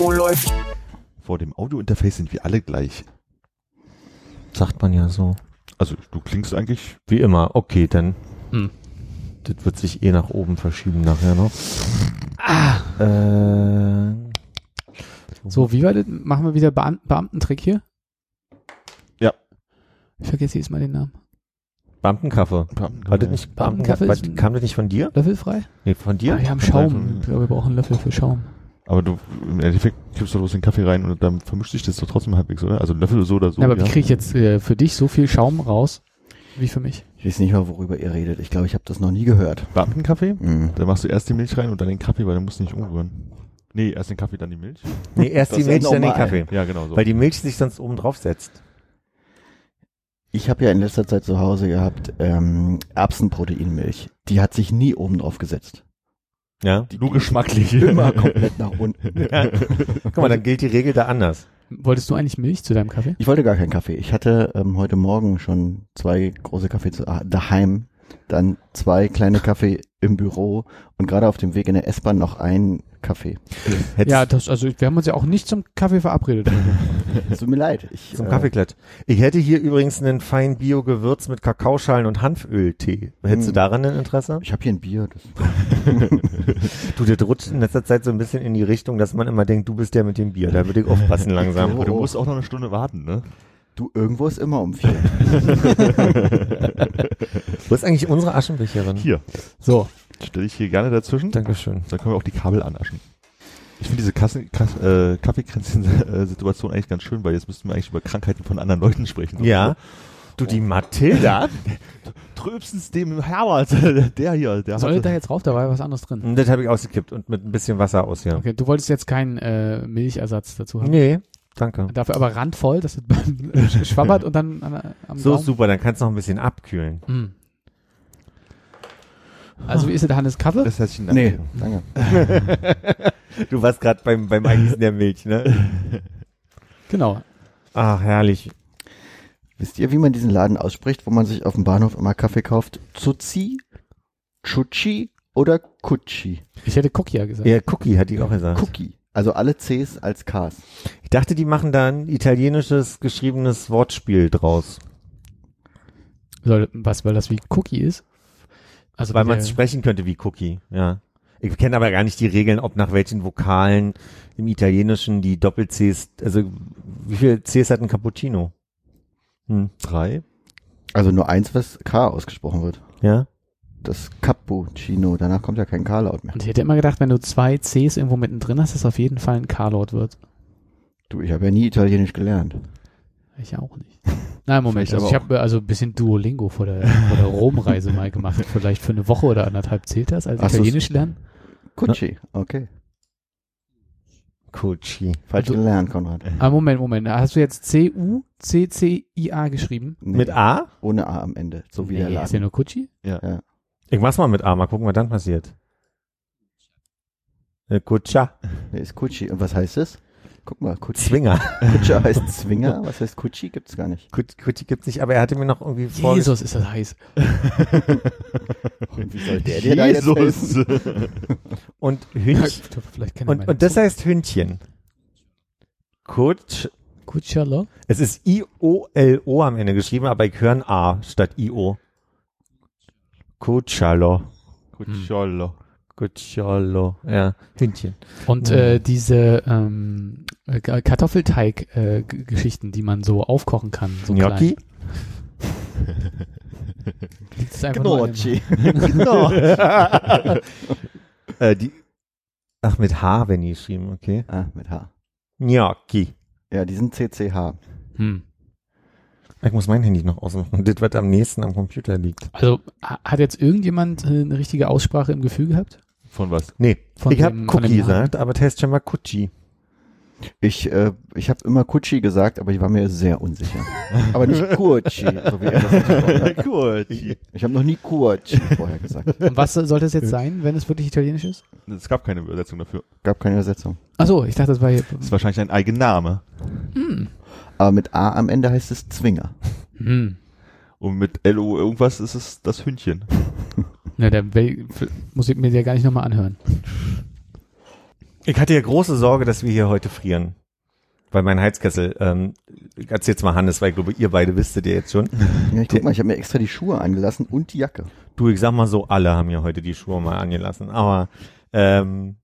Oh, läuft. Vor dem Audiointerface sind wir alle gleich. Sagt man ja so. Also du klingst eigentlich. Wie immer. Okay, dann. Hm. Das wird sich eh nach oben verschieben nachher noch. Ah. Äh, So, wie war das? Machen wir wieder Beam Beamtentrick hier? Ja. Ich vergesse jedes Mal den Namen. Beamtenkaffee. War das nicht Beamtenkaffee Beamtenkaffee? Kam das nicht von dir? Löffelfrei? Nee, von dir? Ah, wir haben Schaum. Ich glaube, wir brauchen einen Löffel für Schaum. Aber du im Endeffekt kippst du bloß den Kaffee rein und dann vermischt sich das doch trotzdem halbwegs, oder? Also ein Löffel so oder so. ja, aber wie kriege ich jetzt äh, für dich so viel Schaum raus, wie für mich? Ich weiß nicht mal, worüber ihr redet. Ich glaube, ich habe das noch nie gehört. Beamtenkaffee? Mhm. Dann machst du erst die Milch rein und dann den Kaffee, weil dann musst du nicht umrühren. Nee, erst den Kaffee, dann die Milch. Nee, erst Das die ja Milch, dann den. Kaffee. Ja, genau so. Weil die Milch sich sonst oben drauf setzt. Ich habe ja in letzter Zeit zu Hause gehabt ähm, Erbsenproteinmilch. Die hat sich nie oben drauf gesetzt. Ja. Nur geschmacklich. Immer komplett nach unten. ja. Guck mal, dann gilt die Regel da anders. Wolltest du eigentlich Milch zu deinem Kaffee? Ich wollte gar keinen Kaffee. Ich hatte ähm, heute Morgen schon zwei große Kaffee zu, ah, daheim, dann zwei kleine Kaffee im Büro und gerade auf dem Weg in der S-Bahn noch einen Kaffee. Hättest Ja, das, also wir haben uns ja auch nicht zum Kaffee verabredet. Es tut mir leid. Ich, zum äh, Kaffeeklatsch. Ich hätte hier übrigens einen fein Bio-Gewürz mit Kakaoschalen und Hanföltee. Hättest du Hm. daran ein Interesse? Ich habe hier ein Bier. Das, Du, das rutscht in letzter Zeit so ein bisschen in die Richtung, dass man immer denkt, du bist der mit dem Bier. Da würde ich aufpassen langsam. Aber du musst auch noch eine Stunde warten, ne? Du, irgendwo ist immer um vier. Wo ist eigentlich unsere Aschenbecherin? Hier, So, stelle ich hier gerne dazwischen. Dankeschön. Dann können wir auch die Kabel anaschen. Ich finde diese Kassen, Kass, äh, Kaffeekränzchen-Situation eigentlich ganz schön, weil jetzt müssten wir eigentlich über Krankheiten von anderen Leuten sprechen. Ja. Du, die Mathilda? Tröbstens dem Herbert, der hier, der soll hatte- da jetzt rauf? Da war ja was anderes drin. das habe ich ausgekippt und mit ein bisschen Wasser aus, ja. Okay, du wolltest jetzt keinen äh, Milchersatz dazu haben. Nee, danke. Dafür aber randvoll, dass es schwabbert und dann an, am So Gaumen. ist super, dann kannst du noch ein bisschen abkühlen. Mm. Also wie ist es, Hannes Kaffee? Das heißt, nee, danke. Du warst gerade beim, beim Eingießen der Milch, ne? Genau. Ach, herrlich. Wisst ihr, wie man diesen Laden ausspricht, wo man sich auf dem Bahnhof immer Kaffee kauft? Zuzi, Chuchi oder Kutschi? Ich hätte Kokia gesagt. Ja, Cookie hat die auch gesagt. Cookie. Also alle Cs als Ks. Ich dachte, die machen da ein italienisches geschriebenes Wortspiel draus. Soll, was, weil das wie Cookie ist? Also weil man es sprechen könnte wie Cookie, ja. Ich kenne aber gar nicht die Regeln, ob nach welchen Vokalen im Italienischen die Doppel-Cs, also wie viel Cs hat ein Cappuccino? Hm. Drei. Also nur eins, was K ausgesprochen wird. Ja? Das Cappuccino. Danach kommt ja kein K-Laut mehr. Und ich hätte immer gedacht, wenn du zwei Cs irgendwo mittendrin hast, dass auf jeden Fall ein K-Laut wird. Du, ich habe ja nie Italienisch gelernt. Ich auch nicht. Nein, Moment. Vielleicht Also ich habe also ein bisschen Duolingo vor der, vor der Rom-Reise mal gemacht. Vielleicht für eine Woche oder anderthalb zählt das als Ach so, Italienisch lernen? Kutschi, okay. Coochie. Falsch Du- gelernt, Konrad. Ah, Moment, Moment. Hast du jetzt C-U-C-C-I-A geschrieben? Nee, Mit A? Ohne A am Ende. So wie der Nee, ist ja Laden. nur Kutschi? Ich mach's mal mit A, mal gucken, was dann passiert. Äh, Kutscha. Nee, ist Kutschi. Und was heißt es? Guck mal, Kutschi. Zwinger. Kutscher heißt Zwinger. Was heißt Kutschi? Gibt's gar nicht. Kut- Kutschi gibt's nicht, aber er hatte mir noch irgendwie vor. Jesus, ist das heiß. Und wie soll der dir da jetzt helfen? Und Hündchen. Und, und das heißt Hündchen. Kutsch. Kutschalo? Es ist I-O-L-O am Ende geschrieben, aber ich höre ein A statt I-O. Kutschalo. Cucciolo. Kutschalo. Ja, Hündchen. Und äh, diese ähm, äh, Kartoffelteig-Geschichten, die man so aufkochen kann. So Gnocchi? Gnocchi. Genau. äh, die, ach, mit H, wenn die geschrieben, okay. Ah, mit H. Gnocchi. Ja, die sind CCH. Hm. Ich muss mein Handy noch ausmachen. Das, was am nächsten am Computer liegt. Also ha- hat jetzt irgendjemand äh, eine richtige Aussprache im Gefühl gehabt? Von was? Nee, Von ich habe Cookie gesagt, aber der heißt scheinbar Kutschi. Ich, äh, ich habe immer Kutschi gesagt, aber ich war mir sehr unsicher. aber nicht Kutschi, so wie er das hat. Gut. Ich habe noch nie Kutschi vorher gesagt. Und was sollte es jetzt sein, wenn es wirklich italienisch ist? Es gab keine Übersetzung dafür. Gab keine Übersetzung. Achso, ich dachte, das war hier. Das ist wahrscheinlich ein Eigenname. Aber mit A am Ende heißt es Zwinger. Hm. Und mit LO irgendwas ist es das Hündchen. Na, der muss ich mir ja gar nicht nochmal anhören. Ich hatte ja große Sorge, dass wir hier heute frieren. Weil mein Heizkessel, ähm, ich erzähl jetzt mal Hannes, weil ich glaube, ihr beide wisstet ja jetzt schon. Ja, ich guck mal, ich habe mir extra die Schuhe angelassen und die Jacke. Du, ich sag mal so, alle haben ja heute die Schuhe mal angelassen, aber ähm,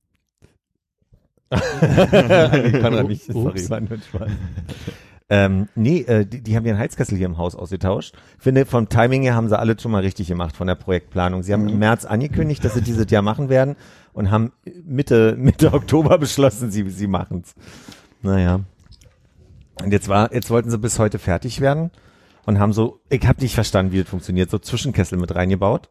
Konrad mich, sorry, Ups. war nur ein Spaß. Ähm, nee, äh, die, die haben ihren Heizkessel hier im Haus ausgetauscht. Finde, vom Timing her haben sie alles schon mal richtig gemacht von der Projektplanung. Sie haben Mhm. im März angekündigt, dass sie dieses Jahr machen werden und haben Mitte, Mitte Oktober beschlossen, sie, sie machen's. Naja. Und jetzt war, jetzt wollten sie bis heute fertig werden und haben so, ich habe nicht verstanden, wie das funktioniert, so Zwischenkessel mit reingebaut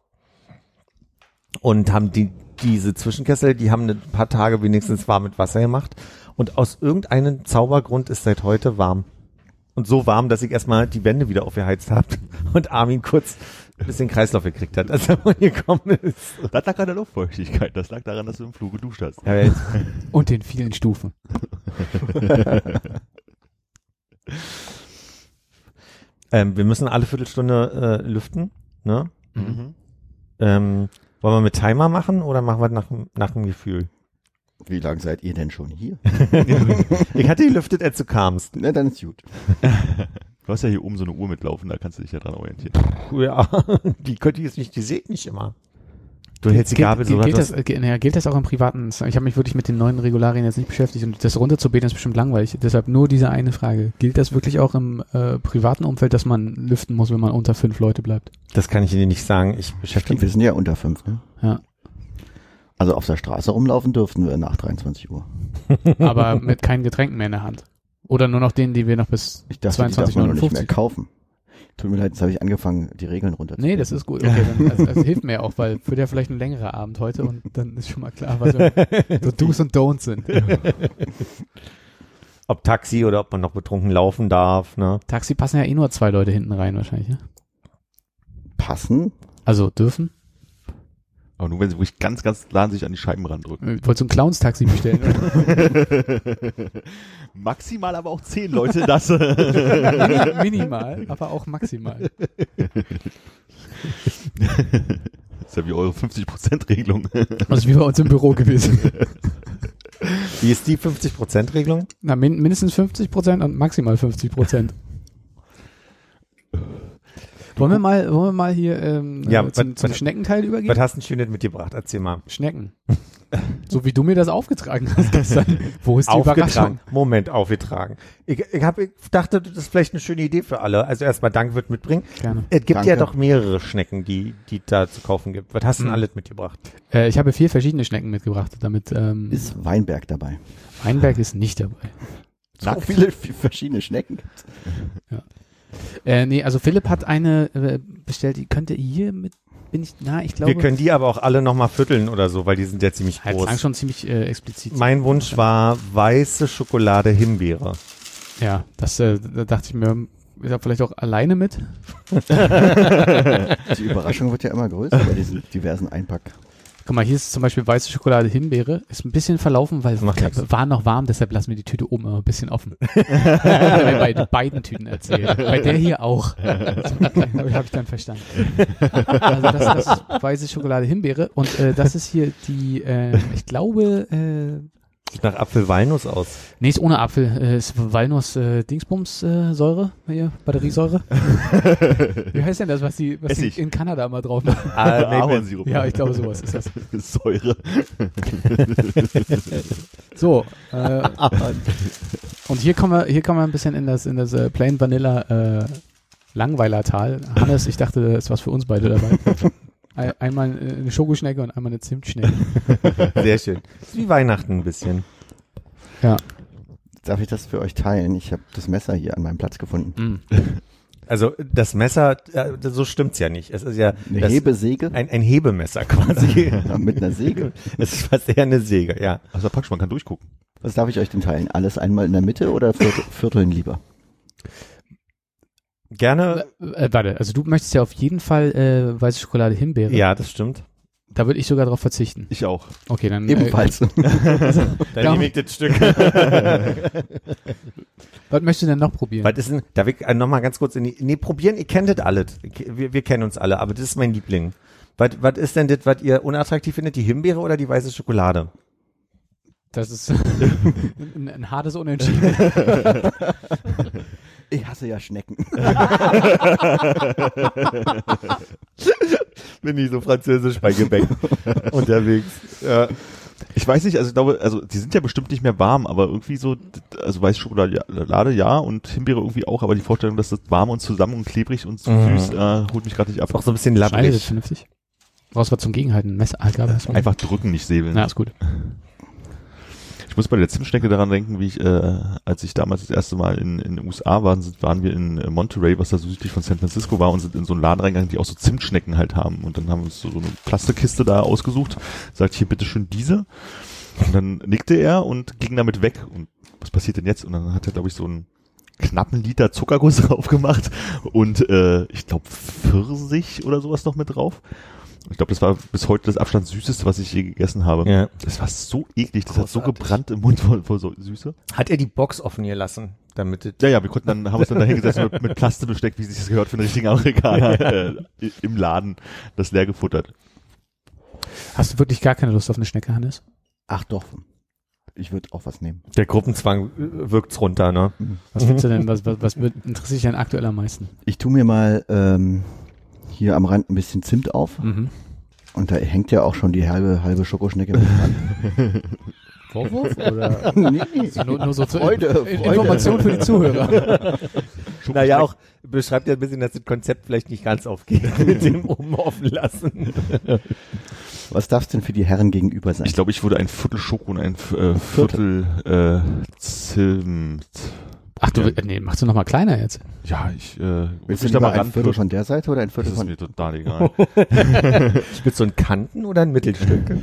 und haben die diese Zwischenkessel, die haben ein paar Tage wenigstens warm mit Wasser gemacht und aus irgendeinem Zaubergrund ist seit heute warm. Und so warm, dass ich erstmal die Wände wieder aufgeheizt habe und Armin kurz ein bisschen Kreislauf gekriegt hat, als er mal gekommen ist. Das lag an der Luftfeuchtigkeit. Das lag daran, dass du im Flug geduscht hast. Ja, jetzt, Und den vielen Stufen. ähm, wir müssen alle Viertelstunde äh, lüften, ne? Mhm. Ähm, wollen wir mit Timer machen oder machen wir nach, nach dem Gefühl? Wie lange seid ihr denn schon hier? Ich hatte gelüftet, als du kamst. Na, dann ist gut. Du hast ja hier oben so eine Uhr mitlaufen, da kannst du dich ja dran orientieren. Ja, die könnt ihr jetzt nicht, die seht nicht immer. Du hältst die Gabel so gilt, weit das, äh, gilt das auch im privaten? Ich habe mich wirklich mit den neuen Regularien jetzt nicht beschäftigt und das runterzubeten ist bestimmt langweilig. Deshalb nur diese eine Frage. Gilt das wirklich auch im äh, privaten Umfeld, dass man lüften muss, wenn man unter fünf Leute bleibt? Das kann ich dir nicht sagen. Ich Stimmt, beschäftige wir sind ja unter fünf, ne? Ja. Also auf der Straße rumlaufen dürften wir nach 23 Uhr. Aber mit keinen Getränken mehr in der Hand. Oder nur noch denen, die wir noch bis Ich dachte, die darf 22, man nicht mehr 59. kaufen. Tut mir leid, jetzt habe ich angefangen, die Regeln runterzuziehen. Nee, das ist gut. Okay, dann, also, das hilft mir auch, weil wird ja vielleicht ein längerer Abend heute und dann ist schon mal klar, was so Do's und Don'ts sind. ob Taxi oder ob man noch betrunken laufen darf. Ne? Taxi passen ja eh nur zwei Leute hinten rein wahrscheinlich. Ne? Passen? Also dürfen. Aber nur wenn sie wirklich ganz, ganz klar sich an die Scheiben randrücken. Ich wollte so ein Clowns-Taxi bestellen. Oder? Maximal aber auch zehn Leute das. Mini- Minimal, aber auch maximal. Das ist ja wie eure 50%-Regelung. Also wie bei uns im Büro gewesen. Wie ist die 50%-Regelung? Na, min mindestens 50 Prozent und maximal 50 Prozent. Wollen wir mal, wollen wir mal hier ähm, Ja, äh, zum, was- zum was- Schneckenteil Was übergehen? hast du denn mitgebracht? Erzähl mal. Schnecken. So wie du mir das aufgetragen hast gestern. Wo ist die Überraschung? Aufgetragen. Moment, aufgetragen. Ich, ich, hab, ich dachte, das ist vielleicht eine schöne Idee für alle. Also erstmal Dank wird mitbringen. Gerne. Es gibt Danke. ja doch mehrere Schnecken, die die da zu kaufen gibt. Was hast du denn Hm. alles mitgebracht? Äh, ich habe vier verschiedene Schnecken mitgebracht, damit ähm, Ist Weinberg dabei? Weinberg ist nicht dabei. So Nackt. viele f- verschiedene Schnecken gibt's. Äh, nee, also Philipp hat eine äh, bestellt, die könnte hier mit, bin ich, na, ich glaube, Wir können die aber auch alle nochmal vierteln oder so, weil die sind ja ziemlich halt groß. klang schon ziemlich äh, explizit. Mein Wunsch war weiße Schokolade Himbeere. Ja, das äh, da dachte ich mir, ist er vielleicht auch alleine mit? Die Überraschung wird ja immer größer bei diesen diversen Einpack. Guck mal, hier ist zum Beispiel weiße Schokolade Himbeere. Ist ein bisschen verlaufen, weil nix. war noch warm, deshalb lassen wir die Tüte oben immer ein bisschen offen. Mir bei den beiden Tüten erzählt. Bei der hier auch. Habe ich dann verstanden. Also das, das ist weiße Schokolade Himbeere und äh, das ist hier die, äh, ich glaube, äh, Sieht nach Apfel-Walnuss aus. nee, ist ohne Apfel, äh, ist Walnuss äh, äh, hier, Batteriesäure. Wie heißt denn das, was die, was die in Kanada mal drauf machen? Ah, Ahornsirup. Ja, ich glaube sowas ist das. Säure. So, äh, und hier kommen wir, hier kommen wir ein bisschen in das, in das äh, Plain Vanilla äh, Langweilertal. Hannes, ich dachte, da ist was für uns beide dabei. Ein, einmal äh, eine Schokoschnecke und einmal eine Zimtschnecke. Sehr schön. Ist wie Weihnachten ein bisschen. Ja. Darf ich das für euch teilen? Ich habe das Messer hier an meinem Platz gefunden. Mm. Also das Messer, äh, so stimmt's ja nicht. Es ist ja Eine das, Hebesäge ein, ein Hebemesser quasi. mit einer Säge. Es ist fast eher eine Säge, ja. Also praktisch, man kann durchgucken. Was darf ich euch denn teilen? Alles einmal in der Mitte oder Viertel, Vierteln lieber? Gerne. Äh, warte, also du möchtest ja auf jeden Fall äh, weiße Schokolade Himbeere. Ja, das stimmt. Da würde ich sogar darauf verzichten. Ich auch. Okay, dann Ebenfalls. Dann Ja. nehme ich das Stück. Äh, was möchtest du denn noch probieren? Was ist denn, darf ich äh, noch mal ganz kurz in die, nee, probieren, ihr kennt das alles. Wir, wir kennen uns alle, aber das ist mein Liebling. Was, was ist denn das, was ihr unattraktiv findet, die Himbeere oder die weiße Schokolade? Das ist ein, ein hartes Unentschieden. Ich hasse ja Schnecken. Bin ich so französisch bei Gebäck unterwegs. Ja. Ich weiß nicht, also ich glaube, also die sind ja bestimmt nicht mehr warm, aber irgendwie so, also weiße Schokolade ja und Himbeere irgendwie auch, aber die Vorstellung, dass das warm und zusammen und klebrig und Mhm. süß, äh, holt mich gerade nicht ab. Ist auch so ein bisschen labbrig. vernünftig. Brauchst was zum Gegenhalten? Messer, du. Einfach drücken, nicht säbeln. Ja, ist gut. Ich muss bei der Zimtschnecke daran denken, wie ich, äh, als ich damals das erste Mal in, in den USA war, sind, waren wir in äh, Monterey, was da südlich von San Francisco war, und sind in so einen Laden reingegangen, die auch so Zimtschnecken halt haben. Und dann haben wir uns so, so eine Plastikkiste da ausgesucht, sagt hier bitteschön diese. Und dann nickte er und ging damit weg. Und was passiert denn jetzt? Und dann hat er, glaube ich, so einen knappen Liter Zuckerguss drauf gemacht und äh, ich glaube Pfirsich oder sowas noch mit drauf. Ich glaube, das war bis heute das Abstand süßeste, was ich je gegessen habe. Ja. Das war so eklig, das hat so Großartig. gebrannt im Mund vor, vor so Süße. Hat er die Box offen gelassen, damit Ja, ja, wir konnten dann, haben uns dann da hingesetzt mit, mit Plastebesteck, wie sich das gehört für einen richtigen Amerikaner, äh, im Laden, das leer gefuttert. Hast du wirklich gar keine Lust auf eine Schnecke, Hannes? Ach doch. Ich würde auch was nehmen. der Gruppenzwang äh, wirkt's runter, ne? Was willst du denn, was, was, was interessiert dich denn aktuell am meisten? Ich tue mir mal ähm, hier am Rand ein bisschen Zimt auf Mhm. und da hängt ja auch schon die halbe halbe Schokoschnecke mit dran. Vorwurf oder nee, nur, nur so zur Freude, In- Freude. Information für die Zuhörer? Naja, auch beschreibt ja ein bisschen, dass das Konzept vielleicht nicht ganz aufgeht mit dem oben offen lassen. Was darf es denn für die Herren gegenüber sein? Ich glaube, ich würde ein Viertel Schoko und ein äh, Viertel äh, Zimt. Ach du, äh, nee, machst du noch mal kleiner jetzt? Ja, ich äh, Willst mich du lieber ein ranpirschen. Viertel von der Seite oder ein Das Viertel ist von... mir total egal. Willst du ein Kanten oder ein Mittelstück?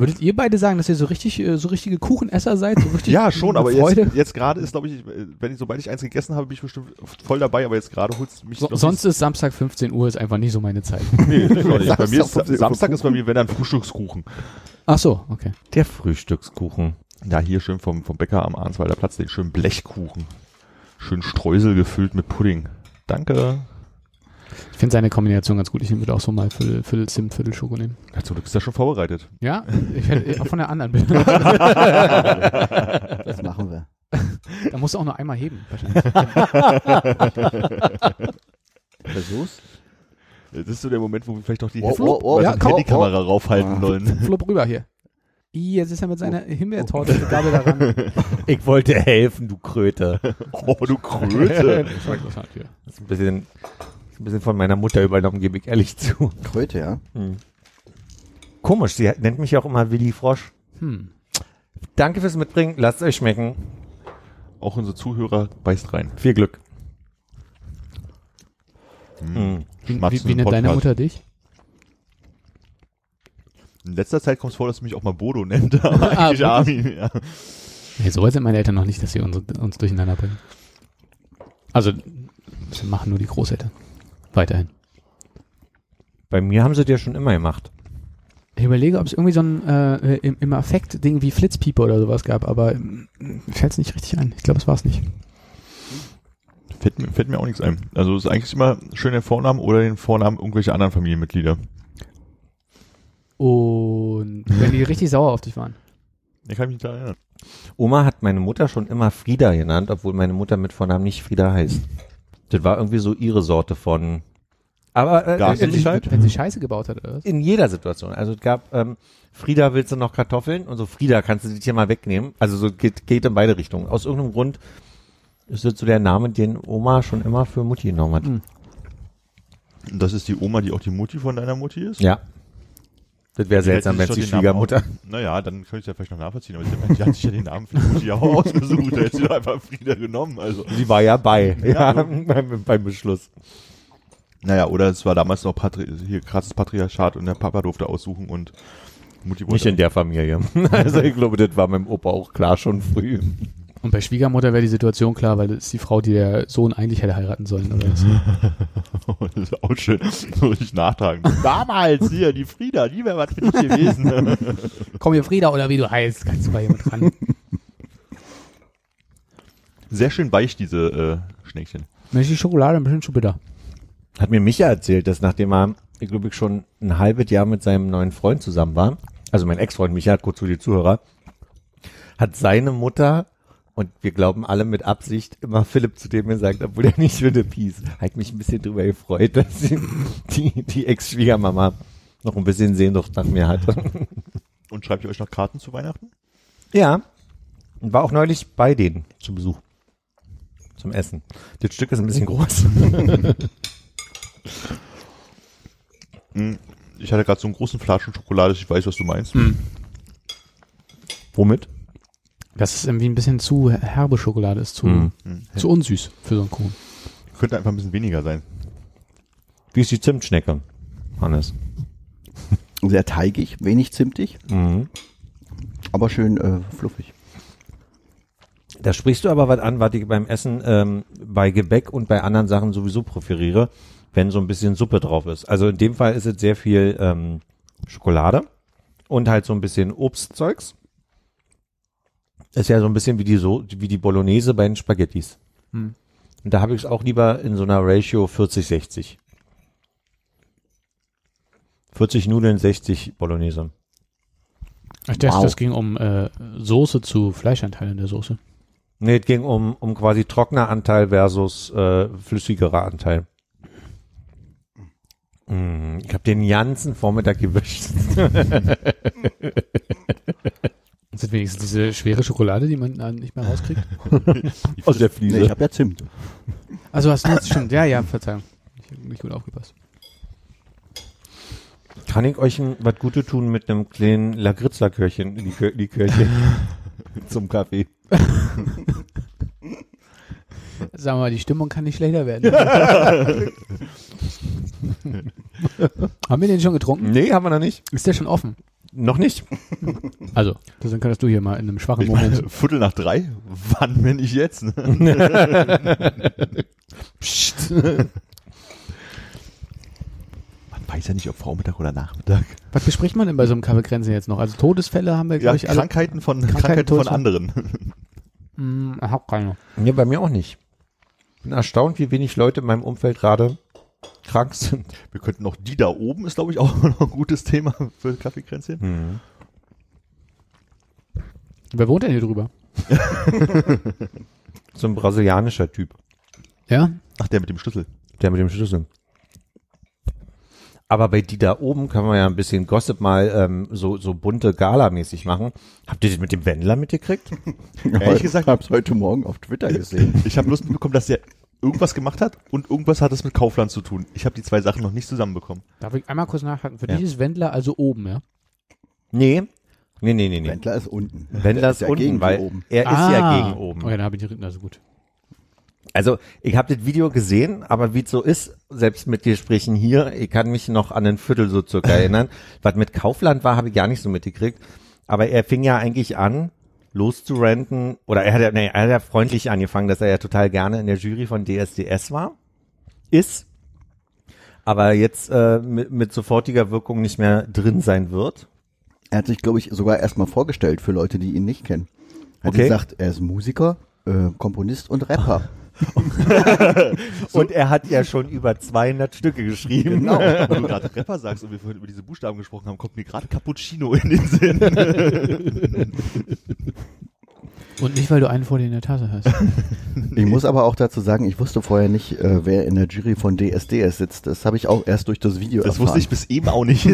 Würdet ihr beide sagen, dass ihr so richtig, äh, so richtige Kuchenesser seid? So richtig ja, schon, aber Freude? jetzt, jetzt gerade ist, glaube ich, wenn ich, sobald ich eins gegessen habe, bin ich bestimmt voll dabei, aber jetzt gerade holt's mich So, noch sonst ist Samstag 15 Uhr ist einfach nicht so meine Zeit. nee, ist auch nicht. bei mir ist, Samstag Samstag ist bei mir, wenn dann Frühstückskuchen. Ach so, okay. Der Frühstückskuchen. Ja, hier schön vom, vom Bäcker am Arnswalder Platz, den schönen Blechkuchen. Schön Streusel gefüllt mit Pudding. Danke. Ich finde seine Kombination ganz gut. Ich würde auch so mal Viertel, Viertel Zimt, Viertel Schoko nehmen. Ja, zum Glück ist er schon vorbereitet. Ja, ich hätte auch von der anderen Bitte. Das machen wir. da musst du auch nur einmal heben. Wahrscheinlich. Versuch's. Das ist so der Moment, wo wir vielleicht noch die Oh, oh, oh, ja, ja, komm, Handykamera raufhalten Ah. sollen. Flupp rüber hier. Ih, Jetzt ist er mit seiner Himbeertorte mit Gabel daran. Ich wollte helfen, du Kröte. Oh, du Kröte. Das ist ein bisschen, ist ein bisschen von meiner Mutter übernommen, gebe ich ehrlich zu. Kröte, ja. Komisch, sie nennt mich ja auch immer Willi Frosch. Hm. Danke fürs Mitbringen, lasst euch schmecken. Auch unsere Zuhörer beißt rein. Viel Glück. Hm. Wie, wie, wie nennt deine. Mutter dich? In letzter Zeit kommt es vor, dass du mich auch mal Bodo nennt. Aber Ah, eigentlich Armin, ja. Nee, so weit sind meine Eltern noch nicht, dass sie uns, uns durcheinander bringen. Also, das machen nur die Großeltern. Weiterhin. Bei mir haben sie dir schon immer gemacht. Ich überlege, ob es irgendwie so ein äh, im, im Affekt-Ding wie Flitzpieper oder sowas gab, aber ähm, mir fällt es nicht richtig ein. Ich glaube, es war es nicht. Fällt mir, fällt mir auch nichts ein. Also es ist eigentlich immer schön den Vornamen oder den Vornamen irgendwelcher anderen Familienmitglieder. Und wenn die richtig sauer auf dich waren. Ich kann mich daran erinnern. Oma hat meine Mutter schon immer Frieda genannt, obwohl meine Mutter mit Vornamen nicht Frieda heißt. Das war irgendwie so ihre Sorte von. Aber äh, Gab's in, nicht halt? Wenn sie Scheiße gebaut hat, oder was? in jeder Situation. Also es gab ähm, Frieda, willst du noch Kartoffeln? Und so Frieda, kannst du dich hier mal wegnehmen? Also so geht, geht in beide Richtungen. Aus irgendeinem Grund ist das so der Name, den Oma schon immer für Mutti genommen hat. Hm. Und das ist die Oma, die auch die Mutti von deiner Mutti ist? Ja. Das wäre seltsam, wenn es die Schwiegermutter. Auch, naja, dann könnte ich ja vielleicht noch nachvollziehen, aber die, die hat sich ja den Namen für die Mutti auch ausgesucht, da hätte sie doch einfach Frieda genommen, also. Sie war ja bei, ja, Ja. beim, beim Beschluss. Naja, oder es war damals noch Patri hier krasses Patriarchat und der Papa durfte aussuchen und Mutti wollte. Nicht in der Familie. Also ich glaube, das war meinem Opa auch klar schon früh. Und bei Schwiegermutter wäre die Situation klar, weil das ist die Frau, die der Sohn eigentlich hätte heiraten sollen. Oder was? das ist auch schön, so richtig nachtragen. Damals hier, die Frieda, die wäre was für dich gewesen. Komm hier, Frieda, oder wie du heißt, kannst du bei jemand ran. Sehr schön weich, diese äh, Schneckchen. Mensch, die Schokolade ein bisschen zu bitter. Hat mir Micha erzählt, dass nachdem er, ich glaube ich, schon ein halbes Jahr mit seinem neuen Freund zusammen war, also mein Ex-Freund Micha, kurz für die Zuhörer, hat seine Mutter, und wir glauben alle mit Absicht, immer Philipp zu dem gesagt, obwohl er nicht würde Peace. Hat mich ein bisschen drüber gefreut, dass die, die, Ex-Schwiegermama noch ein bisschen Sehnsucht nach mir hatte. Und schreibt ihr euch noch Karten zu Weihnachten? Ja. Und war auch neulich bei denen zu Besuch. Zum Essen. Das Stück ist ein bisschen groß. Ich hatte gerade so einen großen Flaschen Schokolade, ich weiß, was du meinst. Womit? Das ist irgendwie ein bisschen zu herbe Schokolade, ist zu, Mhm. Hm. zu unsüß für so einen Kuchen. Könnte einfach ein bisschen weniger sein. Wie ist die Zimtschnecke, Hannes? Sehr teigig, wenig zimtig, Mhm. aber schön äh, fluffig. Da sprichst du aber was an, was ich beim Essen ähm, bei Gebäck und bei anderen Sachen sowieso präferiere, wenn so ein bisschen Suppe drauf ist. Also in dem Fall ist es sehr viel ähm, Schokolade und halt so ein bisschen Obstzeugs. Ist ja so ein bisschen wie die so wie die Bolognese bei den Spaghettis. Hm. Und da habe ich es auch lieber in so einer Ratio 40-60. 40 Nudeln, 60 Bolognese. Ich dachte, Wow. das ging um äh, Soße zu Fleischanteilen der Soße. Nee, es ging um, um quasi trockener Anteil versus äh, flüssigerer Anteil. Mm, Ich habe den ganzen Vormittag gewischt. Das ist wenigstens diese schwere Schokolade, die man äh, nicht mehr rauskriegt. Aus der Nee, Fliese. ich habe ja Zimt. Also hast du jetzt schon, ja, ja, Verzeihung. Ich habe nicht gut aufgepasst. Kann ich euch ein, was Gutes tun mit einem kleinen Lakritzlikörchen, Likör, Likörchen zum Kaffee? Sagen wir mal, die Stimmung kann nicht schlechter werden. Haben wir den schon getrunken? Nee, haben wir noch nicht. Ist der schon offen? Noch nicht. Also, dann kannst du hier mal in einem schwachen Ich meine, Moment. Viertel nach drei? Wann, wenn nicht jetzt? Ne? Psst. Man weiß ja nicht, ob Vormittag oder Nachmittag. Was bespricht man denn bei so einem Kaffeekränzchen jetzt noch? Also Todesfälle haben wir, Ja, glaube ich, alle. Krankheiten von, Krankheiten, Krankheiten von anderen. Hm, ich hab keine. Nee, bei mir auch nicht. Bin erstaunt, wie wenig Leute in meinem Umfeld gerade krank sind. Wir könnten noch die da oben, ist glaube ich auch noch ein gutes Thema für Kaffeekränzchen. Hm. Wer wohnt denn hier drüber? So ein brasilianischer Typ, Ja? Ach, der mit dem Schlüssel. der mit dem Schlüssel. Aber bei die da oben kann man ja ein bisschen Gossip mal ähm, so, so bunte Gala-mäßig machen. Habt ihr das mit dem Wendler mitgekriegt? Ehrlich gesagt- ich habe es heute Morgen auf Twitter gesehen. Ich habe bloß mitbekommen, dass er irgendwas gemacht hat und irgendwas hat es mit Kaufland zu tun. Ich habe die zwei Sachen noch nicht zusammenbekommen. Darf ich einmal kurz nachhaken? Für Ja. dich ist Wendler also oben, ja? Nee. Nee, nee, nee, nee. Wendler ist unten. Wendler ist ja unten, gegen die weil oben. er ist ja gegen oben. Okay, dann habe ich die also gut. Also ich habe das Video gesehen, aber wie es so ist, selbst mit Gesprächen hier, ich kann mich noch an ein Viertel so circa erinnern. Was mit Kaufland war, habe ich gar nicht so mitgekriegt. Aber er fing ja eigentlich an, loszurenten, oder er hat ja, nee, er hat ja freundlich angefangen, dass er ja total gerne in der Jury von DSDS war, ist, aber jetzt äh, mit, mit sofortiger Wirkung nicht mehr drin sein wird. Er hat sich, glaube ich, sogar erstmal vorgestellt für Leute, die ihn nicht kennen. Er hat Okay. gesagt, er ist Musiker, äh, Komponist und Rapper. Und er hat ja schon über 200 Stücke geschrieben. Genau. Wenn du gerade Rapper sagst und wir vorhin über diese Buchstaben gesprochen haben, kommt mir gerade Cappuccino in den Sinn. Und nicht, weil du einen vor dir in der Tasse hast. Ich muss aber auch dazu sagen, ich wusste vorher nicht, äh, wer in der Jury von DSDS sitzt. Das habe ich auch erst durch das Video Das erfahren. wusste ich bis eben auch nicht.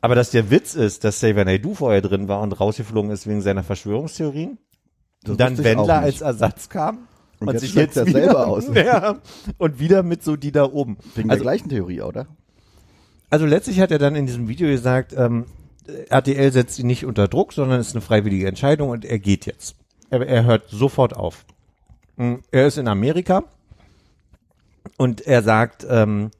Aber dass der Witz ist, dass Xavier Naidoo vorher drin war und rausgeflogen ist wegen seiner Verschwörungstheorien, Das dann Wendler als Ersatz kam Und jetzt sich er wieder, selber aus. Ja, und wieder mit so die da oben. Wegen Also der gleichen Theorie, oder? Also letztlich hat er dann in diesem Video gesagt, ähm, RTL setzt ihn nicht unter Druck, sondern es ist eine freiwillige Entscheidung und er geht jetzt. Er, er hört sofort auf. Mm, Er ist in Amerika und er sagt, ähm,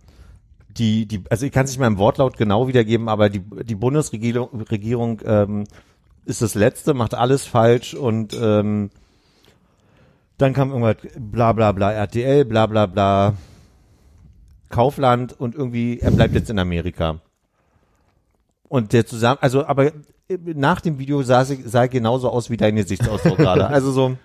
die, die, also ich kann es nicht mal im Wortlaut genau wiedergeben, aber die, die Bundesregierung Regierung, ähm, ist das Letzte, macht alles falsch und ähm, dann kam irgendwas bla bla bla RTL, bla bla bla Kaufland und irgendwie, er bleibt jetzt in Amerika. Und der zusammen, also aber äh, nach dem Video sah, sie, sah er genauso aus wie dein Gesichtsausdruck gerade. Also so,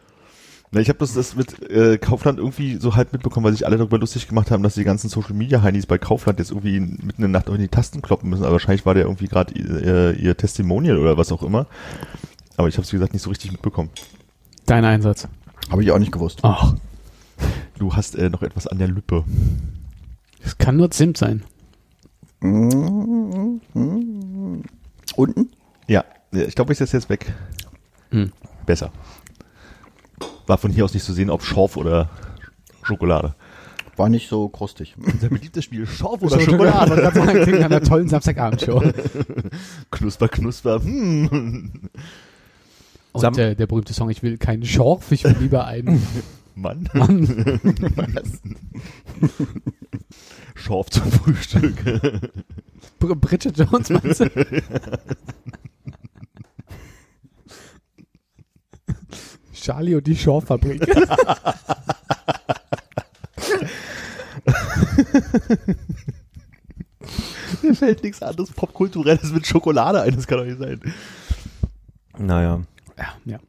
Na, ich habe das, das mit äh, Kaufland irgendwie so halb mitbekommen, weil sich alle darüber lustig gemacht haben, dass die ganzen Social Media Heinis bei Kaufland jetzt irgendwie mitten in der Nacht auch in die Tasten kloppen müssen. Aber wahrscheinlich war der irgendwie gerade ihr, ihr Testimonial oder was auch immer. Aber ich habe es wie gesagt nicht so richtig mitbekommen. Dein Einsatz. Habe ich auch nicht gewusst. Ach, Du hast äh, noch etwas an der Lippe. es kann nur Zimt sein. Mm, Unten? Ja, ich glaube, ich setze jetzt weg. Hm. Besser. War von hier aus nicht zu sehen, ob Schorf oder Schokolade. War nicht so krustig. Unser beliebtes Spiel Schorf Oder Schokolade. Gerade sagen, klingt nach einer tollen Samstagabendshow. Knusper, knusper. Hm. Und Sam- äh, der berühmte Song, ich will keinen Schorf, ich will lieber einen Mann. Mann. Schorf zum Frühstück. Br- Bridget Jones, meinst du? Charlie und die Schorffabrik. Mir fällt nichts anderes Popkulturelles mit Schokolade ein. Das kann doch nicht sein. naja. Ja, ja.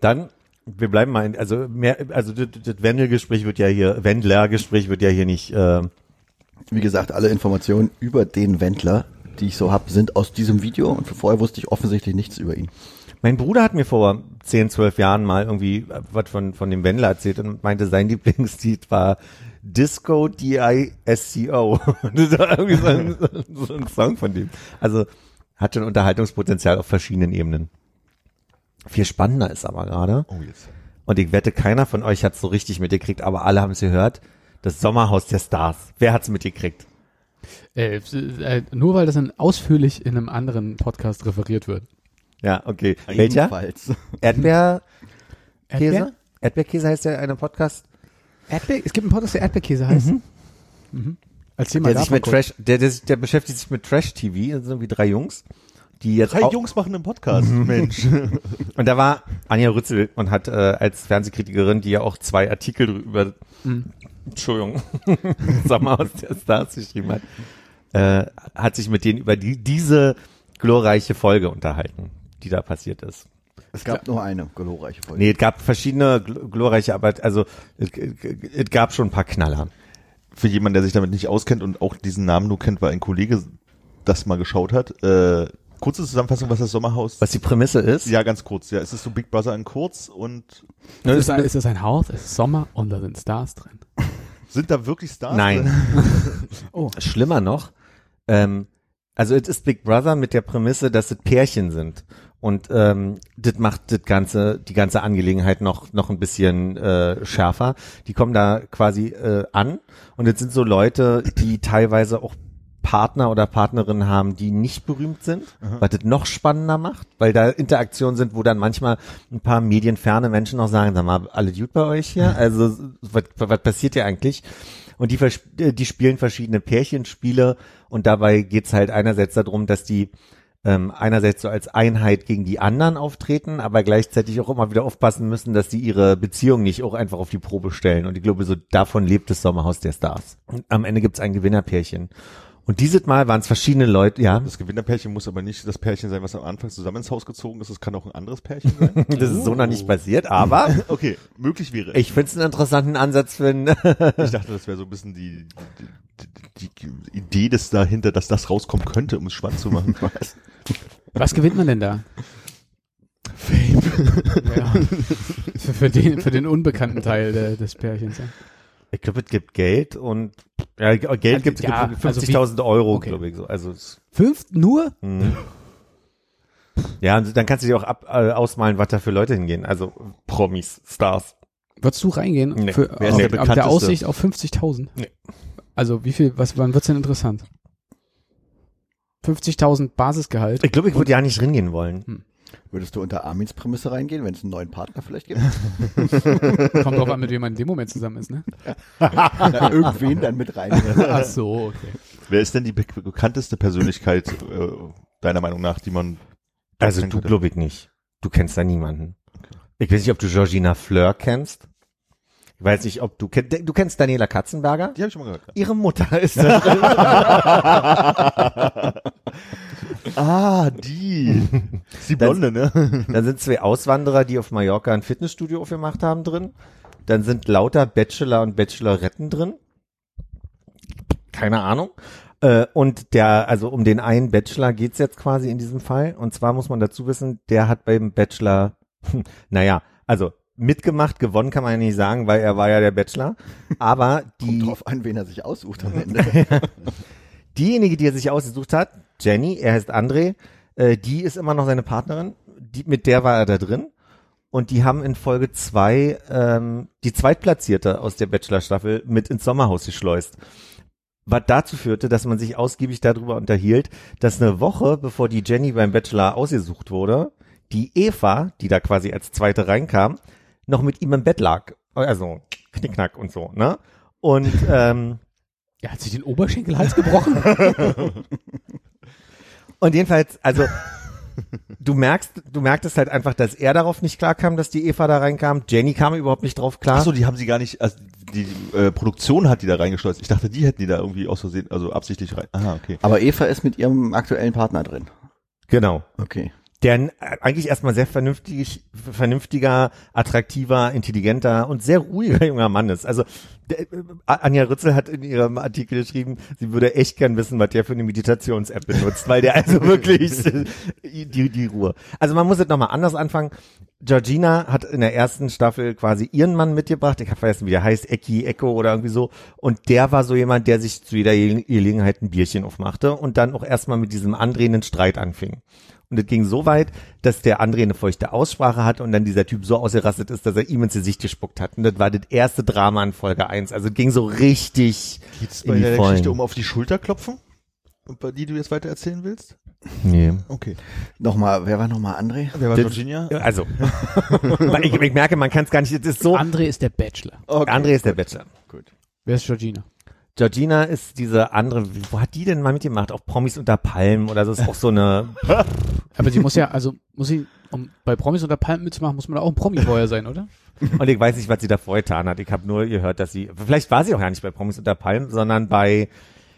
Dann, wir bleiben mal in, also mehr, also das, das Wendel-Gespräch wird ja hier, Wendler-Gespräch wird ja hier nicht, äh, Wie gesagt, alle Informationen über den Wendler, die ich so habe, sind aus diesem Video und vorher wusste ich offensichtlich nichts über ihn. Mein Bruder hat mir vor 10, 12 Jahren mal irgendwie was von, von dem Wendler erzählt und meinte, sein Lieblingslied war Disco D-I-S-C-O. Das war irgendwie so ein, so ein Song von dem. Also hat schon Unterhaltungspotenzial auf verschiedenen Ebenen. Viel spannender ist aber gerade, Oh, jetzt. und ich wette, keiner von euch hat es so richtig mitgekriegt, aber alle haben es gehört, das Sommerhaus der Stars. Wer hat es mitgekriegt? Äh, äh, nur weil das dann ausführlich in einem anderen Podcast referiert wird. Ja, okay. Welcher? Ebenfalls. Erdbeerkäse? Erdbeer? Erdbeerkäse heißt der eine Podcast? Erdbeer? Es gibt einen Podcast, der Erdbeerkäse heißt. Mhm. Erzähl mal der sich mit kurz. Trash, der, der, der beschäftigt sich mit Trash-TV, das sind irgendwie drei Jungs, die jetzt Drei Jungs machen einen Podcast, Mensch. und da war Anja Rützel und hat äh, als Fernsehkritikerin, die ja auch zwei Artikel drüber, Entschuldigung, Sommer aus der Stars geschrieben hat, äh, hat sich mit denen über die, diese glorreiche Folge unterhalten, die da passiert ist. Es gab nur eine glorreiche Folge. Nee, es gab verschiedene gl- glorreiche, aber also es, es gab schon ein paar Knaller. Für jemanden, der sich damit nicht auskennt und auch diesen Namen nur kennt, weil ein Kollege das mal geschaut hat. Äh, kurze Zusammenfassung, was das Sommerhaus... Was die Prämisse ist, ja, ganz kurz. Ja, es ist so Big Brother in kurz und ne, Ist es, ein, ist es ein Haus? Es ist Sommer und da sind Stars drin. sind da wirklich Stars? Nein. drin? Oh. Schlimmer noch, ähm, also es ist Big Brother mit der Prämisse, dass es Pärchen sind. Und ähm, das macht das ganze, die ganze Angelegenheit noch noch ein bisschen äh, schärfer. Die kommen da quasi äh, an und es sind so Leute, die teilweise auch Partner oder Partnerinnen haben, die nicht berühmt sind, was das noch spannender macht, weil da Interaktionen sind, wo dann manchmal ein paar medienferne Menschen noch sagen, sag mal, alle gut bei euch hier? Also was, was passiert hier eigentlich? Und die, die spielen verschiedene Pärchenspiele und dabei geht's halt einerseits darum, dass die ähm, einerseits so als Einheit gegen die anderen auftreten, aber gleichzeitig auch immer wieder aufpassen müssen, dass sie ihre Beziehung nicht auch einfach auf die Probe stellen. Und ich glaube, so davon lebt das Sommerhaus der Stars. Und am Ende gibt's ein Gewinnerpärchen. Und dieses Mal waren es verschiedene Leute, ja, Das Gewinnerpärchen muss aber nicht das Pärchen sein, was am Anfang zusammen ins Haus gezogen ist. Es kann auch ein anderes Pärchen sein. das ist so noch nicht passiert, aber Okay, möglich wäre. ich finde es einen interessanten Ansatz für ein, Ich dachte, das wäre so ein bisschen die, die, die, die Idee des dahinter, dass das rauskommen könnte, um es spannend zu machen. Was gewinnt man denn da? Fame. Ja. Für, für, den, für den unbekannten Teil der, des Pärchens. Ich glaube, es gibt Geld und ja, Geld gibt es Ja, gibt also 50.000 Euro, Okay. glaube ich. So. Also es Fünf nur? Mhm. Ja, und dann kannst du dir auch ab, äh, ausmalen, was da für Leute hingehen. Also Promis, Stars. Würdest du reingehen? Nee. Für, Wer ist auf, der auf der? Aussicht auf 50.000? Nee. Also wie viel, was, wann wird's denn interessant? 50.000 Basisgehalt. Ich glaube, ich würde ja nicht ringehen wollen. Würdest du unter Armins Prämisse reingehen, wenn es einen neuen Partner vielleicht gibt? Kommt drauf an, mit wem man in dem Moment zusammen ist, ne? Na, irgendwen dann mit rein. Ach so, okay. Wer ist denn die be bekannteste Persönlichkeit äh, deiner Meinung nach, die man Also du glaube ich nicht. Du kennst da niemanden. Ich weiß nicht, ob du Georgina Fleur kennst. Ich weiß nicht, ob du kennst, du kennst Daniela Katzenberger? Die habe ich schon mal gehört. Ihre Mutter ist da drin. Ah, die. Ist die Blonde, ne? Dann sind zwei Auswanderer, die auf Mallorca ein Fitnessstudio aufgemacht haben drin. Dann sind lauter Bachelor und Bacheloretten drin. Keine Ahnung. Äh, und der, also um den einen Bachelor geht's jetzt quasi in diesem Fall. Und zwar muss man dazu wissen, der hat beim Bachelor, naja, also mitgemacht, gewonnen kann man ja nicht sagen, weil er war ja der Bachelor. Aber die, Kommt drauf an, wen er sich aussucht am Ende. diejenige, die er sich ausgesucht hat, Jenny, er heißt André, äh, die ist immer noch seine Partnerin, die, mit der war er da drin. Und die haben in Folge zwei ähm, die Zweitplatzierte aus der Bachelor-Staffel mit ins Sommerhaus geschleust. Was dazu führte, dass man sich ausgiebig darüber unterhielt, dass eine Woche bevor die Jenny beim Bachelor ausgesucht wurde, die Eva, die da quasi als zweite reinkam, noch mit ihm im Bett lag. Also Knickknack und so, ne? Und ähm, Er hat sich den Oberschenkelhals gebrochen. Und jedenfalls, also du merkst, du merktest halt einfach, dass er darauf nicht klar kam, dass die Eva da reinkam. Jenny kam überhaupt nicht drauf klar. Achso, die haben sie gar nicht, also die äh, Produktion hat die da reingeschleust. Ich dachte, die hätten die da irgendwie aus Versehen, also absichtlich rein. Aha, okay. Aber Eva ist mit ihrem aktuellen Partner drin. Genau. Okay. Der eigentlich erstmal sehr vernünftig, vernünftiger, attraktiver, intelligenter und sehr ruhiger junger Mann ist. Also der, äh, Anja Rützel hat in ihrem Artikel geschrieben, sie würde echt gern wissen, was der für eine Meditations-App benutzt, weil der also wirklich die, die Ruhe. Also man muss jetzt nochmal anders anfangen. Georgina hat in der ersten Staffel quasi ihren Mann mitgebracht. Ich habe vergessen, wie der heißt, Eki, Echo oder irgendwie so. Und der war so jemand, der sich zu jeder Ge- Gelegenheit ein Bierchen aufmachte und dann auch erstmal mit diesem André einen Streit anfing. Und es ging so weit, dass der André eine feuchte Aussprache hatte und dann dieser Typ so ausgerastet ist, dass er ihm ins Gesicht gespuckt hat. Und das war das erste Drama in Folge 1. Also es ging so richtig Geht's in bei die der Vollen. Geschichte um auf die Schulter klopfen? Und bei die du jetzt weiter erzählen willst? Nee. Okay. Nochmal, wer war nochmal André? Wer war Das- Virginia? Also, ich, ich merke, man kann es gar nicht, es ist so, André ist der Bachelor. Okay. André ist der Bachelor. Wer ist Georgina? Georgina ist diese andere, wo hat die denn mal mitgemacht? Auch Promis unter Palmen oder so ist auch so eine, Aber sie muss ja, also muss sie, um bei Promis unter Palmen mitzumachen, muss man da auch ein Promi vorher sein, oder? und ich weiß nicht, was sie davor getan hat. Ich habe nur gehört, dass sie, vielleicht war sie auch ja nicht bei Promis unter Palmen, sondern bei,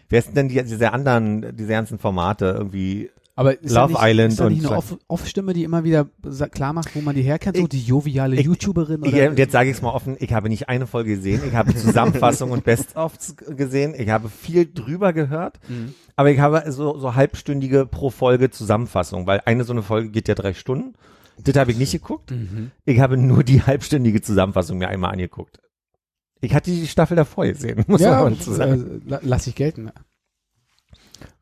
wer ist denn die, diese anderen, diese ganzen Formate irgendwie, Aber ist Love nicht, Island ist da nicht und eine Off- Off-Stimme, die immer wieder klar macht, wo man die herkennt, so die joviale ich- YouTuberin oder? Ja, und jetzt sage ich es mal offen, ich habe nicht eine Folge gesehen, ich habe Zusammenfassung und Best-ofs gesehen, ich habe viel drüber gehört, Mhm. aber ich habe so, so halbstündige pro Folge Zusammenfassung, weil eine so eine Folge geht ja drei Stunden. Das habe ich nicht geguckt. Mhm. Ich habe nur die halbstündige Zusammenfassung mir einmal angeguckt. Ich hatte die Staffel davor gesehen, muss Ja, man dazu sagen. äh, la- lass ich gelten.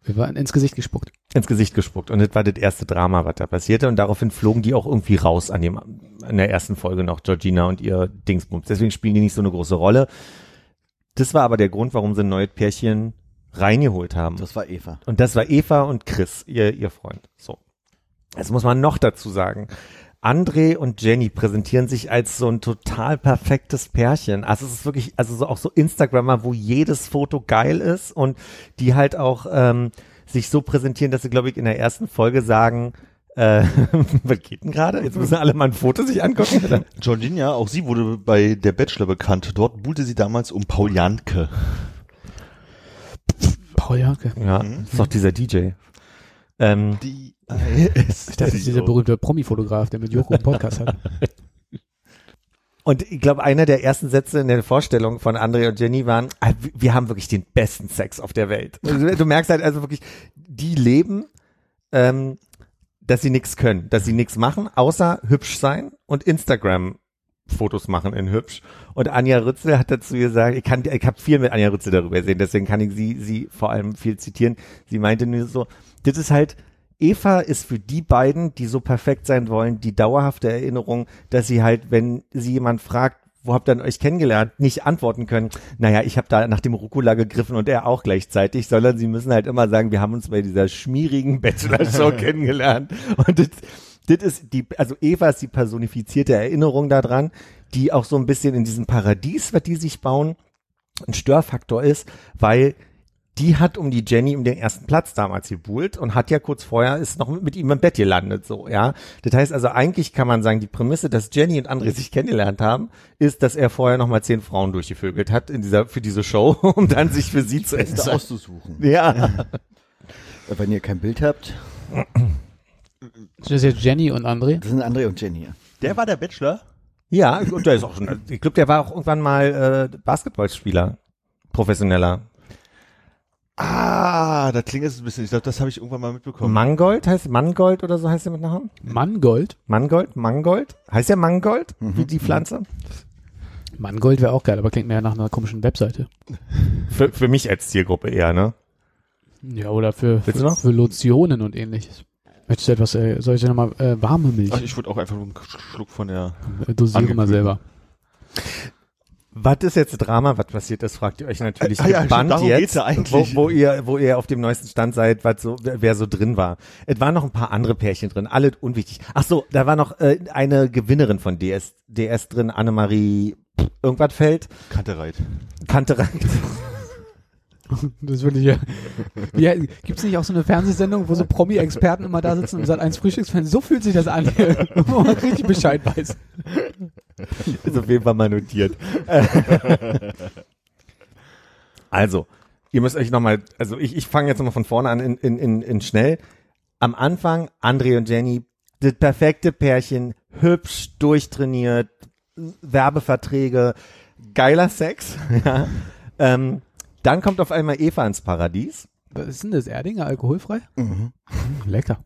Wir waren ins Gesicht gespuckt. Ins Gesicht gespuckt. Und das war das erste Drama, was da passierte. Und daraufhin flogen die auch irgendwie raus an dem, in der ersten Folge noch, Georgina und ihr Dingsbums. Deswegen spielen die nicht so eine große Rolle. Das war aber der Grund, warum sie ein neues Pärchen reingeholt haben. Das war Eva. Und das war Eva und Chris, ihr, ihr Freund. So. Jetzt muss man noch dazu sagen. André und Jenny präsentieren sich als so ein total perfektes Pärchen. Also es ist wirklich, also so auch so Instagrammer, wo jedes Foto geil ist und die halt auch ähm, sich so präsentieren, dass sie, glaube ich, in der ersten Folge sagen, äh, was geht denn gerade? Jetzt müssen alle mal ein Foto sich angucken. Georgina, auch sie wurde bei der Bachelor bekannt. Dort buhlte sie damals um Paul Janke. Paul Janke. ja, ist doch dieser DJ. Ähm, Die Ich dachte, das ist dieser berühmte Promi-Fotograf, der mit Joko einen Podcast hat. Und ich glaube, einer der ersten Sätze in der Vorstellung von André und Jenny waren, ah, wir- wir haben wirklich den besten Sex auf der Welt. Also, du merkst halt also wirklich, die leben, ähm, dass sie nichts können, dass sie nichts machen, außer hübsch sein und Instagram Fotos machen in hübsch. Und Anja Rützel hat dazu gesagt, ich kann, ich habe viel mit Anja Rützel darüber gesehen, deswegen kann ich sie, sie vor allem viel zitieren. Sie meinte nur so, das ist halt, Eva ist für die beiden, die so perfekt sein wollen, die dauerhafte Erinnerung, dass sie halt, wenn sie jemand fragt, wo habt ihr euch kennengelernt, nicht antworten können, naja, ich habe da nach dem Rucola gegriffen und er auch gleichzeitig, sondern sie müssen halt immer sagen, wir haben uns bei dieser schmierigen Bachelor-Show kennengelernt. Und das, das ist die, also Eva ist die personifizierte Erinnerung daran, die auch so ein bisschen in diesem Paradies, was die sich bauen, ein Störfaktor ist, weil die hat um die Jenny um den ersten Platz damals gebuhlt und hat ja kurz vorher ist noch mit, ihm im Bett gelandet, so, ja. Das heißt also, eigentlich kann man sagen, die Prämisse, dass Jenny und André sich kennengelernt haben, ist, dass er vorher noch mal zehn Frauen durchgevögelt hat in dieser, für diese Show, um dann sich für sie zu entscheiden. auszusuchen. Ja. Wenn ihr kein Bild habt, Das ist jetzt Jenny und André. das sind André und Jenny. Der war der Bachelor? Ja, und der ist auch schon, ich glaube, der war auch irgendwann mal äh, Basketballspieler, professioneller. Ah, da klingt es ein bisschen. Ich glaube, das habe ich irgendwann mal mitbekommen. Mangold heißt Mangold oder so heißt der mit Nachnamen? Mangold. Mangold, Mangold? Heißt der Mangold? Wie die Pflanze? Mangold wäre auch geil, aber klingt mehr nach einer komischen Webseite. Für, für mich als Zielgruppe eher, ne? Ja, oder für, Willst für, für Lotionen und ähnliches. Möchtest du etwas, äh, soll ich dir nochmal äh, warme Milch? Ach, ich würde auch einfach nur einen Schluck von der. Äh, Dosiere mal selber. Was ist jetzt Drama, was passiert ist, fragt ihr euch natürlich Ah ja, darum jetzt, geht's ja eigentlich. Wo, wo ihr, wo ihr auf dem neuesten Stand seid, was so, wer, wer so drin war. Es waren noch ein paar andere Pärchen drin, alle unwichtig. Ach so, da war noch äh, eine Gewinnerin von DS, DS drin, Annemarie irgendwas fällt, Kantereit. Kantereit. Das würde ich ja. ja Gibt es nicht auch so eine Fernsehsendung, wo so Promi-Experten immer da sitzen und sagen, eins Frühstücksfernsehen, so fühlt sich das an, wo man richtig Bescheid weiß. Ist auf jeden Fall mal notiert. also, ihr müsst euch nochmal, also ich, ich fange jetzt nochmal von vorne an in, in, in, in schnell. Am Anfang, André und Jenny, das perfekte Pärchen, hübsch, durchtrainiert, Werbeverträge, geiler Sex. ja. ähm, dann kommt auf einmal Eva ins Paradies. Was ist denn das? Erdinger alkoholfrei? Mhm. Lecker.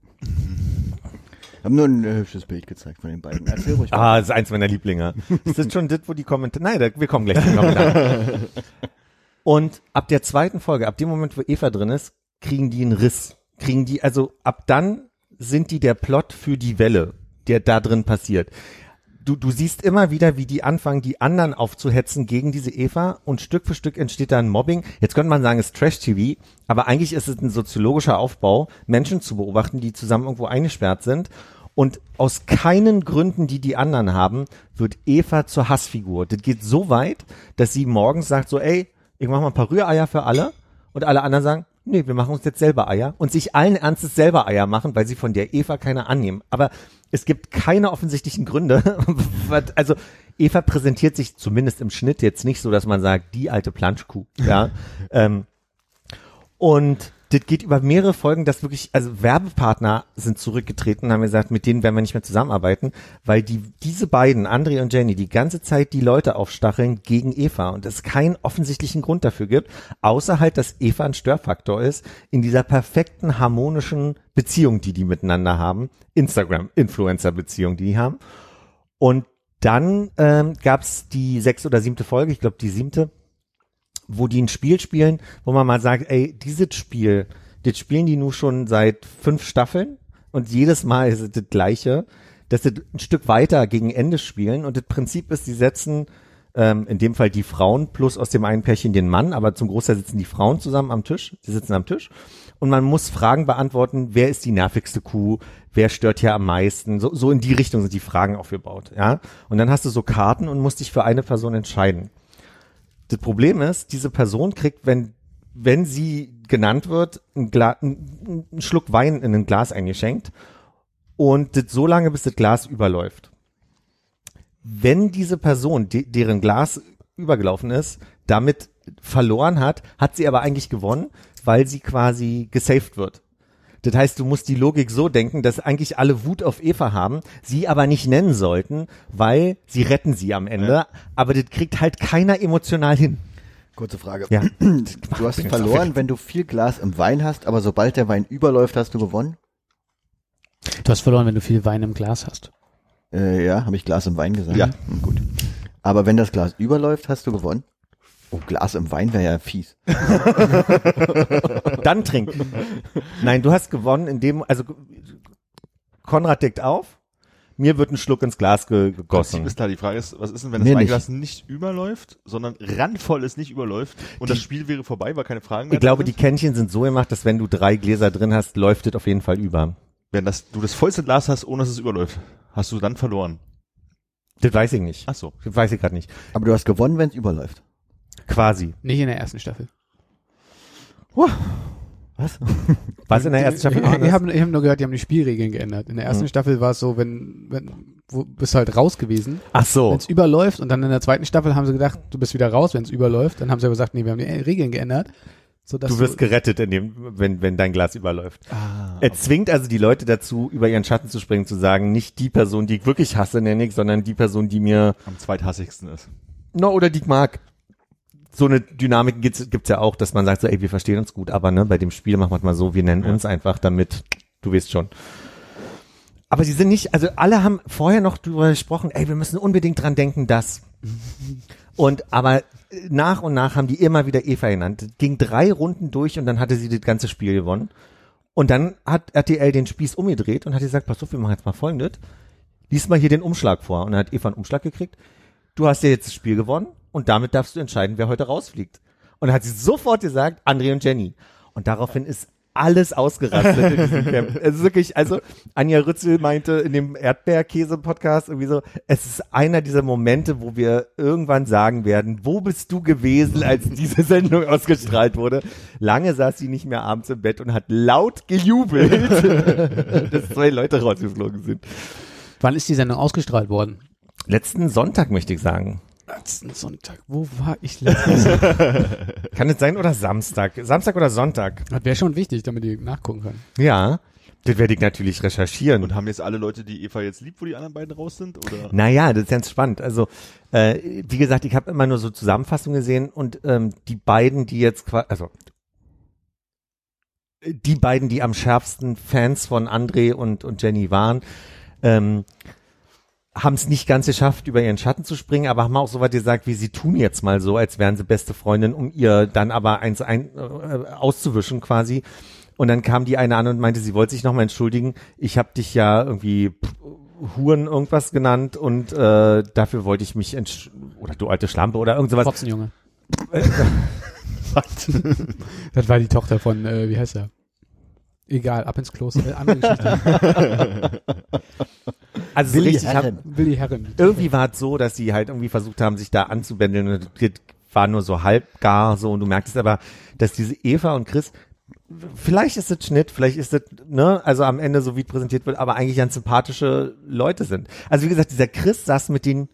Haben nur ein äh, hübsches Bild gezeigt von den beiden. Erzähl ruhig mal. Ah, das ist eins meiner Lieblinge. Ist das schon das, wo die Kommentare, nein, da, wir kommen gleich zu den Kommentaren. Und ab der zweiten Folge, ab dem Moment, wo Eva drin ist, kriegen die einen Riss. Kriegen die, also ab dann sind die der Plot für die Welle, der da drin passiert. Du, du siehst immer wieder, wie die anfangen, die anderen aufzuhetzen gegen diese Eva und Stück für Stück entsteht da ein Mobbing. Jetzt könnte man sagen, es ist Trash-TV, aber eigentlich ist es ein soziologischer Aufbau, Menschen zu beobachten, die zusammen irgendwo eingesperrt sind und aus keinen Gründen, die die anderen haben, wird Eva zur Hassfigur. Das geht so weit, dass sie morgens sagt so, ey, ich mach mal ein paar Rühreier für alle. Und alle anderen sagen, nee, wir machen uns jetzt selber Eier. Und sich allen Ernstes selber Eier machen, weil sie von der Eva keine annehmen. Aber es gibt keine offensichtlichen Gründe. Also Eva präsentiert sich zumindest im Schnitt jetzt nicht so, dass man sagt, die alte Planschkuh. Ja. ähm, und das geht über mehrere Folgen, dass wirklich, also Werbepartner sind zurückgetreten und haben gesagt, mit denen werden wir nicht mehr zusammenarbeiten, weil die, diese beiden, André und Jenny, die ganze Zeit die Leute aufstacheln gegen Eva und es keinen offensichtlichen Grund dafür gibt, außer halt, dass Eva ein Störfaktor ist in dieser perfekten harmonischen Beziehung, die die miteinander haben, Instagram-Influencer-Beziehung, die die haben. Und dann ähm, gab's die sechste oder siebte Folge, ich glaube die siebte, wo die ein Spiel spielen, wo man mal sagt, ey, dieses Spiel, das spielen die nur schon seit fünf Staffeln und jedes Mal ist es das gleiche, dass sie ein Stück weiter gegen Ende spielen und das Prinzip ist, die setzen ähm, in dem Fall die Frauen plus aus dem einen Pärchen den Mann, aber zum Großteil sitzen die Frauen zusammen am Tisch, sie sitzen am Tisch und man muss Fragen beantworten, wer ist die nervigste Kuh, wer stört hier am meisten, so, so in die Richtung sind die Fragen aufgebaut, ja, und dann hast du so Karten und musst dich für eine Person entscheiden. Das Problem ist, diese Person kriegt, wenn, wenn sie genannt wird, ein, Gla ein, Schluck Wein in ein Glas eingeschenkt und das so lange, bis das Glas überläuft. Wenn diese Person, de deren Glas übergelaufen ist, damit verloren hat, hat sie aber eigentlich gewonnen, weil sie quasi gesaved wird. Das heißt, du musst die Logik so denken, dass eigentlich alle Wut auf Eva haben, sie aber nicht nennen sollten, weil sie retten sie am Ende. Aber das kriegt halt keiner emotional hin. Kurze Frage. Ja. Du hast verloren, wenn du viel Glas im Wein hast, aber sobald der Wein überläuft, hast du gewonnen? Du hast verloren, wenn du viel Wein im Glas hast. Äh, ja, habe ich Glas im Wein gesagt? Ja. Hm, gut. Aber wenn das Glas überläuft, hast du gewonnen? Oh, Glas im Wein wäre ja fies. Dann trinken. Nein, du hast gewonnen, indem, also Konrad deckt auf, mir wird ein Schluck ins Glas ge gegossen. ist klar. Die Frage ist, was ist denn, wenn das Mir Weinglas nicht überläuft, sondern randvoll ist nicht überläuft und das Spiel wäre vorbei, weil keine Fragen mehr Ich glaube, die? Kännchen sind so gemacht, dass wenn du drei Gläser drin hast, läuft es auf jeden Fall über. wenn das, du das vollste Glas hast, ohne dass es überläuft, hast du dann verloren. Das weiß ich nicht. Ach so. Das weiß ich gerade nicht. Aber du hast gewonnen, wenn es überläuft. Quasi. Nicht in der ersten Staffel. Was? Was in der ersten Staffel Ich, ich anders? habe hab nur gehört, die haben die Spielregeln geändert. In der ersten Mhm. Staffel war es so, wenn, wenn wo, bist du halt raus gewesen, Ach so. wenn es überläuft und dann in der zweiten Staffel haben sie gedacht, du bist wieder raus, wenn es überläuft. Dann haben sie aber gesagt, nee, wir haben die Regeln geändert. Sodass Du wirst gerettet, in dem, wenn, wenn dein Glas überläuft. Ah, Er zwingt also die Leute dazu, über ihren Schatten zu springen, zu sagen, nicht die Person, die ich wirklich hasse, nenne ich, sondern die Person, die mir, am zweithassigsten ist. no, oder die ich mag. So eine Dynamik gibt's, gibt's ja auch, dass man sagt so, ey, wir verstehen uns gut, aber ne, bei dem Spiel machen wir es mal so, wir nennen Ja. uns einfach, damit, du weißt schon. Aber sie sind nicht, also alle haben vorher noch drüber gesprochen, ey, wir müssen unbedingt dran denken, dass. Und aber nach und nach haben die immer wieder Eva genannt. Es Ging drei Runden durch und dann hatte sie das ganze Spiel gewonnen. Und dann hat RTL den Spieß umgedreht und hat gesagt, pass auf, wir machen jetzt mal folgendes. Lies mal hier den Umschlag vor. Und dann hat Eva einen Umschlag gekriegt. Du hast ja jetzt das Spiel gewonnen und damit darfst du entscheiden, wer heute rausfliegt. Und dann hat sie sofort gesagt, André und Jenny. Und daraufhin ist alles ausgerastet in diesem Camp. Es ist wirklich, also Anja Rützel meinte in dem Erdbeerkäse-Podcast irgendwie so, es ist einer dieser Momente, wo wir irgendwann sagen werden, wo bist du gewesen, als diese Sendung ausgestrahlt wurde? Lange saß sie nicht mehr abends im Bett und hat laut gejubelt, dass zwei Leute rausgeflogen sind. Wann ist die Sendung ausgestrahlt worden? Letzten Sonntag möchte ich sagen. Letzten Sonntag. Wo war ich letztens? Kann es sein oder Samstag? Samstag oder Sonntag? das wäre schon wichtig, damit die nachgucken können. Ja, das werde ich natürlich recherchieren. Und haben jetzt alle Leute, die Eva jetzt liebt, wo die anderen beiden raus sind? Oder? Naja, das ist ganz spannend. Also, äh, wie gesagt, ich habe immer nur so Zusammenfassungen gesehen und ähm, die beiden, die jetzt quasi, also die beiden, die am schärfsten Fans von André und, und Jenny waren, ähm, haben es nicht ganz geschafft, über ihren Schatten zu springen, aber haben auch so weit gesagt, wie sie tun jetzt mal so, als wären sie beste Freundin, um ihr dann aber eins ein, äh, auszuwischen quasi. Und dann kam die eine an und meinte, sie wollte sich nochmal entschuldigen. Ich habe dich ja irgendwie pff, Huren irgendwas genannt und äh, dafür wollte ich mich entsch oder du alte Schlampe oder irgend sowas. Fotzenjunge. das war die Tochter von, äh, wie heißt er? Egal, ab ins Kloster. Äh, andere Geschichte. Also so Willi richtig hab, Herren. Willi Herren. irgendwie war es so, dass sie halt irgendwie versucht haben, sich da anzubändeln und das war nur so halb gar so und du merktest aber, dass diese Eva und Chris Vielleicht ist es Schnitt, vielleicht ist es, ne, also am Ende so wie es präsentiert wird, aber eigentlich ganz sympathische Leute sind. Also wie gesagt, dieser Chris saß mit den,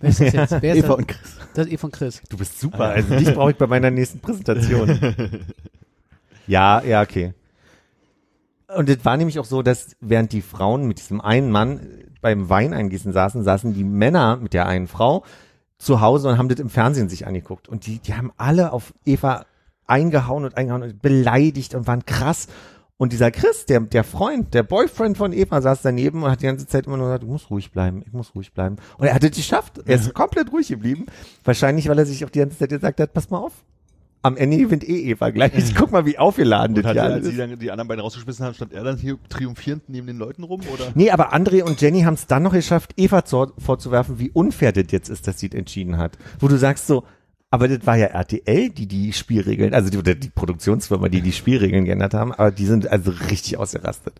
Wer ist das jetzt? Wer ist Eva das? und Chris. Das ist Eva und Chris. du bist super, also dich brauche ich bei meiner nächsten Präsentation. Ja, ja, okay. Und es war nämlich auch so, dass während die Frauen mit diesem einen Mann beim Wein eingießen saßen, saßen die Männer mit der einen Frau zu Hause und haben das im Fernsehen sich angeguckt. Und die, die haben alle auf Eva eingehauen und eingehauen und beleidigt und waren krass. Und dieser Chris, der, der Freund, der Boyfriend von Eva, saß daneben und hat die ganze Zeit immer nur gesagt, du musst ruhig bleiben, ich muss ruhig bleiben. Und er hat es geschafft. Er ist komplett ruhig geblieben. Wahrscheinlich, weil er sich auch die ganze Zeit gesagt hat, pass mal auf. Am Ende gewinnt eh Eva gleich. Guck mal, wie aufgeladen Und das er, alles als ist. sie dann die anderen beiden rausgeschmissen haben, stand er dann hier triumphierend neben den Leuten rum? Oder? Nee, aber André und Jenny haben es dann noch geschafft, Eva zu, vorzuwerfen, wie unfair das jetzt ist, dass sie es entschieden hat. Wo du sagst so, aber das war ja RTL, die die Spielregeln, also die, oder die Produktionsfirma, die die Spielregeln geändert haben, aber die sind also richtig ausgerastet.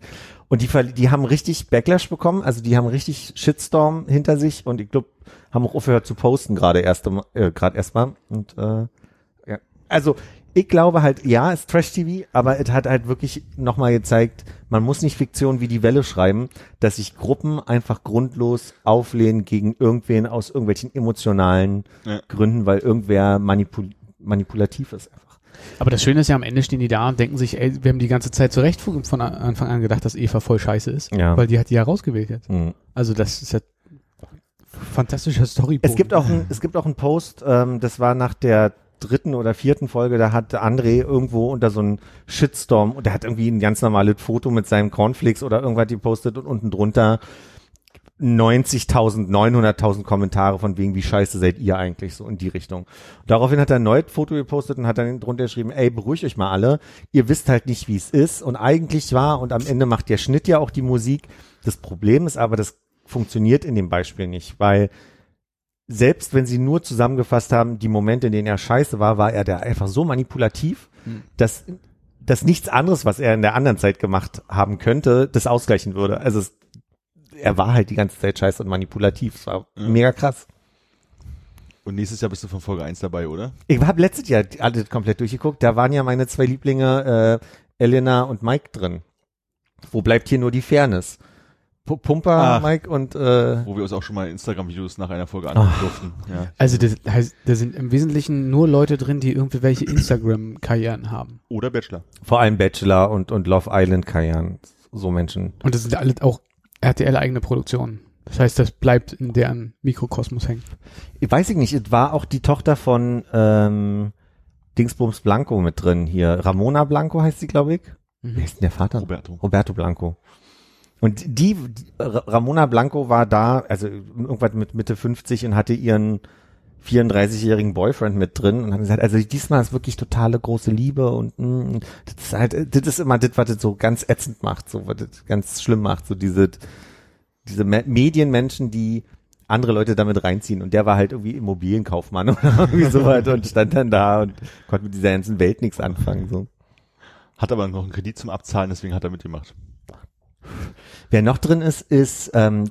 Und die, die haben richtig Backlash bekommen, also die haben richtig Shitstorm hinter sich und ich glaube, haben auch aufgehört zu posten gerade erst äh, gerade erstmal und äh, ja. Also ich glaube halt, ja, es ist Trash-TV, aber es hat halt wirklich nochmal gezeigt, man muss nicht Fiktion wie die Welle schreiben, dass sich Gruppen einfach grundlos auflehnen gegen irgendwen aus irgendwelchen emotionalen Ja. Gründen, weil irgendwer manipul manipulativ ist einfach. Aber das Schöne ist ja, am Ende stehen die da und denken sich, ey, wir haben die ganze Zeit zu Recht von Anfang an gedacht, dass Eva voll scheiße ist. Ja. Weil die hat die ja rausgewählt jetzt. Mhm. Also das ist ja fantastischer Story. Es gibt auch ein, es gibt auch einen Post, ähm, das war nach der dritten oder vierten Folge, da hat André irgendwo unter so einem Shitstorm und der hat irgendwie ein ganz normales Foto mit seinem Cornflakes oder irgendwas gepostet und unten drunter 90.000, 900.000 Kommentare von wegen, wie scheiße seid ihr eigentlich so in die Richtung. Daraufhin hat er erneut Foto gepostet und hat dann drunter geschrieben, ey, beruhigt euch mal alle, ihr wisst halt nicht, wie es ist und eigentlich war und am Ende macht der Schnitt ja auch die Musik. Das Problem ist aber, das funktioniert in dem Beispiel nicht, weil selbst wenn sie nur zusammengefasst haben, die Momente, in denen er scheiße war, war er da einfach so manipulativ, Hm. dass, dass nichts anderes, was er in der anderen Zeit gemacht haben könnte, das ausgleichen würde. Also es, er war halt die ganze Zeit scheiße und manipulativ. Es war Ja. mega krass. Und nächstes Jahr bist du von Folge 1 dabei, oder? Ich habe letztes Jahr alle komplett durchgeguckt. Da waren ja meine zwei Lieblinge, äh, Elena und Mike drin. Wo bleibt hier nur die Fairness? P Pumper, Ach. Mike und äh, Wo wir uns auch schon mal Instagram-Videos nach einer Folge angucken durften. Ja. Also das heißt, da sind im Wesentlichen nur Leute drin, die irgendwie welche Instagram-Karrieren haben. Oder Bachelor. vor allem Bachelor und, und Love Island Karrieren. So Menschen. Und das sind alle auch RTL-eigene Produktionen. Das heißt, das bleibt in deren Mikrokosmos hängen. Ich weiß ich nicht, es war auch die Tochter von ähm, Dingsbums Blanco mit drin hier. Ramona Blanco heißt sie, glaube ich. Wer ist denn der Vater? Roberto. Roberto Blanco. Und die, die Ra- Ramona Blanco war da, also irgendwas mit Mitte 50 und hatte ihren 34-jährigen Boyfriend mit drin und haben gesagt, also diesmal ist wirklich totale große Liebe und mm, das ist halt, das ist immer das, was das so ganz ätzend macht, so was das ganz schlimm macht, so diese, diese Me Medienmenschen, die andere Leute damit reinziehen und der war halt irgendwie Immobilienkaufmann oder irgendwie sowas und stand dann da und konnte mit dieser ganzen Welt nichts anfangen, so. Hat aber noch einen Kredit zum Abzahlen, deswegen hat er mitgemacht. Wer noch drin ist, ist ähm,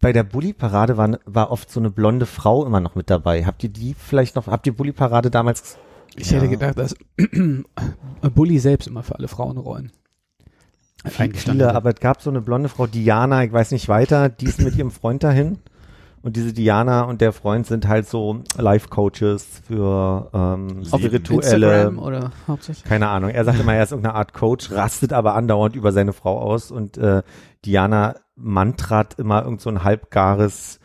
bei der Bully-Parade war, war oft so eine blonde Frau immer noch mit dabei. Habt ihr die vielleicht noch, habt ihr Bully-Parade damals? Ich hätte gedacht, dass Bully selbst immer für alle Frauenrollen eingestanden Viele, aber es gab so eine blonde Frau, Diana, ich weiß nicht weiter, die ist mit ihrem Freund dahin. Und diese Diana und der Freund sind halt so Life-Coaches für ähm, spirituelle, Instagram oder hauptsächlich? keine Ahnung. Er sagt immer, er ist irgendeine Art Coach, rastet aber andauernd über seine Frau aus und äh, Diana mantrat immer irgend so ein halbgares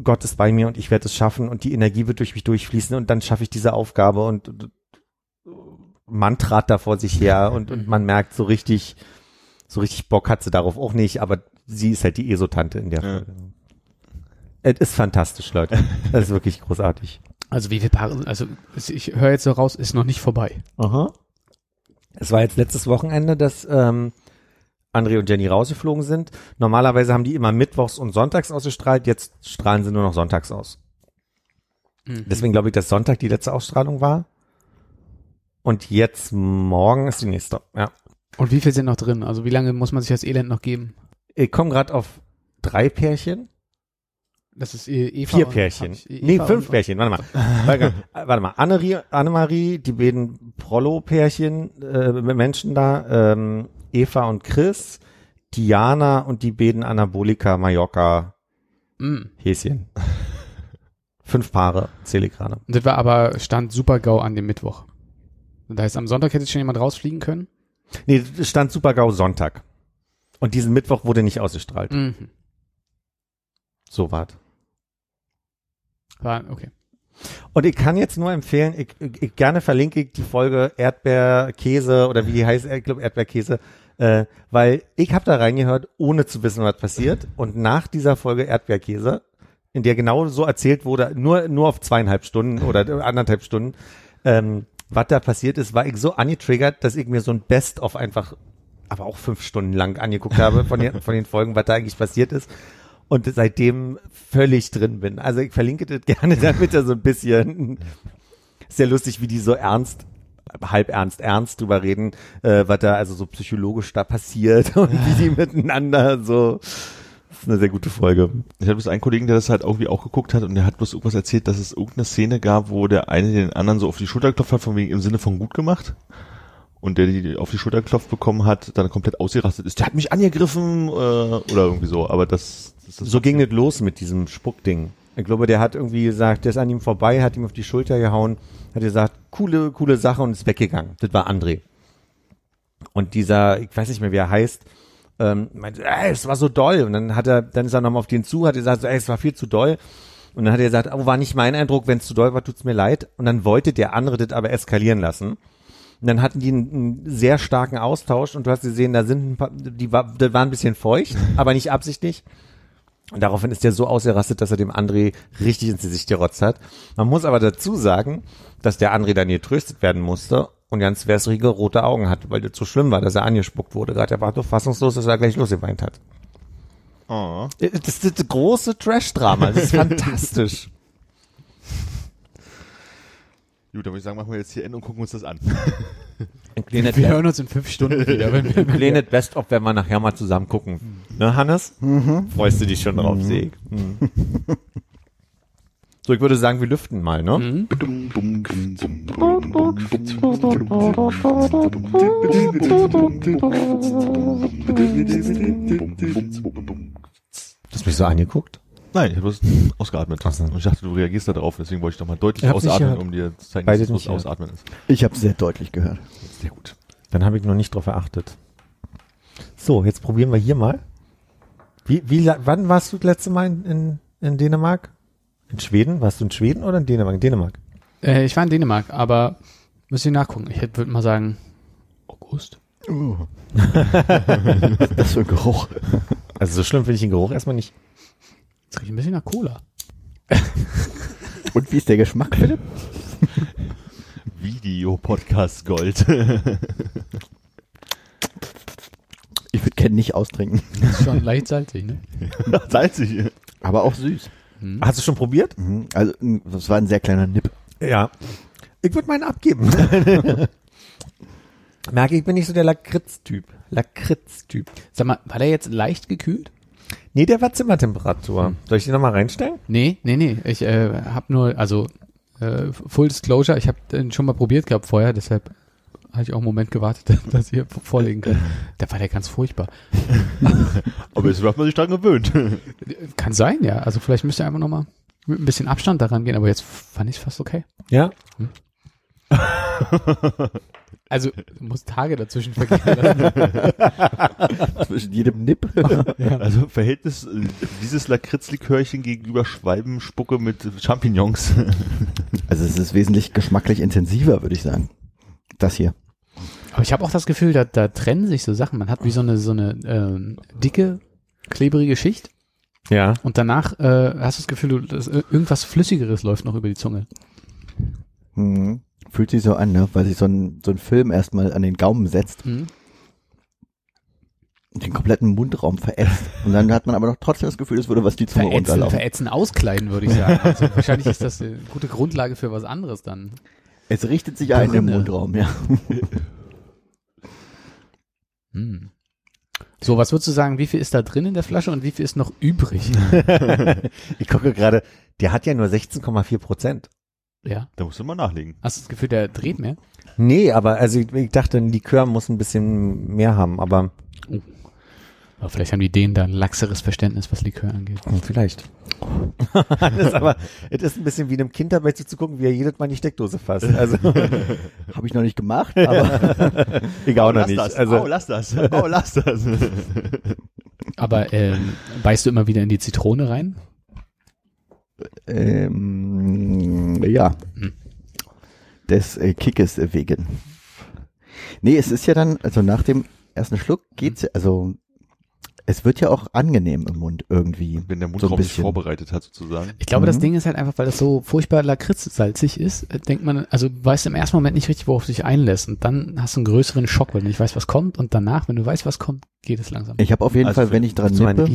Gott ist bei mir und ich werde es schaffen und die Energie wird durch mich durchfließen und dann schaffe ich diese Aufgabe und, und mantrat da vor sich her und, und man merkt so richtig, so richtig Bock hat sie darauf auch nicht, aber sie ist halt die Esotante in der Ja. Folge. Es ist fantastisch, Leute. Es ist wirklich großartig. Also wie viele Paare, also ich höre jetzt so raus, ist noch nicht vorbei. Aha. Es war jetzt letztes Wochenende, dass ähm, André und Jenny rausgeflogen sind. Normalerweise haben die immer mittwochs und sonntags ausgestrahlt, jetzt strahlen sie nur noch sonntags aus. Deswegen glaube ich, dass Sonntag die letzte Ausstrahlung war. Und jetzt morgen ist die nächste. Ja. Und wie viel sind noch drin? Also wie lange muss man sich das Elend noch geben? Ich komme gerade auf drei Pärchen. Das ist äh, Eva Vier und- Pärchen. Eva nee, und- fünf Pärchen. Warte mal. Warte mal. Annerie, Annemarie, die beiden Prollo-Pärchen, äh, Menschen da, ähm, Eva und Chris, Diana und die beiden Anabolika Mallorca Mm. Häschen. Fünf Paare zähle ich gerade. Und das war aber Stand Super GAU an dem Mittwoch. Das heißt, am Sonntag hätte schon jemand rausfliegen können? Nee, stand Super-GAU Sonntag. Und diesen Mittwoch wurde nicht ausgestrahlt. Mhm. So war's. War, okay. Und ich kann jetzt nur empfehlen, ich, ich, ich gerne verlinke ich die Folge Erdbeerkäse oder wie die heißt, ich glaube Erdbeerkäse, äh, weil ich habe da reingehört, ohne zu wissen, was passiert. Und nach dieser Folge Erdbeerkäse, in der genau so erzählt wurde, nur nur auf zweieinhalb Stunden oder anderthalb Stunden, ähm, was da passiert ist, war ich so angetriggert, dass ich mir so ein Best-of einfach, aber auch fünf Stunden lang angeguckt habe von den, von den Folgen, was da eigentlich passiert ist und seitdem völlig drin bin. Also ich verlinke das gerne, damit er so ein bisschen sehr lustig, wie die so ernst, halb ernst, ernst drüber reden, äh, was da also so psychologisch da passiert und wie die miteinander so. Das ist eine sehr gute Folge. Ich hatte bloß einen Kollegen, der das halt irgendwie auch geguckt hat und der hat bloß irgendwas erzählt, dass es irgendeine Szene gab, wo der eine den anderen so auf die Schulter geklopft hat, von wegen im Sinne von gut gemacht. Und der, die auf die Schulter geklopft bekommen hat, dann komplett ausgerastet ist. Der hat mich angegriffen äh, oder irgendwie so. Aber das, So ging es los mit diesem Spuckding. Ich glaube, der hat irgendwie gesagt, der ist an ihm vorbei, hat ihm auf die Schulter gehauen, hat gesagt, coole, coole Sache und ist weggegangen. Das war André. Und dieser, ich weiß nicht mehr, wie er heißt, ähm, meinte, ey, es war so doll. Und dann hat er, dann ist er nochmal auf den zu, hat gesagt, ey, es war viel zu doll. Und dann hat er gesagt, oh, war nicht mein Eindruck, wenn es zu doll war, tut's mir leid. Und dann wollte der andere das aber eskalieren lassen. Und Und dann hatten die einen, einen sehr starken Austausch und du hast gesehen, da sind ein paar, die war, das war ein bisschen feucht, aber nicht absichtlich. Und daraufhin ist der so ausgerastet, dass er dem André richtig ins Gesicht gerotzt hat. Man muss aber dazu sagen, dass der André dann getröstet werden musste und ganz wässrige rote Augen hatte, weil das so schlimm war, dass er angespuckt wurde. Gerade er war so fassungslos, dass er gleich losgeweint hat. Oh. Das ist das große Trash-Drama. Das ist fantastisch. Gut, dann würde ich sagen, machen wir jetzt hier Ende und gucken uns das an. Wir hören uns in fünf Stunden wieder. Wenn wir, ein kleines Best-of, wenn wir nachher mal zusammen gucken. Ne, Hannes? Freust du dich schon drauf, Seg? Mhm. So, ich würde sagen, wir lüften mal, ne? Mhm. Du hast mich so angeguckt. Nein, ich habe bloß ausgeatmet. Ach so. Und ich dachte, du reagierst da drauf, deswegen wollte ich doch mal deutlich ausatmen, um dir zu zeigen, dass es bloß ausatmen ist. Ich habe sehr deutlich gehört. Sehr gut. Dann habe ich noch nicht drauf erachtet. So, jetzt probieren wir hier mal. Wie, wie, wann warst du das letzte Mal in, in, in Dänemark? In Schweden? Warst du in Schweden oder in Dänemark? In Dänemark. äh, ich war in Dänemark, aber müsste ich nachgucken. Ich würde mal sagen, August. Uh. Ist das für ein Geruch? Also so schlimm finde ich den Geruch erstmal nicht. Jetzt riecht ein bisschen nach Cola. Und wie ist der Geschmack, Philipp? Video-Podcast Gold. Ich würde Ken nicht austrinken. Das ist schon leicht salzig, ne? Salzig. Aber auch süß. Hm. Hast du schon probiert? Mhm. Also, das war ein sehr kleiner Nipp. Ja. Ich würde meinen abgeben. Merke, ich bin nicht so der Lakritz-Typ. Lakritz-Typ. Sag mal, war der jetzt leicht gekühlt? Nee, der war Zimmertemperatur. Soll ich den nochmal reinstellen? Nee, nee, nee. Ich äh, habe nur, also äh, Full Disclosure, ich habe den schon mal probiert gehabt vorher, deshalb hatte ich auch einen Moment gewartet, dass ihr vorlegen könnt. Da war der ganz furchtbar. Aber jetzt hat man sich dran gewöhnt. Kann sein, ja. Also vielleicht müsst ihr einfach nochmal mit ein bisschen Abstand daran gehen, aber jetzt fand ich es fast okay. Ja. Also du musst Tage dazwischen vergehen lassen. Zwischen jedem Nipp. Also Verhältnis dieses Lakritzlikörchen gegenüber Schwalbenspucke mit Champignons. Also es ist wesentlich geschmacklich intensiver, würde ich sagen. Das hier. Aber ich habe auch das Gefühl, da, da trennen sich so Sachen. Man hat wie so eine so eine ähm, dicke, klebrige Schicht Ja. und danach äh, hast du das Gefühl, du, irgendwas Flüssigeres läuft noch über die Zunge. Mhm. Fühlt sich so an, ne? weil sich so ein, so ein Film erstmal an den Gaumen setzt Mhm. und den kompletten Mundraum verätzt. Und dann hat man aber noch trotzdem das Gefühl, es würde was die Zunge Verätzen, runterlaufen. verätzen, auskleiden, würde ich sagen. Also wahrscheinlich ist das eine gute Grundlage für was anderes dann. Es richtet sich ein im. Mundraum, ja. Hm. So, was würdest du sagen, wie viel ist da drin in der Flasche und wie viel ist noch übrig? ich gucke gerade, der hat ja nur 16,4 Prozent. Ja. Da musst du mal nachlegen. Hast du das Gefühl, der dreht mehr? Nee, aber also ich, ich dachte, ein Likör muss ein bisschen mehr haben, aber Aber vielleicht haben die Dänen da ein laxeres Verständnis, was Likör angeht. vielleicht. das ist aber, es ist ein bisschen wie einem Kind dabei zuzugucken, wie er jedes Mal die Steckdose fasst. Also, Habe ich noch nicht gemacht, aber ich auch noch lass nicht. das. Also, oh, lass das. Oh, lass das. Aber ähm, beißt du immer wieder in die Zitrone rein? Ähm, ja. Hm. Des äh, Kickes wegen. Nee, es ist ja dann, also nach dem ersten Schluck geht's, also es wird ja auch angenehm im Mund irgendwie. Wenn der So ein Mundraum sich bisschen. vorbereitet hat, sozusagen. Ich glaube, das Mhm. Ding ist halt einfach, weil das so furchtbar lakritzsalzig ist, äh, denkt man, also du weißt im ersten Moment nicht richtig, worauf du dich einlässt. Und dann hast du einen größeren Schock, weil du nicht weißt, was kommt. Und danach, wenn du weißt, was kommt, geht es langsam. Ich habe auf jeden Also Fall, für- wenn ich dran nippe?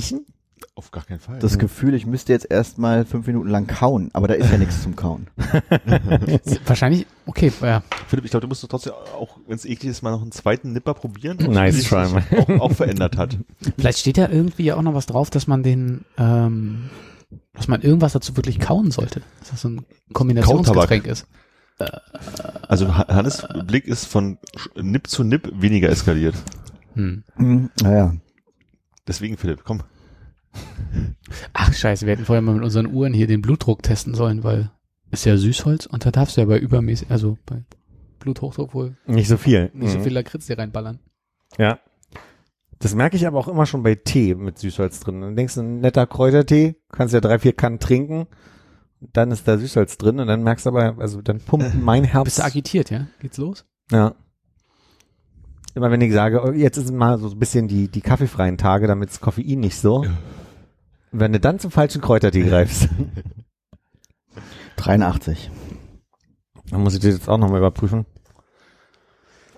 Auf gar keinen Fall. das Gefühl, ich müsste jetzt erstmal fünf Minuten lang kauen, aber da ist ja nichts zum Kauen. Wahrscheinlich, okay, ja. Philipp, ich glaube, du musst doch trotzdem auch, wenn es eklig ist, mal noch einen zweiten Nipper probieren. ob Nice sich try, das man. Auch, auch verändert hat. Vielleicht steht da irgendwie ja auch noch was drauf, dass man den, ähm, dass man irgendwas dazu wirklich kauen sollte. Dass das so ein Kombinationsgetränk ist. Also Ha- Hannes Blick ist von Sch- Nip zu Nip weniger eskaliert. Hm. Hm, naja. Deswegen, Philipp, komm. Ach scheiße, wir hätten vorher mal mit unseren Uhren hier den Blutdruck testen sollen, weil ist ja Süßholz und da darfst du ja bei übermäßig, also bei Bluthochdruck wohl Nicht so viel. nicht so Mhm. viel Lakritz dir reinballern. Ja. Das merke ich aber auch immer schon bei Tee mit Süßholz drin. Dann denkst du, ein netter Kräutertee, kannst ja drei, vier Kannen trinken, dann ist da Süßholz drin und dann merkst du aber, also dann pumpt mein Bist Herz. du agitiert, ja? Geht's los? Ja. Immer wenn ich sage, oh, jetzt ist mal so ein bisschen die, die kaffeefreien Tage, damit das Koffein nicht so. Wenn du dann zum falschen Kräutertee greifst, 83. dann muss ich das jetzt auch nochmal überprüfen.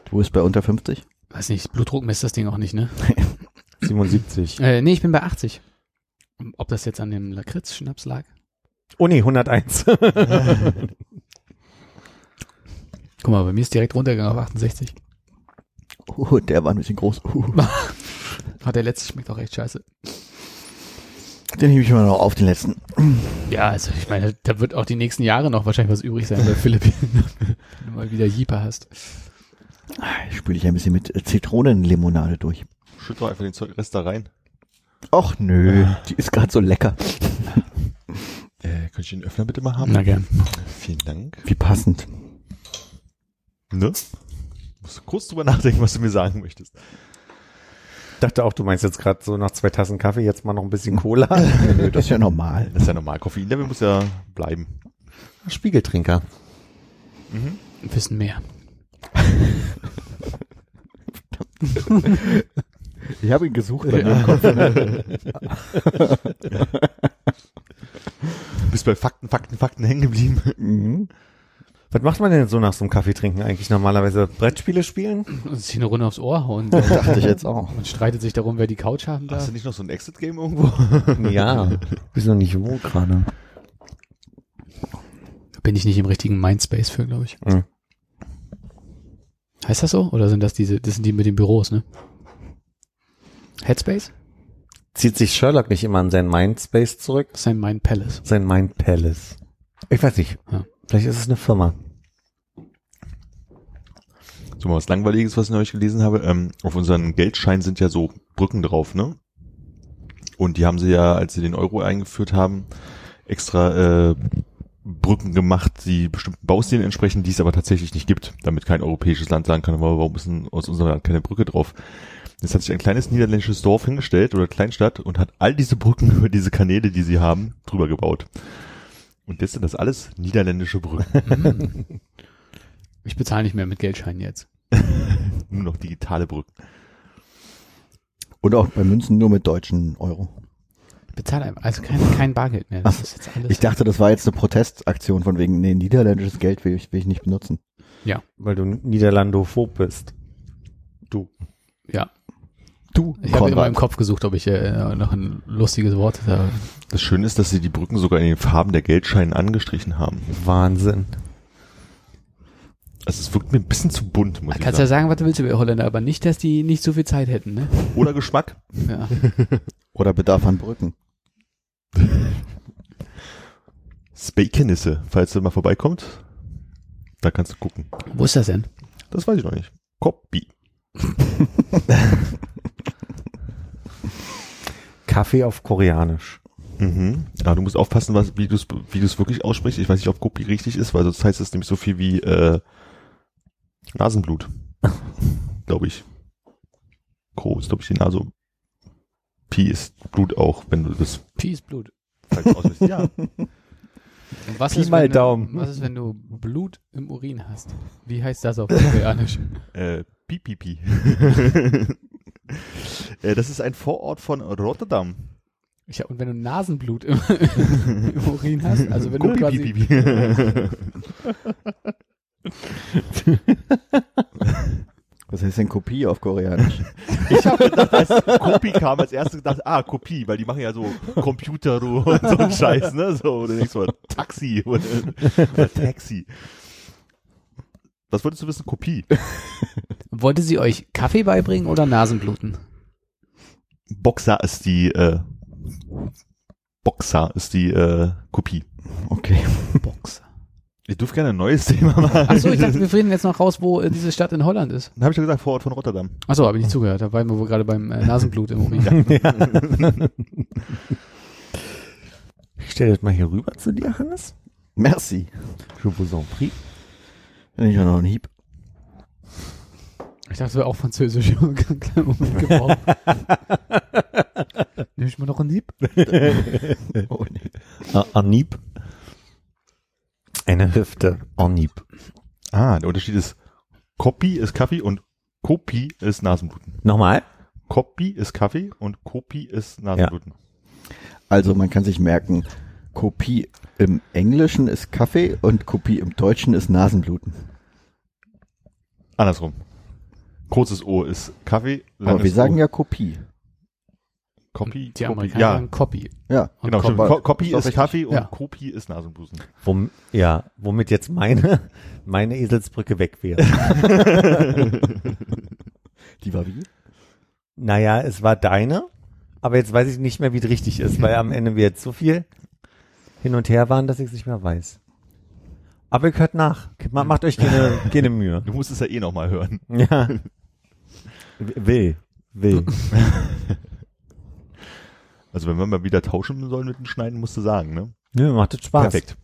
Du bist bei unter 50? Weiß nicht, Blutdruck misst das Ding auch nicht, ne? 77. Äh, nee, ich bin bei 80. Ob das jetzt an dem Lakritz-Schnaps lag? Oh nee, 101. Guck mal, bei mir ist direkt runtergegangen auf 68. Uh, der war ein bisschen groß. Ah, der letzte schmeckt auch echt scheiße. Den hebe ich mal noch auf, den letzten. Ja, also ich meine, da wird auch die nächsten Jahre noch wahrscheinlich was übrig sein bei Philipp, wenn du mal wieder Jeeper hast. Ich spüle dich ein bisschen mit Zitronenlimonade durch. Schütt doch einfach den Zeug Rest da rein. Och nö, die ist gerade so lecker. Äh, könnte ich den Öffner bitte mal haben? Na gern. Vielen Dank. Wie passend. Ne? Musst kurz drüber nachdenken, was du mir sagen möchtest. dachte auch, du meinst jetzt gerade so nach zwei Tassen Kaffee jetzt mal noch ein bisschen Cola. Nö, das ist ja normal. Das ist ja normal. Koffeinlevel muss ja bleiben. Spiegeltrinker. Wissen mehr. Ich habe ihn gesucht bei mir im Kopf. Du bist bei Fakten, Fakten, Fakten hängen geblieben. Mhm. Was macht man denn so nach so einem Kaffeetrinken eigentlich normalerweise? Brettspiele spielen? Und sich eine Runde aufs Ohr hauen. Dachte ich jetzt auch. Und streitet sich darum, wer die Couch haben Hast darf. du nicht noch so ein Exit-Game irgendwo? Ja. Bist noch nicht wo gerade? Bin ich nicht im richtigen Mindspace für, glaube ich. Mhm. Heißt das so? Oder sind das diese, das sind die mit den Büros, ne? Headspace? Zieht sich Sherlock nicht immer an seinen Mindspace zurück? Das ist ein Mind Palace. Sein Mind Palace. Ich weiß nicht. Ja. Vielleicht ist es eine Firma. So mal was Langweiliges, was ich neulich gelesen habe. Ähm, auf unseren Geldscheinen sind ja so Brücken drauf, ne? Und die haben sie ja, als sie den Euro eingeführt haben, extra äh, Brücken gemacht, die bestimmten Baustilen entsprechen, die es aber tatsächlich nicht gibt, damit kein europäisches Land sagen kann, "Aber warum ist denn aus unserem Land keine Brücke drauf? Jetzt hat sich ein kleines niederländisches Dorf hingestellt oder Kleinstadt und hat all diese Brücken über diese Kanäle, die sie haben, drüber gebaut. Und jetzt sind das alles niederländische Brücken. Ich bezahle nicht mehr mit Geldscheinen jetzt. Nur noch digitale Brücken. Und auch bei Münzen nur mit deutschen Euro. Bezahle einfach. Also kein, kein Bargeld mehr. Das Ach, ist jetzt alles. Ich dachte, das war jetzt eine Protestaktion von wegen, nee, niederländisches Geld will ich, will ich nicht benutzen. Weil du Niederlandophob bist. Du. ja. Du, Ich habe Konrad. im Kopf gesucht, ob ich äh, noch ein lustiges Wort habe. Das Schöne ist, dass sie die Brücken sogar in den Farben der Geldscheine angestrichen haben. Wahnsinn. Also es wirkt mir ein bisschen zu bunt, muss Du ich kannst ja sagen. sagen, was du willst über Holländer, aber nicht, dass die nicht so viel Zeit hätten, ne? Oder Geschmack. Ja. Oder Bedarf an Brücken. Spakenisse, falls du mal vorbeikommt. Da kannst du gucken. Wo ist das denn? Das weiß ich noch nicht. Copy. Kaffee auf Koreanisch. Mhm. Ja, du musst aufpassen, was, wie du es wie du's wirklich aussprichst. Ich weiß nicht, ob Copy richtig ist, weil sonst heißt es nämlich so viel wie äh, Nasenblut. glaube ich. Co ist, glaube ich, die Nase. Pi ist Blut auch, wenn du das Peace Blut. falsch aussprichst. ja. Und was Pi ist, mal wenn Daumen. Du, was ist, wenn du Blut im Urin hast? Wie heißt das auf Koreanisch? Äh, Pi, Pi, Pi. äh, das ist ein Vorort von Rotterdam. Ja, und wenn du Nasenblut im, im Urin hast, also wenn du quasi. Was heißt denn Kopie auf Koreanisch? Ich habe gedacht, als Kopi kam, als erstes gedacht, ah, Kopie, weil die machen ja so Computer und so ein Scheiß, ne? So, oder denkst du, Taxi oder, oder Taxi. Was wolltest du wissen? Kopie. wollte sie euch Kaffee beibringen oder Nasenbluten? Boxer ist die, äh, Boxer ist die, äh, Kopie. Okay. Boxer. Ihr dürft gerne ein neues Thema machen. Achso, ich dachte, wir finden jetzt noch raus, wo äh, diese Stadt in Holland ist. Dann habe ich ja gesagt, Vorort von Rotterdam. Achso, habe ich nicht zugehört. Da waren wir wohl gerade beim äh, Nasenblut im Urin. Ich stelle das mal hier rüber zu dir, Hannes. Merci. Je vous en prie. Wenn ich auch noch einen Hieb. Ich dachte, das wäre auch französisch. Moment gebraucht. Nimm ich mal noch einen Hieb? Oh, nee. Ah, Anhieb. Eine Hüfte. Anhieb. Ah, der Unterschied ist, Copy ist Kaffee und Kopi ist Nasenbluten. Nochmal? Kopi ist Kaffee und Kopi ist Nasenbluten. Also man kann sich merken, Kopie im Englischen ist Kaffee und Kopie im Deutschen ist Nasenbluten. Andersrum. Kurzes O ist Kaffee, langes Aber wir sagen o, ja Kopie. Kopi, Die Kopi. Amerikaner Ja, sagen Copy. Ja. Und genau. Stimmt. Copy. Ko- Kopi Ist ist richtig. Kaffee und Ja. Kopi ist Nasenbluten. Wom, ja, womit jetzt meine, meine Eselsbrücke weg wäre. Die war wie? naja, es war deine, aber jetzt weiß ich nicht mehr, wie es richtig ist, weil am Ende wir jetzt so viel hin und her waren, dass ich es nicht mehr weiß. Aber ihr hört nach. Ma- Macht euch keine, keine Mühe. Du musst es ja eh nochmal hören. Ja. Will. Will. Also wenn wir mal wieder tauschen sollen mit dem Schneiden, musst du sagen, ne? Nö, macht es Spaß. Perfekt.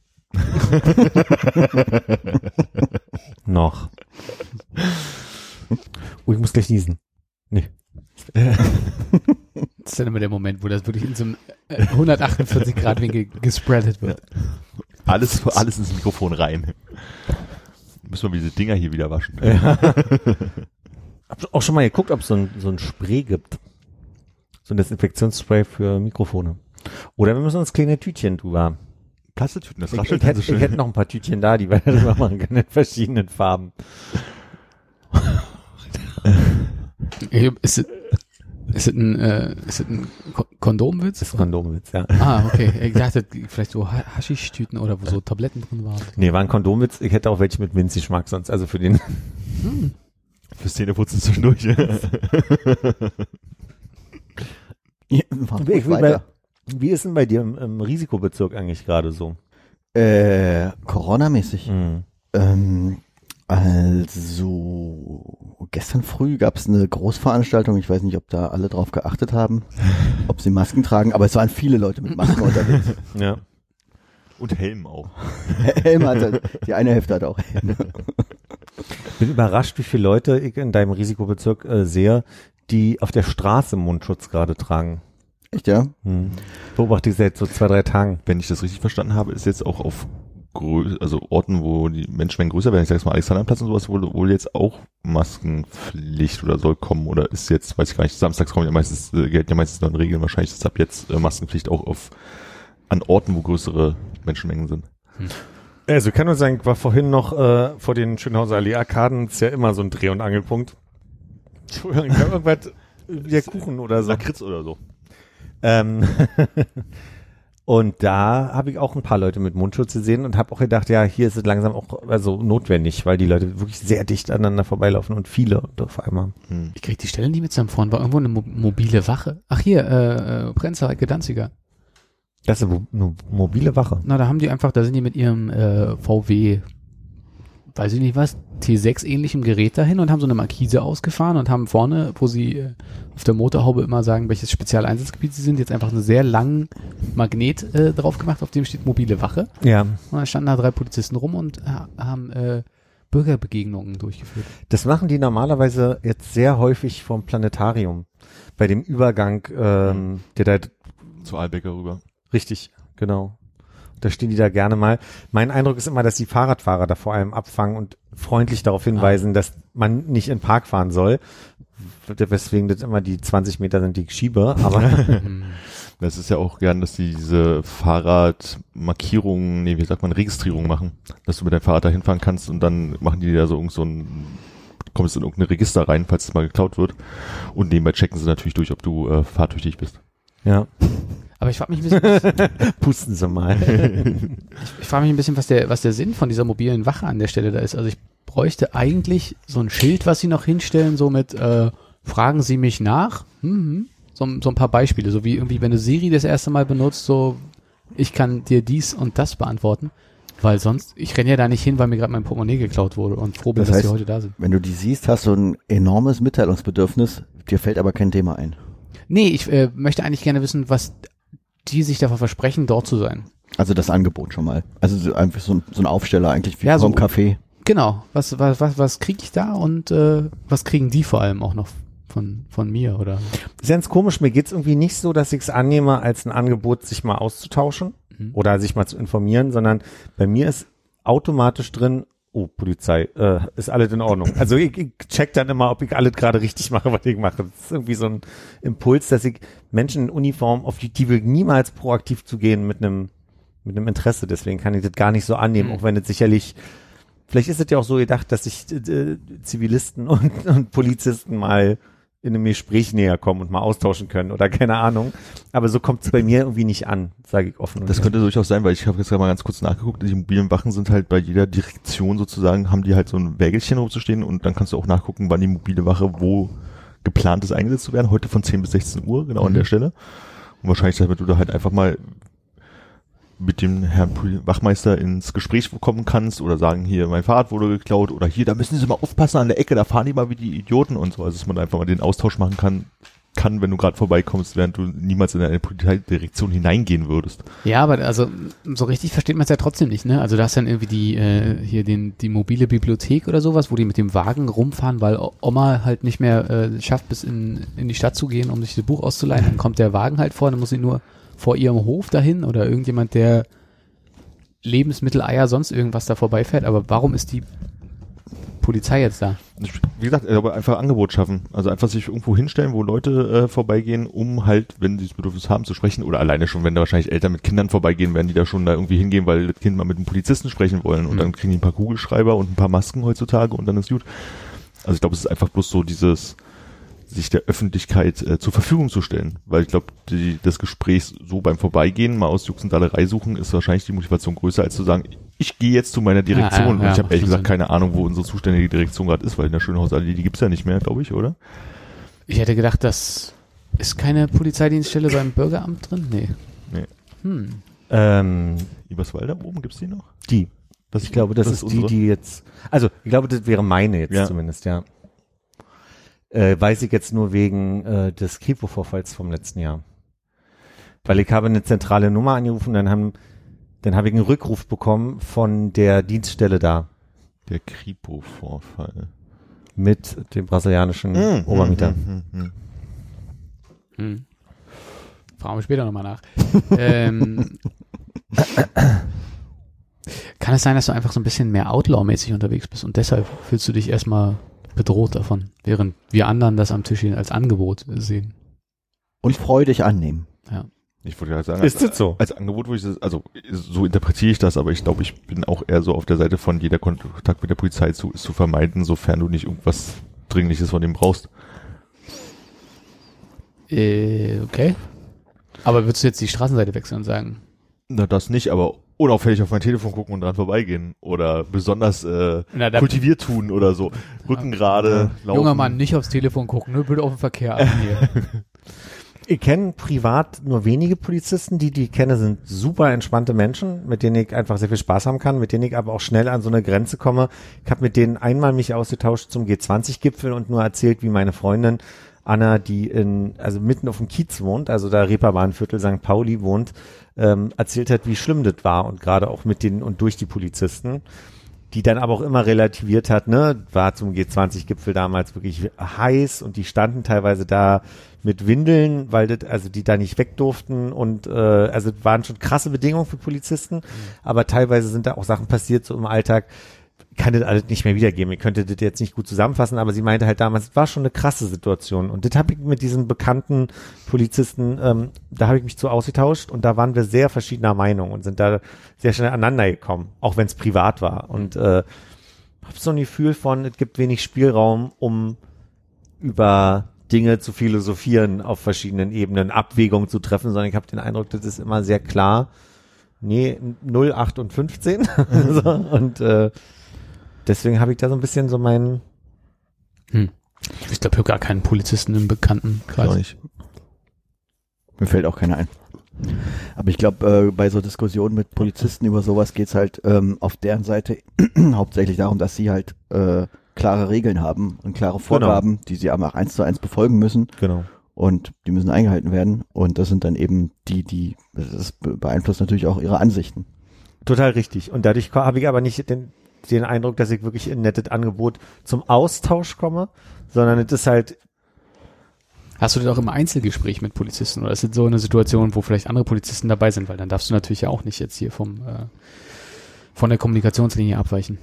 Noch. Oh, ich muss gleich niesen. Das ist dann immer der Moment, wo das wirklich in so einem äh, 148-Grad-Winkel gespreadet wird. Alles, alles ins Mikrofon rein. Müssen wir diese Dinger hier wieder waschen. Hab auch schon mal geguckt, ob es so ein, so ein Spray gibt. So ein Desinfektionsspray für Mikrofone. Oder wir müssen uns kleine Tütchen drüber. Plastetüten, das Ich, raschelt ich, dann hätte, so ich schön. hätte noch ein paar Tütchen da, die wir drüber machen können in verschiedenen Farben. Ich- Ist ist es ein, äh, ist es ein Ko- Kondomwitz? Das ist Kondomwitz, ja. Ah, okay. Ich dachte, vielleicht so Ha- Haschisch-Tüten oder wo so Tabletten drin waren. Nee, war ein Kondomwitz. Ich hätte auch welche mit Minzgeschmack sonst. Also für den. Fürs Zähneputzen zwischendurch. Ja, mach Wie, wie, bei, weiter. wie ist denn bei dir im, im Risikobezirk eigentlich gerade so? Äh, Corona-mäßig. Mhm. Ähm, also, gestern früh gab es eine Großveranstaltung. Ich weiß nicht, ob da alle drauf geachtet haben, ob sie Masken tragen, aber es waren viele Leute mit Masken unterwegs. Ja. Und Helm auch. Helm hatte, die eine Hälfte hat auch Helm. Bin überrascht, wie viele Leute ich in deinem Risikobezirk äh, sehe, die auf der Straße Mundschutz gerade tragen. Echt, ja? Hm. Beobachte ich seit so zwei, drei Tagen. Wenn ich das richtig verstanden habe, ist jetzt auch auf also Orten, wo die Menschenmengen größer werden, ich sag's mal Alexanderplatz und sowas, wohl, wohl jetzt auch Maskenpflicht oder soll kommen oder ist jetzt, weiß ich gar nicht, samstags kommen ja meistens, äh, gelten ja meistens noch in Regeln, wahrscheinlich ist ab jetzt äh, Maskenpflicht auch auf an Orten, wo größere Menschenmengen sind. Also ich kann nur sagen, ich war vorhin noch äh, vor den Schönhauser Allee-Arkaden, ist ja immer so ein Dreh- und Angelpunkt. Entschuldigung, irgendwas, der Kuchen oder so. Lakritz oder so. Ähm, und da habe ich auch ein paar Leute mit Mundschutz gesehen und habe auch gedacht, ja, hier ist es langsam auch also notwendig, weil die Leute wirklich sehr dicht aneinander vorbeilaufen und viele auf einmal. Hm. Ich krieg die Stellen nie mit zusammen. Vorhin war irgendwo eine mo mobile Wache. Ach hier, äh, äh Prenzlauer Ecke Danziger. Das ist eine mo- mobile Wache. Na, da haben die einfach, da sind die mit ihrem äh, VW, weiß ich nicht was, T6 ähnlichem Gerät dahin und haben so eine Markise ausgefahren und haben vorne, wo sie äh, auf der Motorhaube immer sagen, welches Spezialeinsatzgebiet sie sind, jetzt einfach einen sehr langen Magnet äh, drauf gemacht, auf dem steht mobile Wache. Ja, Und da standen da drei Polizisten rum und äh, haben äh, Bürgerbegegnungen durchgeführt. das machen die normalerweise jetzt sehr häufig vom Planetarium. Bei dem Übergang, ähm, der da Zu Albecker rüber. Richtig, genau. Da stehen die da gerne mal. Mein Eindruck ist immer, dass die Fahrradfahrer da vor allem abfangen und freundlich darauf hinweisen, dass man nicht in den Park fahren soll. Weswegen das immer die 20 Meter sind, die ich schiebe. Aber. Das ist ja auch gern, dass die diese Fahrradmarkierungen, nee, wie sagt man, Registrierung machen. Dass du mit deinem Fahrrad da hinfahren kannst und dann machen die da so, irgend so ein, kommst in irgendein Register rein, falls es mal geklaut wird. Und nebenbei checken sie natürlich durch, ob du äh, fahrtüchtig bist. ja, Aber ich frage mich ein bisschen, pusten sie mal. ich frage mich ein bisschen, was der, was der Sinn von dieser mobilen Wache an der Stelle da ist. Also ich bräuchte eigentlich so ein Schild, was sie noch hinstellen, so mit äh, Fragen Sie mich nach. Mhm. So, so ein paar Beispiele, so wie irgendwie, wenn du Siri das erste Mal benutzt, so ich kann dir dies und das beantworten. Weil sonst, ich renne ja da nicht hin, weil mir gerade mein Portemonnaie geklaut wurde und froh bin, Das dass sie heißt- heute da sind. Wenn du die siehst, hast du ein enormes Mitteilungsbedürfnis, dir fällt aber kein Thema ein. Nee, ich äh, möchte eigentlich gerne wissen, was die sich davon versprechen, dort zu sein. Also das Angebot schon mal. Also so einfach so ein, so ein Aufsteller eigentlich wie Ja, so- vom Café. Genau, was, was, was, was kriege ich da und äh, was kriegen die vor allem auch noch von, von mir oder ist ganz komisch, mir geht's irgendwie nicht so, dass ich es annehme als ein Angebot, sich mal auszutauschen Mhm. oder sich mal zu informieren, sondern bei mir ist automatisch drin, oh, Polizei, äh, ist alles in Ordnung. Also ich, ich check dann immer, ob ich alles gerade richtig mache, was ich mache. Das ist irgendwie so ein Impuls, dass ich Menschen in Uniform, auf die, will niemals proaktiv zu gehen mit einem mit einem Interesse. Deswegen kann ich das gar nicht so annehmen, Mhm. auch wenn es sicherlich Vielleicht ist es ja auch so gedacht, dass sich äh, Zivilisten und, und Polizisten mal in einem Gespräch näher kommen und mal austauschen können oder keine Ahnung. Aber so kommt es bei mir irgendwie nicht an, sage ich offen. Das könnte durchaus sein, weil ich habe jetzt gerade mal ganz kurz nachgeguckt, die mobilen Wachen sind halt bei jeder Direktion sozusagen, haben die halt so ein Wägelchen rumzustehen und dann kannst du auch nachgucken, wann die mobile Wache wo geplant ist eingesetzt zu werden. Heute von 10 bis 16 Uhr, genau an Mhm. der Stelle. Und wahrscheinlich, damit du da halt einfach mal mit dem Herrn Wachmeister ins Gespräch kommen kannst oder sagen, hier, mein Fahrrad wurde geklaut oder hier, da müssen Sie mal aufpassen an der Ecke, da fahren die mal wie die Idioten und so. Also, dass man einfach mal den Austausch machen kann, kann, wenn du gerade vorbeikommst, während du niemals in eine Polizeidirektion hineingehen würdest. Ja, aber also so richtig versteht man es ja trotzdem nicht, ne? Also da hast dann irgendwie die äh, hier den die mobile Bibliothek oder sowas, wo die mit dem Wagen rumfahren, weil Oma halt nicht mehr äh, schafft, bis in, in die Stadt zu gehen, um sich das Buch auszuleihen. Dann kommt der Wagen halt vor, dann muss sie nur vor ihrem Hof dahin oder irgendjemand, der Lebensmittel, Eier, sonst irgendwas da vorbeifährt. Aber warum ist die Polizei jetzt da? Wie gesagt, aber einfach Angebot schaffen. Also einfach sich irgendwo hinstellen, wo Leute äh, vorbeigehen, um halt, wenn sie das Bedürfnis haben, zu sprechen. Oder alleine schon, wenn da wahrscheinlich Eltern mit Kindern vorbeigehen, werden die da schon da irgendwie hingehen, weil das Kind mal mit einem Polizisten sprechen wollen. Und Mhm. dann kriegen die ein paar Kugelschreiber und ein paar Masken heutzutage und dann ist gut. Also ich glaube, es ist einfach bloß so dieses sich der Öffentlichkeit äh, zur Verfügung zu stellen. Weil ich glaube, die, das Gespräch so beim Vorbeigehen, mal aus Jux und Dallerei suchen, ist wahrscheinlich die Motivation größer, als zu sagen, ich gehe jetzt zu meiner Direktion. Ja, ja, und ja, ich habe ehrlich gesagt Sinn. keine Ahnung, wo unsere zuständige Direktion gerade ist, weil in der Schönhausallee, die gibt's ja nicht mehr, glaube ich, oder? Ich hätte gedacht, das ist keine Polizeidienststelle beim Bürgeramt drin? Nee. Nee. Hm. ähm, Eberswalder oben gibt's die noch? die. Das, Ich glaube, das, ist, die, unsere? die jetzt, also ich glaube, das wäre meine jetzt Ja. zumindest, ja. Äh, weiß ich jetzt nur wegen äh, des Kripo-Vorfalls vom letzten Jahr. Weil ich habe eine zentrale Nummer angerufen, dann haben, dann habe ich einen Rückruf bekommen von der Dienststelle da Der Kripo-Vorfall. mit dem brasilianischen Obermieter. Mhm, mhm, mhm. Hm. Fragen wir später nochmal nach. ähm, kann es sein, dass du einfach so ein bisschen mehr Outlaw-mäßig unterwegs bist und deshalb fühlst du dich erstmal bedroht davon, während wir anderen das am Tisch hier als Angebot sehen? Und freudig annehmen. Ich wollte gerade sagen, Ist als, das so? als Angebot, wo ich das, also so interpretiere ich das, aber ich glaube, ich bin auch eher so auf der Seite von jeder Kontakt mit der Polizei zu, zu vermeiden, sofern du nicht irgendwas Dringliches von dem brauchst. Äh, okay. Aber würdest du jetzt die Straßenseite wechseln und sagen, Na, das nicht, aber unauffällig auf mein Telefon gucken und dran vorbeigehen. Oder besonders äh, na, kultiviert tun oder so. Rücken gerade, laufen. junger Mann, nicht aufs Telefon gucken, ne? Bitte auf den Verkehr achten hier. Ich kenne privat nur wenige Polizisten, die die ich kenne, sind super entspannte Menschen, mit denen ich einfach sehr viel Spaß haben kann, mit denen ich aber auch schnell an so eine Grenze komme. Ich habe mit denen einmal mich ausgetauscht zum G20-Gipfel und nur erzählt, wie meine Freundin Anna, die in, also mitten auf dem Kiez wohnt, also da Reeperbahnviertel St. Pauli wohnt, ähm, erzählt hat, wie schlimm das war und gerade auch mit den und durch die Polizisten die dann aber auch immer relativiert hat, ne, war zum G20-Gipfel damals wirklich heiß und die standen teilweise da mit Windeln, weil das, also die da nicht weg durften und äh, also das waren schon krasse Bedingungen für Polizisten, aber teilweise sind da auch Sachen passiert so im Alltag, kann das alles nicht mehr wiedergeben. Ich könnte das jetzt nicht gut zusammenfassen, aber sie meinte halt damals, es war schon eine krasse Situation. Und das habe ich mit diesen bekannten Polizisten, ähm, da habe ich mich zu ausgetauscht und da waren wir sehr verschiedener Meinung und sind da sehr schnell aneinander gekommen, auch wenn es privat war. Und äh, habe so ein Gefühl von, es gibt wenig Spielraum, um über Dinge zu philosophieren auf verschiedenen Ebenen, Abwägungen zu treffen, sondern ich habe den Eindruck, das ist immer sehr klar. Nee, 0, 8 und 15. so, und äh, deswegen habe ich da so ein bisschen so meinen Ich glaube, ich habe gar keinen Polizisten im Bekannten auch Kreis. nicht. Mir fällt auch keiner ein. Aber ich glaube, äh, bei so Diskussionen mit Polizisten über sowas geht's halt ähm, auf deren Seite hauptsächlich darum, dass sie halt äh, klare Regeln haben und klare Vorgaben, die sie aber auch eins zu eins befolgen müssen Genau. und die müssen eingehalten werden. Und das sind dann eben die, die, das be- beeinflusst natürlich auch ihre Ansichten. Total richtig. Und dadurch habe ich aber nicht den, den Eindruck, dass ich wirklich in ein nettes Angebot zum Austausch komme, sondern es ist halt, Hast du das auch im Einzelgespräch mit Polizisten oder ist es so eine Situation, wo vielleicht andere Polizisten dabei sind? Weil dann darfst du natürlich ja auch nicht jetzt hier vom äh, von der Kommunikationslinie abweichen.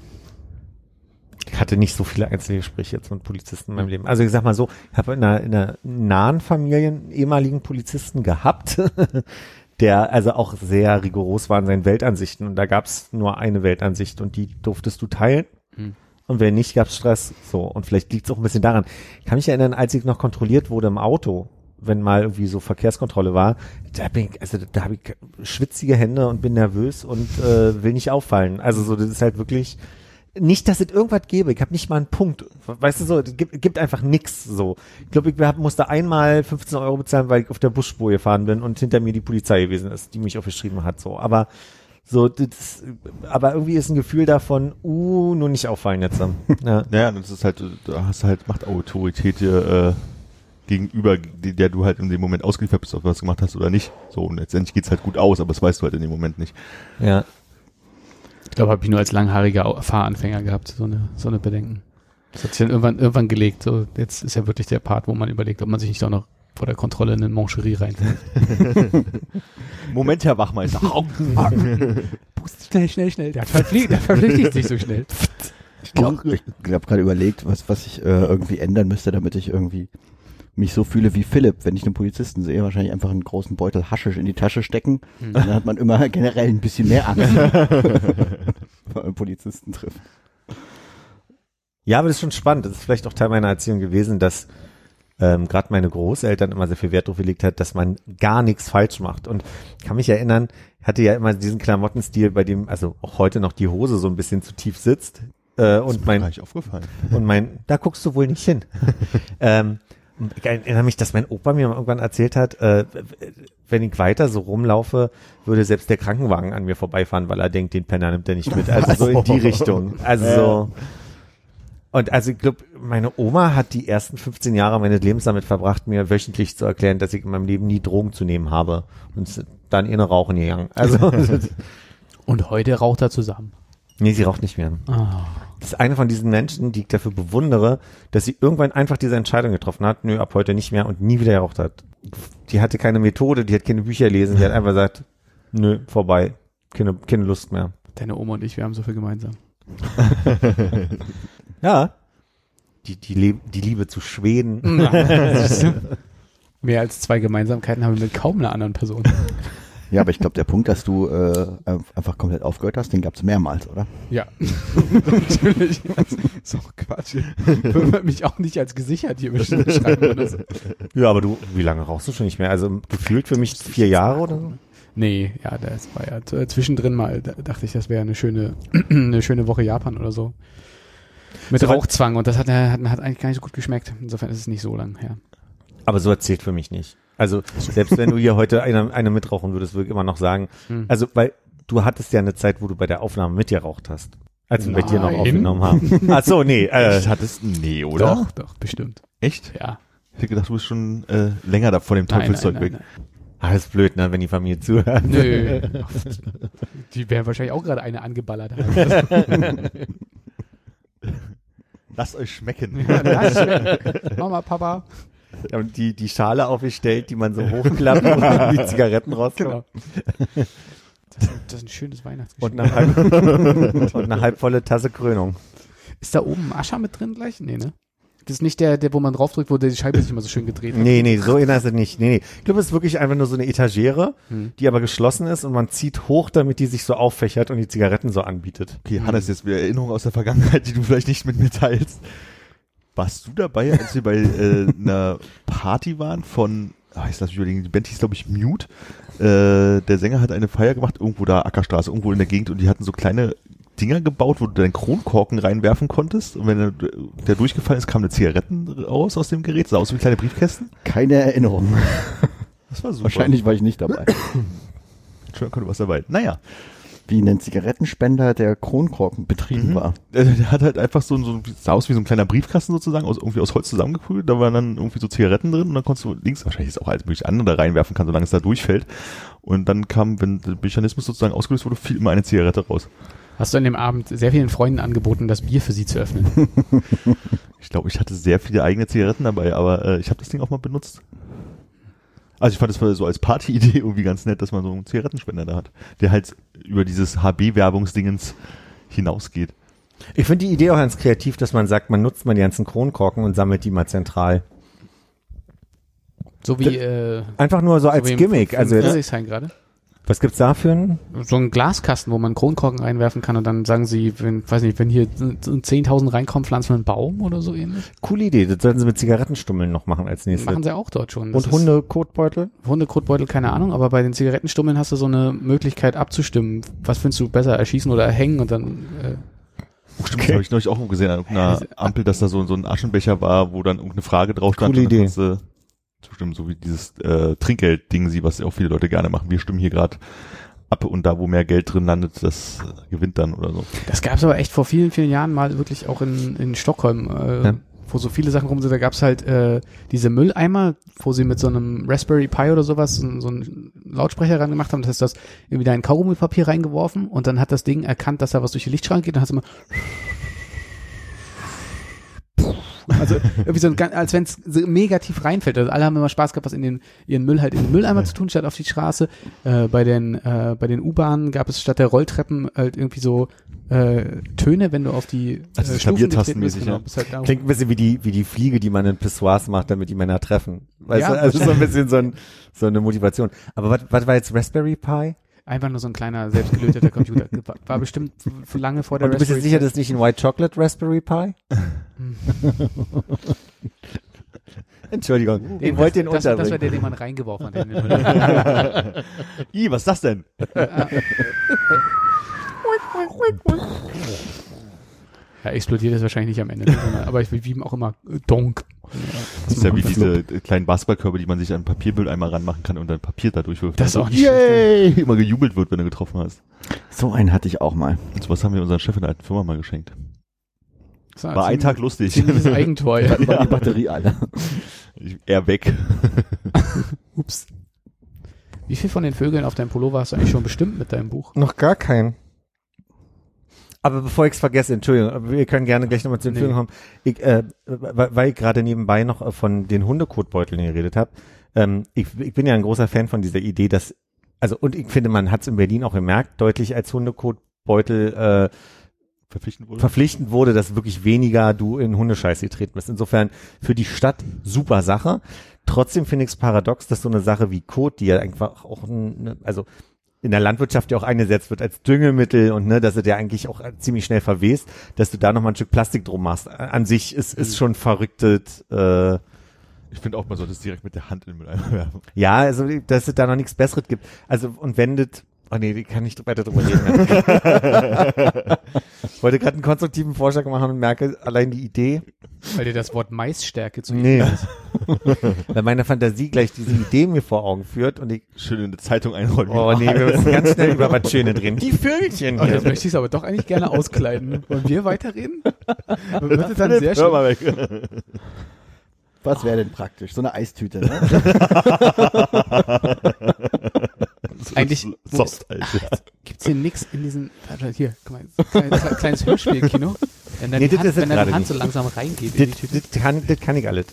hatte nicht so viele Einzelgespräche jetzt mit Polizisten in meinem Leben. Also ich sag mal so, ich habe in einer, in einer nahen Familie einen ehemaligen Polizisten gehabt, der also auch sehr rigoros war in seinen Weltansichten. Und da gab es nur eine Weltansicht und die durftest du teilen. Hm. Und wenn nicht, gab es Stress. So. Und vielleicht liegt es auch ein bisschen daran. Ich kann mich erinnern, als ich noch kontrolliert wurde im Auto, wenn mal irgendwie so Verkehrskontrolle war, da bin ich, also da habe ich schwitzige Hände und bin nervös und äh, will nicht auffallen. Also so, das ist halt wirklich nicht, dass es irgendwas gäbe. Ich habe nicht mal einen Punkt. Weißt du so, es gibt, gibt einfach nix so. Ich glaube, ich hab, musste einmal 15 Euro bezahlen, weil ich auf der Busspur gefahren bin und hinter mir die Polizei gewesen ist, die mich aufgeschrieben hat. So, aber so, das, aber irgendwie ist ein Gefühl davon, uh, nur nicht auffallen jetzt. Ja. Naja, das ist halt, da hast du halt Machtautorität dir, äh, gegenüber, der du halt in dem Moment ausgeliefert bist, ob du was gemacht hast oder nicht. So, und letztendlich geht's halt gut aus, aber das weißt du halt in dem Moment nicht. ja. Ich glaube, habe ich nur als langhaariger Fahranfänger gehabt, so eine, so eine Bedenken. Das hat sich dann irgendwann, irgendwann gelegt. So, jetzt ist ja wirklich der Part, wo man überlegt, ob man sich nicht auch noch vor der Kontrolle in eine Moncherie reinfällt. Moment, Herr Wachmeister. Pust, schnell, schnell, schnell. Der, verpflichtet, der verpflichtet sich so schnell. Ich glaube, ich habe gerade überlegt, was, was ich äh, irgendwie ändern müsste, damit ich irgendwie mich so fühle wie Philipp, wenn ich einen Polizisten sehe, wahrscheinlich einfach einen großen Beutel Haschisch in die Tasche stecken. Und dann hat man immer generell ein bisschen mehr Angst, wenn man einen Polizisten trifft. Ja, aber das ist schon spannend. Das ist vielleicht auch Teil meiner Erziehung gewesen, dass ähm, gerade meine Großeltern immer sehr viel Wert darauf gelegt hat, dass man gar nichts falsch macht. Und ich kann mich erinnern, ich hatte ja immer diesen Klamottenstil, bei dem, also auch heute noch die Hose so ein bisschen zu tief sitzt. Äh, und mein, gar nicht aufgefallen. und mein, da guckst du wohl nicht hin. ähm, ich erinnere mich, dass mein Opa mir irgendwann erzählt hat, äh, wenn ich weiter so rumlaufe, würde selbst der Krankenwagen an mir vorbeifahren, weil er denkt, den Penner nimmt er nicht mit. Also so in die Richtung. Also so. Und also ich glaube, meine Oma hat die ersten 15 Jahre meines Lebens damit verbracht, mir wöchentlich zu erklären, dass ich in meinem Leben nie Drogen zu nehmen habe. Und dann in Rauchen gegangen. Also, Und heute raucht er zusammen. Nee, sie raucht nicht mehr. Ah. Das ist eine von diesen Menschen, die ich dafür bewundere, dass sie irgendwann einfach diese Entscheidung getroffen hat, nö, ab heute nicht mehr und nie wieder geraucht hat. Die hatte keine Methode, die hat keine Bücher lesen, die hat einfach gesagt, nö, vorbei, keine, keine Lust mehr. Deine Oma und ich, wir haben so viel gemeinsam. Ja. Die, die, Le die Liebe zu Schweden. Mehr als zwei Gemeinsamkeiten haben wir mit kaum einer anderen Person. Ja, aber ich glaube, der Punkt, dass du äh, einfach komplett aufgehört hast, den gab es mehrmals, oder? Ja, natürlich. Das ist auch Quatsch. Würde man mich auch nicht als gesichert hier beschreiben oder so. Ja, aber du, wie lange rauchst du schon nicht mehr? Also gefühlt für mich vier Jahre oder so? Nee, ja, das war ja zwischendrin mal, da dachte ich, das wäre eine schöne, eine schöne Woche Japan oder so. Mit So, Rauchzwang und das hat, hat, hat eigentlich gar nicht so gut geschmeckt. Insofern ist es nicht so lang her. Aber so erzählt für mich nicht. Also selbst wenn du hier heute eine, eine mitrauchen würdest, würde ich immer noch sagen, Hm. also weil du hattest ja eine Zeit, wo du bei der Aufnahme mit geraucht hast. Als wir bei dir noch Nein. aufgenommen haben. Ach so, nee. Äh, Echt? Hattest, nee, oder? Doch, doch, bestimmt. Echt? Ja. Ich hätte gedacht, du bist schon äh, länger da vor dem Nein, Teufelszeug nein, weg. nein, alles blöd, ne, wenn die Familie zuhört. nein. Nö. Die werden wahrscheinlich auch gerade eine angeballert haben. Lasst euch schmecken. Ja, das schmeckt. Mama, Papa. Ja, und die, die Schale aufgestellt, die man so hochklappt und dann die Zigaretten rauskommen. Genau. Das, das ist ein schönes Weihnachtsgeschenk. Und eine, halb, und eine halbvolle Tasse Krönung. Ist da oben Ascher mit drin gleich? Nee, ne? Das ist nicht der, der, wo man draufdrückt, wo die Scheibe sich immer so schön gedreht hat. Nee, nee, so inner ist es nicht. Nee, nee. Ich glaube, es ist wirklich einfach nur so eine Etagere, Hm. die aber geschlossen ist und man zieht hoch, damit die sich so auffächert und die Zigaretten so anbietet. Okay, Hannes, jetzt wieder Erinnerungen aus der Vergangenheit, die du vielleicht nicht mit mir teilst. Warst du dabei, als wir bei äh, einer Party waren von, ah, ich lass mich überlegen, die Band hieß, glaube ich, Mute. Äh, der Sänger hat eine Feier gemacht, irgendwo da, Ackerstraße, irgendwo in der Gegend, und die hatten so kleine Dinger gebaut, wo du deinen Kronkorken reinwerfen konntest. Und wenn der, der durchgefallen ist, kamen eine Zigaretten raus aus dem Gerät, sah aus wie kleine Briefkästen. Keine Erinnerung. Das war super. Wahrscheinlich war ich nicht dabei. Entschuldigung, du warst dabei. Naja. Wie ein Zigarettenspender, der Kronkorken betrieben Mhm. war. Äh, Der hat halt einfach so, ein- so sah aus wie so ein kleiner Briefkasten sozusagen, aus, irgendwie aus Holz zusammengeprügelt. Da waren dann irgendwie so Zigaretten drin und dann konntest du links, wahrscheinlich ist auch alles mögliche andere reinwerfen kann, solange es da durchfällt. Und dann kam, wenn der Mechanismus sozusagen ausgelöst wurde, fiel immer eine Zigarette raus. Hast du an dem Abend sehr vielen Freunden angeboten, das Bier für sie zu öffnen? Ich glaube, ich hatte sehr viele eigene Zigaretten dabei, aber äh, ich habe das Ding auch mal benutzt. Also ich fand es so als Partyidee irgendwie ganz nett, dass man so einen Zigarettenspender da hat, der halt über dieses HB-Werbungsdingens hinausgeht. Ich finde die Idee auch ganz kreativ, dass man sagt, man nutzt mal die ganzen Kronkorken und sammelt die mal zentral. So wie, äh, Einfach nur so als so wie im- Gimmick. im Also jetzt, Friedrichshain gerade. Was gibt's da für einen? So ein Glaskasten, wo man Kronkorken reinwerfen kann und dann sagen sie, wenn, weiß nicht, wenn hier 10.000 reinkommen, pflanzen wir einen Baum oder so ähnlich. Coole Idee. Das sollten sie mit Zigarettenstummeln noch machen als nächstes. Machen sie auch dort schon. Das und Hunde-Kotbeutel? Hundekotbeutel, keine Ahnung, aber bei den Zigarettenstummeln hast du so eine Möglichkeit abzustimmen. Was findest du besser, erschießen oder erhängen und dann, äh, Oh, stimmt, das habe ich neulich auch gesehen an irgendeiner Ampel, dass da so, so ein Aschenbecher war, wo dann irgendeine Frage drauf stand. Coole und dann Idee. du zustimmen, so wie dieses äh, Trinkgeld-Ding, sie, was auch viele Leute gerne machen. Wir stimmen hier gerade ab und da, wo mehr Geld drin landet, das gewinnt dann oder so. das gab es aber echt vor vielen, vielen Jahren mal wirklich auch in, in Stockholm, äh, Ja. wo so viele Sachen rum sind. Da gab es halt äh, diese Mülleimer, wo sie mit so einem Raspberry Pi oder sowas so, so einen Lautsprecher ran gemacht haben. Das heißt, das irgendwie da ein Kaugummipapier reingeworfen und dann hat das Ding erkannt, dass da was durch die Lichtschranke geht und hat es immer Also irgendwie so ein, als wenn es so mega tief reinfällt. Also alle haben immer Spaß gehabt, was in den ihren Müll halt in den Mülleimer zu tun, statt auf die Straße. Äh, bei den äh, bei den U-Bahnen gab es statt der Rolltreppen halt irgendwie so äh, Töne, wenn du auf die Also äh, so Stufen getreten bist, genau, bist halt Klingt ein bisschen wie die, wie die Fliege, die man in Pissoirs macht, damit die Männer treffen. Weißt Ja, du? Also so ein bisschen so, ein, so eine Motivation. Aber was, was war jetzt Raspberry Pi? Einfach nur so ein kleiner, selbstgelöteter Computer. War, war bestimmt lange vor der Und du bist jetzt Raspberry sicher, das ist nicht ein White Chocolate Raspberry Pi? Entschuldigung, wollte den das, das war unterbringen. der, den man reingeworfen hat. in den Müll. Ih, was ist das denn? Ja, explodiert ist wahrscheinlich nicht am Ende. Aber ich will wie auch immer Donk. Das ist ja wie diese kleinen Basketballkörbe, die man sich an einen Papiermülleimer ranmachen kann und dann Papier da durchwirft. Das ist Also, auch nicht Yay! Immer gejubelt wird, wenn du getroffen hast. So einen hatte ich auch mal. Und sowas haben wir unseren Chef in der alten Firma mal geschenkt. Das War ein Tag lustig. Ziemliches Eigentor. Ja. War die Batterie alle. Er weg. Ups. Wie viel von den Vögeln auf deinem Pullover hast du eigentlich schon bestimmt mit deinem Buch? Noch gar keinen. Aber bevor ich es vergesse, Entschuldigung, wir können gerne gleich nochmal zu den Nee. Vögeln kommen. Ich, äh, weil ich gerade nebenbei noch äh, von den Hundekotbeuteln geredet habe. Ähm, ich, ich bin ja ein großer Fan von dieser Idee, dass, also und ich finde, man hat es in Berlin auch gemerkt, deutlich als Hundekotbeutel äh, Verpflichtend wurde. verpflichtend wurde, dass wirklich weniger du in Hundescheiße getreten bist. Insofern für die Stadt super Sache. Trotzdem finde ich es paradox, dass so eine Sache wie Kot, die ja einfach auch, ein, also in der Landwirtschaft ja auch eingesetzt wird als Düngemittel und ne, dass es ja eigentlich auch ziemlich schnell verwest, dass du da nochmal ein Stück Plastik drum machst. An sich ist, ist schon verrücktet, äh, ich finde auch, man sollte es direkt mit der Hand in den Mülleimer werfen. ja, also dass es da noch nichts Besseres gibt. Also und wenn das Oh nee, die kann nicht weiter drüber reden. Ich wollte gerade einen konstruktiven Vorschlag machen und merke allein die Idee, Weil dir das Wort Maisstärke zu Nee. Weil meine Fantasie gleich diese Idee mir vor Augen führt und ich, Schön in eine Zeitung einrollen. oh nee, wir müssen ganz schnell über was Schönes reden. Die Vögelchen Und jetzt möchte ich es aber doch eigentlich gerne auskleiden. Wollen wir weiterreden? Wird es dann sehr Hör schön. mal weg. Was wäre denn praktisch? So eine Eistüte, ne? Eigentlich- Soft, Alter. Gibt's hier nix in warte, hier, guck mal, kleines, kleines Hörspielkino. Wenn deine Nee, das Hand, wenn deine Hand so langsam reingeht in die Das, Tüte. das, kann, das kann ich alles.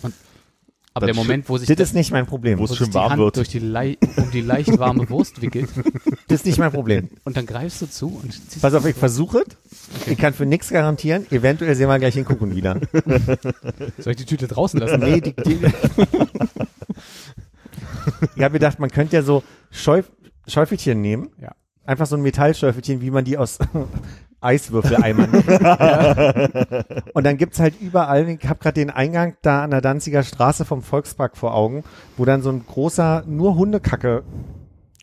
Aber der das Moment, wo sich, Das der- ist nicht mein Problem. Wo wo es sich die Hand wird. durch die lei um die leicht warme Wurst wickelt Das ist nicht mein Problem. und dann greifst du zu und ziehst Pass auf, ich versuche es. Ich kann für nichts garantieren. Eventuell sehen wir gleich den Kuckuck wieder. Soll ich die Tüte draußen lassen? Nee, die, die ich habe gedacht, man könnte ja so Schäuf, Schäufelchen nehmen. Ja. Einfach so ein Metallschäufelchen, wie man die aus Eiswürfeleimern nimmt. Und dann gibt's halt überall, ich habe gerade den Eingang da an der Danziger Straße vom Volkspark vor Augen, wo dann so ein großer, nur Hundekacke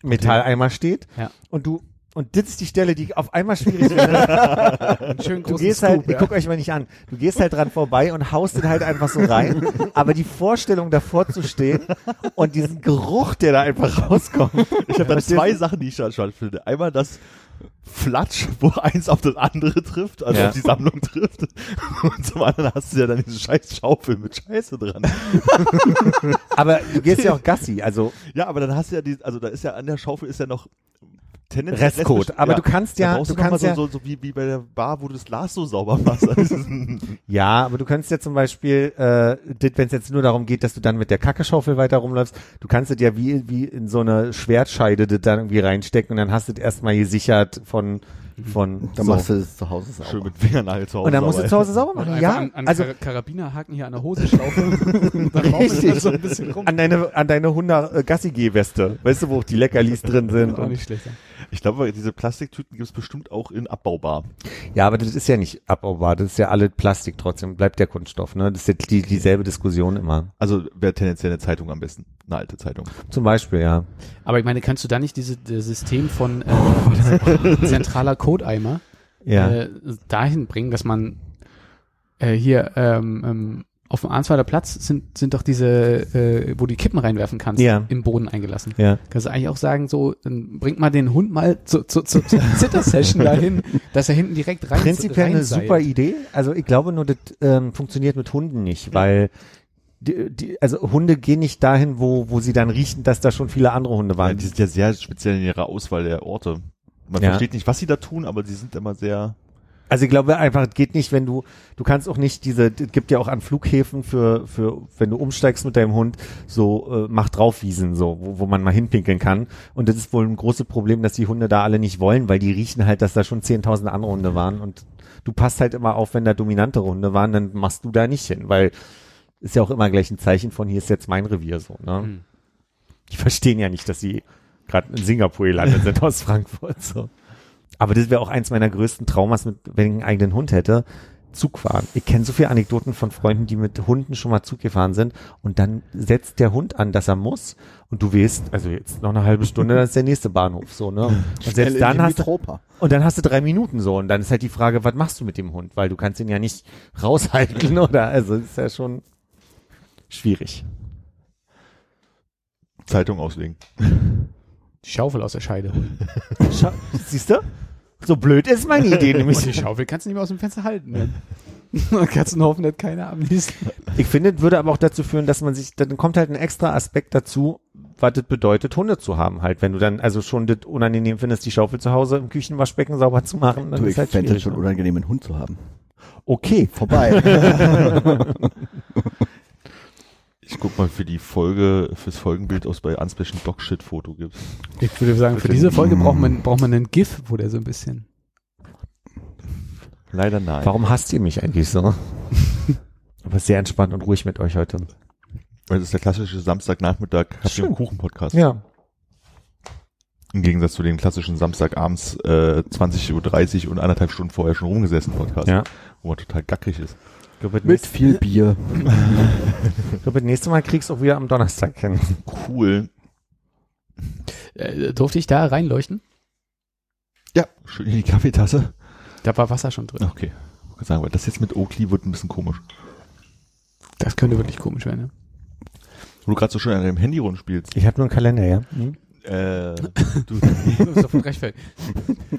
Metalleimer steht. Ja. Und du, und das ist die Stelle, die auf einmal schwierig wird. Einen schönen Du gehst halt, Scoop, ich guck euch mal nicht an, du gehst halt dran vorbei und haust den halt einfach so rein, aber die Vorstellung davor zu stehen und diesen Geruch, der da einfach rauskommt. Ich habe da zwei Sachen, die ich schon spannend finde. Einmal das Flatsch, wo eins auf das andere trifft, also Ja. auf die Sammlung trifft. Und zum anderen hast du ja dann diese scheiß Schaufel mit Scheiße dran. Aber du gehst ja auch Gassi, also Ja, aber dann hast du ja die, also da ist ja an der Schaufel ist ja noch tendenziell Restcode. Aber du kannst ja, du kannst ja, so, so, so wie, wie bei der Bar, wo du das Glas so sauber machst. Ja, aber du kannst ja zum Beispiel, äh, wenn es jetzt nur darum geht, dass du dann mit der Kackeschaufel weiter rumläufst, du kannst es ja wie, wie in so eine Schwertscheide das dann irgendwie reinstecken und dann hast du es erstmal gesichert von von Dann so. machst du es zu Hause sauber. Schön mit Fingernagel zu Hause. und dann musst du zu Hause sauber machen. Ja, an, an also Kar Karabinerhaken hier an der Hosenschlaufe. Richtig. so ein bisschen rum. an deine an deine Hunde äh, Gassi-Geh-Weste. Weißt du, wo auch die Leckerlis drin sind. auch nicht schlecht. ja. Ich glaube, diese Plastiktüten gibt es bestimmt auch in abbaubar. ja, aber das ist ja nicht abbaubar. Das ist ja alle Plastik trotzdem. Bleibt der Kunststoff. Ne, das ist ja die, dieselbe Diskussion immer. Also wäre tendenziell eine Zeitung am besten. Eine alte Zeitung. Zum Beispiel, ja. Aber ich meine, kannst du da nicht dieses System von äh, zentraler Codeimer Ja. äh, dahin bringen, dass man äh, hier ähm, ähm, auf dem Arnsweiler Platz sind, sind doch diese, äh, wo du die Kippen reinwerfen kannst, Ja. im Boden eingelassen. ja. Kannst du eigentlich auch sagen, so, dann bringt mal den Hund mal zu, zu, zu, zur Zitter-Session dahin, dass er hinten direkt rein Prinzipiell eine super Idee. Also ich glaube nur, das ähm, funktioniert mit Hunden nicht, weil die, die, also Hunde gehen nicht dahin, wo, wo sie dann riechen, dass da schon viele andere Hunde waren. die sind ja sehr speziell in ihrer Auswahl der Orte. Man Ja. versteht nicht, was sie da tun, aber sie sind immer sehr. Also ich glaube einfach, es geht nicht, wenn du, du kannst auch nicht diese, es gibt ja auch an Flughäfen für, für, wenn du umsteigst mit deinem Hund, so äh, mach draufwiesen, so, wo, wo man mal hinpinkeln kann. Und das ist wohl ein großes Problem, dass die Hunde da alle nicht wollen, weil die riechen halt, dass da schon 10.000 andere Hunde waren und du passt halt immer auf, wenn da dominantere Hunde waren, dann machst du da nicht hin, weil ist ja auch immer gleich ein Zeichen von, hier ist jetzt mein Revier so, ne? Hm. Die verstehen ja nicht, dass sie gerade in Singapur gelandet sind aus Frankfurt. So. Aber das wäre auch eins meiner größten Traumas, mit, wenn ich einen eigenen Hund hätte. Zug fahren. Ich kenne so viele Anekdoten von Freunden, die mit Hunden schon mal Zug gefahren sind und dann setzt der Hund an, dass er muss und du weißt, also jetzt noch eine halbe Stunde, dann ist der nächste Bahnhof so, ne? Und selbst dann hast du, und dann hast du drei Minuten so und dann ist halt die Frage, was machst du mit dem Hund? Weil du kannst ihn ja nicht raushalten oder, also ist ja schon schwierig. Zeitung auslegen. Die Schaufel aus der Scheide holen. Schau, siehst du? So blöd ist meine Idee nämlich. Und die Schaufel kannst du nicht mehr aus dem Fenster halten. Ne? Dann kannst du nur hoffen, dass keiner am nächsten. Ich finde, es würde aber auch dazu führen, dass man sich, dann kommt halt ein extra Aspekt dazu, was das bedeutet, Hunde zu haben halt. Wenn du dann also schon das unangenehm findest, die Schaufel zu Hause im Küchenwaschbecken sauber zu machen, dann Du, ist ich halt fände es schon ne? unangenehm, einen Hund zu haben. Okay. Vorbei. Ich guck mal für die Folge, fürs Folgenbild aus bei Unsplash Dog Shit Foto gibt's. Ich würde sagen, für diese Folge braucht man, braucht man einen GIF, wo der so ein bisschen. Leider nein. Warum hasst ihr mich eigentlich so? aber sehr entspannt und ruhig mit euch heute. Weil das ist der klassische Samstagnachmittag, habt ihr einen Kuchen-Podcast. Ja. Im Gegensatz zu den klassischen Samstagabends äh, 20.30 Uhr und anderthalb Stunden vorher schon rumgesessen Podcast, Ja. wo man total gackrig ist. Glaube, Mit nächste- viel Bier. ich glaube, das nächste Mal kriegst du auch wieder am Donnerstag hin. Cool. Äh, durfte ich da reinleuchten? Ja, schön in die Kaffeetasse. Da war Wasser schon drin. Okay. Ich sagen, weil das jetzt mit Oakley wird ein bisschen komisch. Das könnte wirklich komisch werden. Ne? Wo du gerade so schön an deinem Handy rumspielst. Ich habe nur einen Kalender, ja. Äh, du davon rechtfertigt.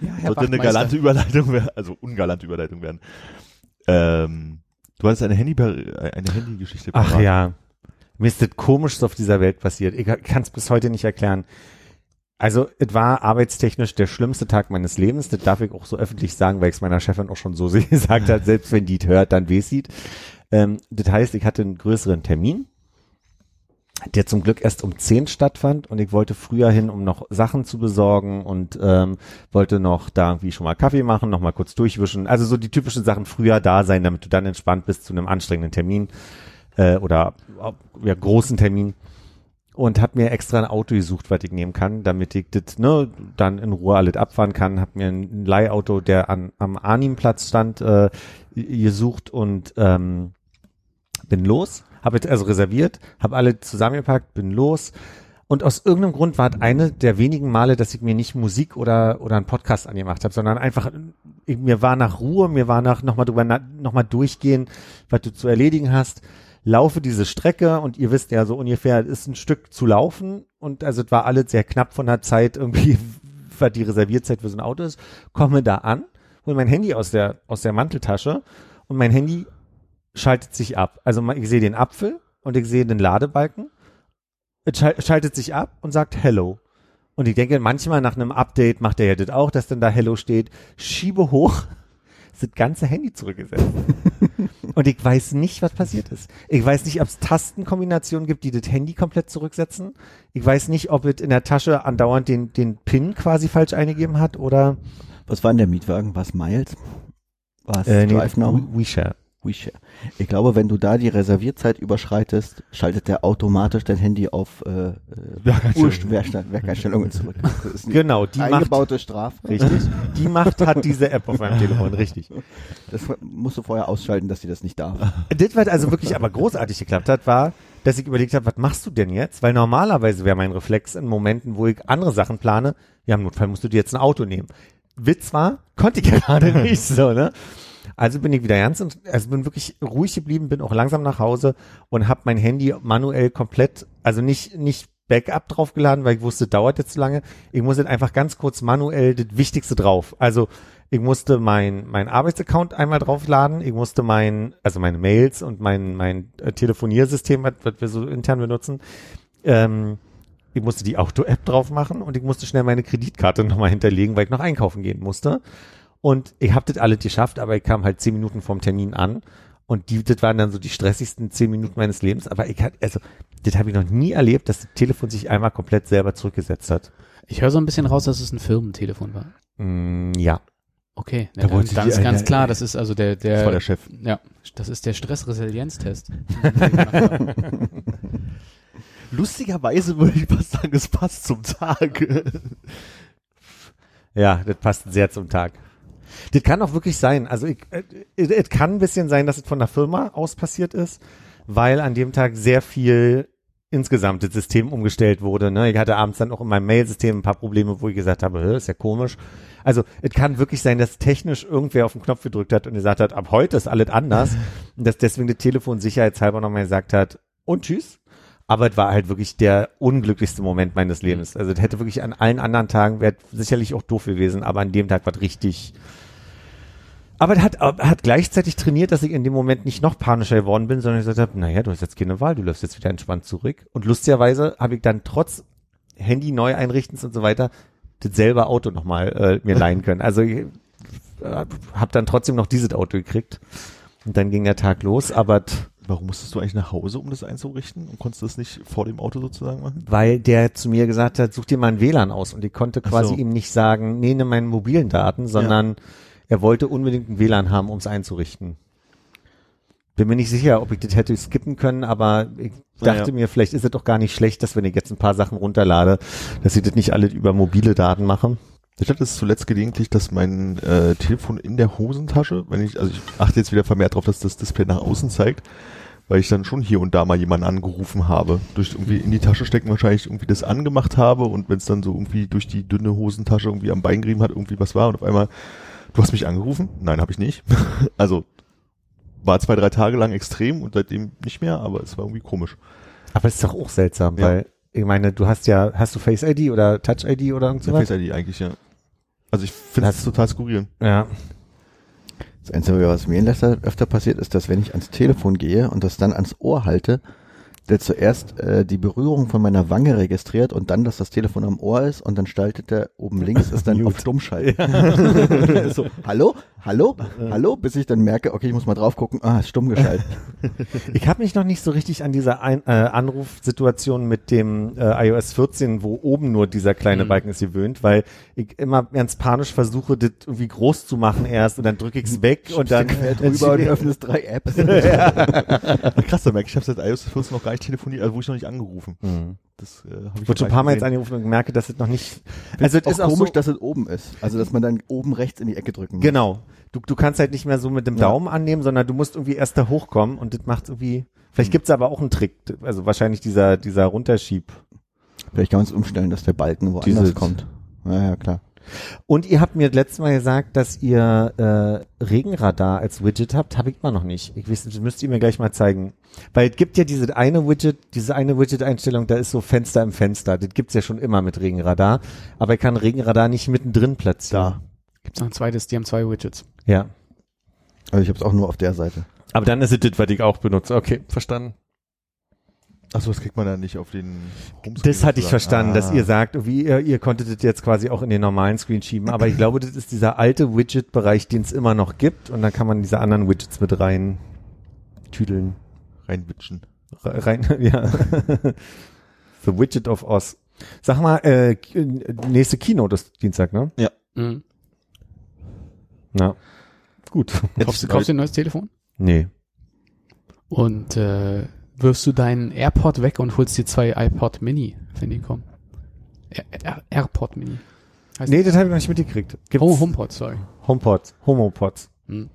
Ja, sollte eine galante Überleitung werden, also ungalante Überleitung werden. Ähm, du hattest eine Handy eine Handygeschichte. Ach parat. ja. Mir ist das Komischste auf dieser Welt passiert. Ich kann es bis heute nicht erklären. Also, es war arbeitstechnisch der schlimmste Tag meines Lebens. Das darf ich auch so öffentlich sagen, weil ich es meiner Chefin auch schon so gesagt hat. Selbst wenn die es hört, dann weiß sie es. ähm, Das heißt, ich hatte einen größeren Termin, der zum Glück erst um 10 stattfand und ich wollte früher hin, um noch Sachen zu besorgen und ähm, wollte noch da irgendwie schon mal Kaffee machen, noch mal kurz durchwischen. Also so die typischen Sachen früher da sein, damit du dann entspannt bist zu einem anstrengenden Termin äh, oder ja, großen Termin und habe mir extra ein Auto gesucht, was ich nehmen kann, damit ich das ne, dann in Ruhe alles abfahren kann. Habe mir ein Leihauto, der an, am Arnim-Platz stand, äh, gesucht und ähm, bin los. Habe also reserviert, habe alle zusammengepackt, bin los. Und aus irgendeinem Grund war es eine der wenigen Male, dass ich mir nicht Musik oder oder einen Podcast angemacht habe, sondern einfach ich, mir war nach Ruhe, mir war nach nochmal drüber nochmal durchgehen, was du zu erledigen hast laufe diese Strecke und ihr wisst ja so ungefähr, ist ein Stück zu laufen und also es war alles sehr knapp von der Zeit irgendwie, was die Reservierzeit für so ein Auto ist, komme da an, hole mein Handy aus der, aus der Manteltasche und mein Handy schaltet sich ab. Also ich sehe den Apfel und ich sehe den Ladebalken, es schal- schaltet sich ab und sagt Hello. Und ich denke, manchmal nach einem Update macht er ja das auch, dass dann da Hello steht, schiebe hoch, ist das ganze Handy zurückgesetzt. Und ich weiß nicht, was passiert ist. Ich weiß nicht, ob es Tastenkombinationen gibt, die das Handy komplett zurücksetzen. Ich weiß nicht, ob es in der Tasche andauernd den, den PIN quasi falsch eingegeben hat oder Was war denn der Mietwagen? Was Miles? Was Äh, nee, Drive Now? We- WeShare. WeShare. Ich glaube, wenn du da die Reservierzeit überschreitest, schaltet der automatisch dein Handy auf äh, äh, Werkeinstellungen. Zurück. Genau, die Macht, eingebaute Strafe. richtig, die Macht hat diese App auf meinem Telefon, richtig. Das musst du vorher ausschalten, dass sie das nicht darf. Das, was also wirklich aber großartig geklappt hat, war, dass ich überlegt habe, was machst du denn jetzt? Weil normalerweise wäre mein Reflex in Momenten, wo ich andere Sachen plane, ja, im Notfall musst du dir jetzt ein Auto nehmen. Witz war, konnte ich gerade nicht so, ne? Also bin ich wieder ernst und also bin wirklich ruhig geblieben, bin auch langsam nach Hause und habe mein Handy manuell komplett, also nicht nicht Backup draufgeladen, weil ich wusste, dauert jetzt zu lange. Ich musste einfach ganz kurz manuell das Wichtigste drauf. Also ich musste mein mein Arbeitsaccount einmal draufladen, ich musste mein also meine Mails und mein mein äh, Telefoniersystem, was, was wir so intern benutzen, ähm, ich musste die Auto-App drauf machen und ich musste schnell meine Kreditkarte nochmal hinterlegen, weil ich noch einkaufen gehen musste. Und ich habe das alles geschafft, aber ich kam halt zehn Minuten vom Termin an. Und die, das waren dann so die stressigsten zehn Minuten meines Lebens. Aber ich hatte, also, das habe ich noch nie erlebt, dass das Telefon sich einmal komplett selber zurückgesetzt hat. Ich höre so ein bisschen raus, dass es ein Firmentelefon war. Mm, ja. Okay, Da dann, dann die ist ganz klar, das ist also der, der, Das war der Chef. ja, das ist der Stressresilienztest. Lustigerweise würde ich fast sagen, es passt zum Tag. Ja, das passt sehr zum Tag. Das kann auch wirklich sein. Also ich, äh, es kann ein bisschen sein, dass es von der Firma aus passiert ist, weil an dem Tag sehr viel insgesamt das System umgestellt wurde. Ne? Ich hatte abends dann auch in meinem Mailsystem ein paar Probleme, wo ich gesagt habe, "Hä, ist ja komisch. Also es kann wirklich sein, dass technisch irgendwer auf den Knopf gedrückt hat und gesagt hat, ab heute ist alles anders. und dass deswegen das Telefon sicherheitshalber nochmal gesagt hat, und tschüss. Aber es war halt wirklich der unglücklichste Moment meines Lebens. Also es hätte wirklich an allen anderen Tagen wäre sicherlich auch doof gewesen, aber an dem Tag war es richtig. Aber es hat, er hat gleichzeitig trainiert, dass ich in dem Moment nicht noch panischer geworden bin, sondern ich gesagt habe, naja, du hast jetzt keine Wahl, du läufst jetzt wieder entspannt zurück. Und lustigerweise habe ich dann trotz Handy neu einrichtens und so weiter das selbe Auto nochmal äh, mir leihen können. Also ich äh, habe dann trotzdem noch dieses Auto gekriegt. Und dann ging der Tag los, aber t- Warum musstest du eigentlich nach Hause, um das einzurichten? Und konntest du das nicht vor dem Auto sozusagen machen? weil der zu mir gesagt hat, such dir mal ein WLAN aus und ich konnte quasi so. ihm nicht sagen, nee, nimm meine mobilen Daten, sondern er wollte unbedingt ein WLAN haben, um es einzurichten. Bin mir nicht sicher, ob ich das hätte skippen können, aber ich dachte Naja. mir, vielleicht ist es doch gar nicht schlecht, dass wenn ich jetzt ein paar Sachen runterlade, dass ich das nicht alle über mobile Daten mache. Ich hatte es zuletzt gelegentlich, dass mein äh, Telefon in der Hosentasche, wenn ich, also ich achte jetzt wieder vermehrt darauf, dass das Display nach außen zeigt, weil ich dann schon hier und da mal jemanden angerufen habe, durch irgendwie in die Tasche stecken wahrscheinlich irgendwie das angemacht habe und wenn es dann so irgendwie durch die dünne Hosentasche irgendwie am Bein gerieben hat, irgendwie was war und auf einmal, du hast mich angerufen? Nein, habe ich nicht. also war zwei, drei Tage lang extrem und seitdem nicht mehr, aber es war irgendwie komisch. Aber es ist doch auch seltsam, Ja. weil ich meine, du hast ja, hast du Face ID oder Touch ID oder irgend Ja? Face ID eigentlich, ja. Also ich finde Das- es total skurril. Ja. Das Einzige, was mir in letzter öfter passiert, ist, dass wenn ich ans Telefon gehe und das dann ans Ohr halte, der zuerst äh, die Berührung von meiner Wange registriert und dann, dass das Telefon am Ohr ist und dann schaltet der oben links ist dann auf Stummschalten. so, hallo, hallo, hallo, bis ich dann merke, okay, ich muss mal drauf gucken, ah, ist stumm geschaltet. Ich habe mich noch nicht so richtig an dieser Ein äh, Anrufsituation mit dem äh, iOS 14, wo oben nur dieser kleine Mhm. Balken ist, gewöhnt, weil ich immer ganz panisch versuche, das irgendwie groß zu machen erst und dann drücke ich es weg und dann quer drüber und öffnest drei Apps. Krass, da merke ich, ich habe seit iOS 14 noch gar nicht telefoniert, also wurde ich noch nicht angerufen. Mhm. Das äh, habe ich Ich wurde schon ein paar Mal jetzt angerufen und merke, dass es noch nicht. Also es ist auch komisch, so, dass es oben ist. Also, dass man dann oben rechts in die Ecke drücken muss. genau. Du, du kannst halt nicht mehr so mit dem Ja. Daumen annehmen, sondern du musst irgendwie erst da hochkommen und das macht irgendwie. Hm. Vielleicht gibt's aber auch einen Trick, also wahrscheinlich dieser dieser Runterschieb. Vielleicht kann man es umstellen, dass der Balken woanders Dieses- kommt. Ja, ja, klar. Und ihr habt mir letztes Mal gesagt, dass ihr äh, Regenradar als Widget habt. Habe ich immer noch nicht. Ich weiß, das müsst ihr mir gleich mal zeigen. Weil es gibt ja diese eine Widget, diese eine Widget-Einstellung, da ist so Fenster im Fenster. Das gibt's ja schon immer mit Regenradar. Aber ich kann Regenradar nicht mittendrin platzieren. Gibt's noch ein zweites, die haben zwei Widgets. Ja. Also ich habe es auch nur auf der Seite. Aber dann ist es das, was ich auch benutze. Okay, verstanden. Achso, das kriegt man dann nicht auf den Homescreen. Das hatte ich verstanden, dass Ah. ihr sagt, wie ihr, ihr konntet das jetzt quasi auch in den normalen Screen schieben. Aber ich glaube, das ist dieser alte Widget-Bereich, den es immer noch gibt. Und dann kann man diese anderen Widgets mit rein tüdeln. reinwitschen. Re- Rein, ja. The Widget of Oz. Sag mal, äh, k- nächste Keynote ist Dienstag, ne? Mhm. Ja. Gut. Kaufst du, kaufst du ein neues Telefon? Nee. Und äh, wirfst du deinen AirPod weg und holst dir zwei iPod Mini, wenn die kommen. Air, Air, AirPod Mini. Heißt Nee, das habe ich noch nicht mitgekriegt. Gibt's Oh, HomePod, sorry. HomePods, Homopods. Hm.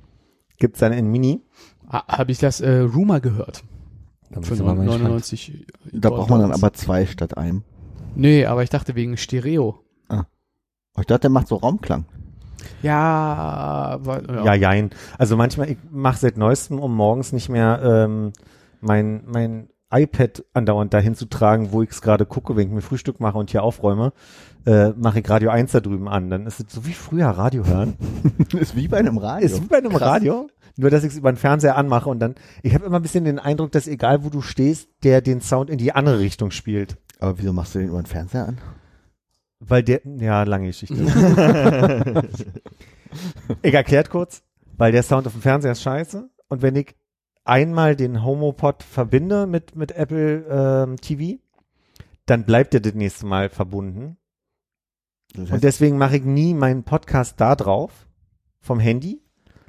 Gibt's dann in Mini? Ah, Habe ich das äh, Rumor gehört. Da Für bist du mal gespannt. 99 Da braucht man dann aber zwei statt einem. Nee, aber ich dachte wegen Stereo. Oh, Ich dachte, der macht so Raumklang. Ja, weil, ja. Ja, jein. Also manchmal, ich mache seit neuestem, um morgens nicht mehr ähm, mein, mein iPad andauernd dahin zu tragen, wo ich es gerade gucke, wenn ich mir Frühstück mache und hier aufräume, äh, mache ich Radio 1 da drüben an. Dann ist es so wie früher Radio hören. ist wie bei einem Radio. Ist wie bei einem Krass. Radio. Nur, dass ich es über den Fernseher anmache und dann, ich habe immer ein bisschen den Eindruck, dass egal wo du stehst, der den Sound in die andere Richtung spielt. Aber wieso machst du den über den Fernseher an? Weil der, ja, lange Geschichte. ich erklärt kurz, weil der Sound auf dem Fernseher ist scheiße. Und wenn ich einmal den HomoPod verbinde mit, mit Apple ähm, TV, dann bleibt er das nächste Mal verbunden. Das Und deswegen mache ich nie meinen Podcast da drauf, vom Handy,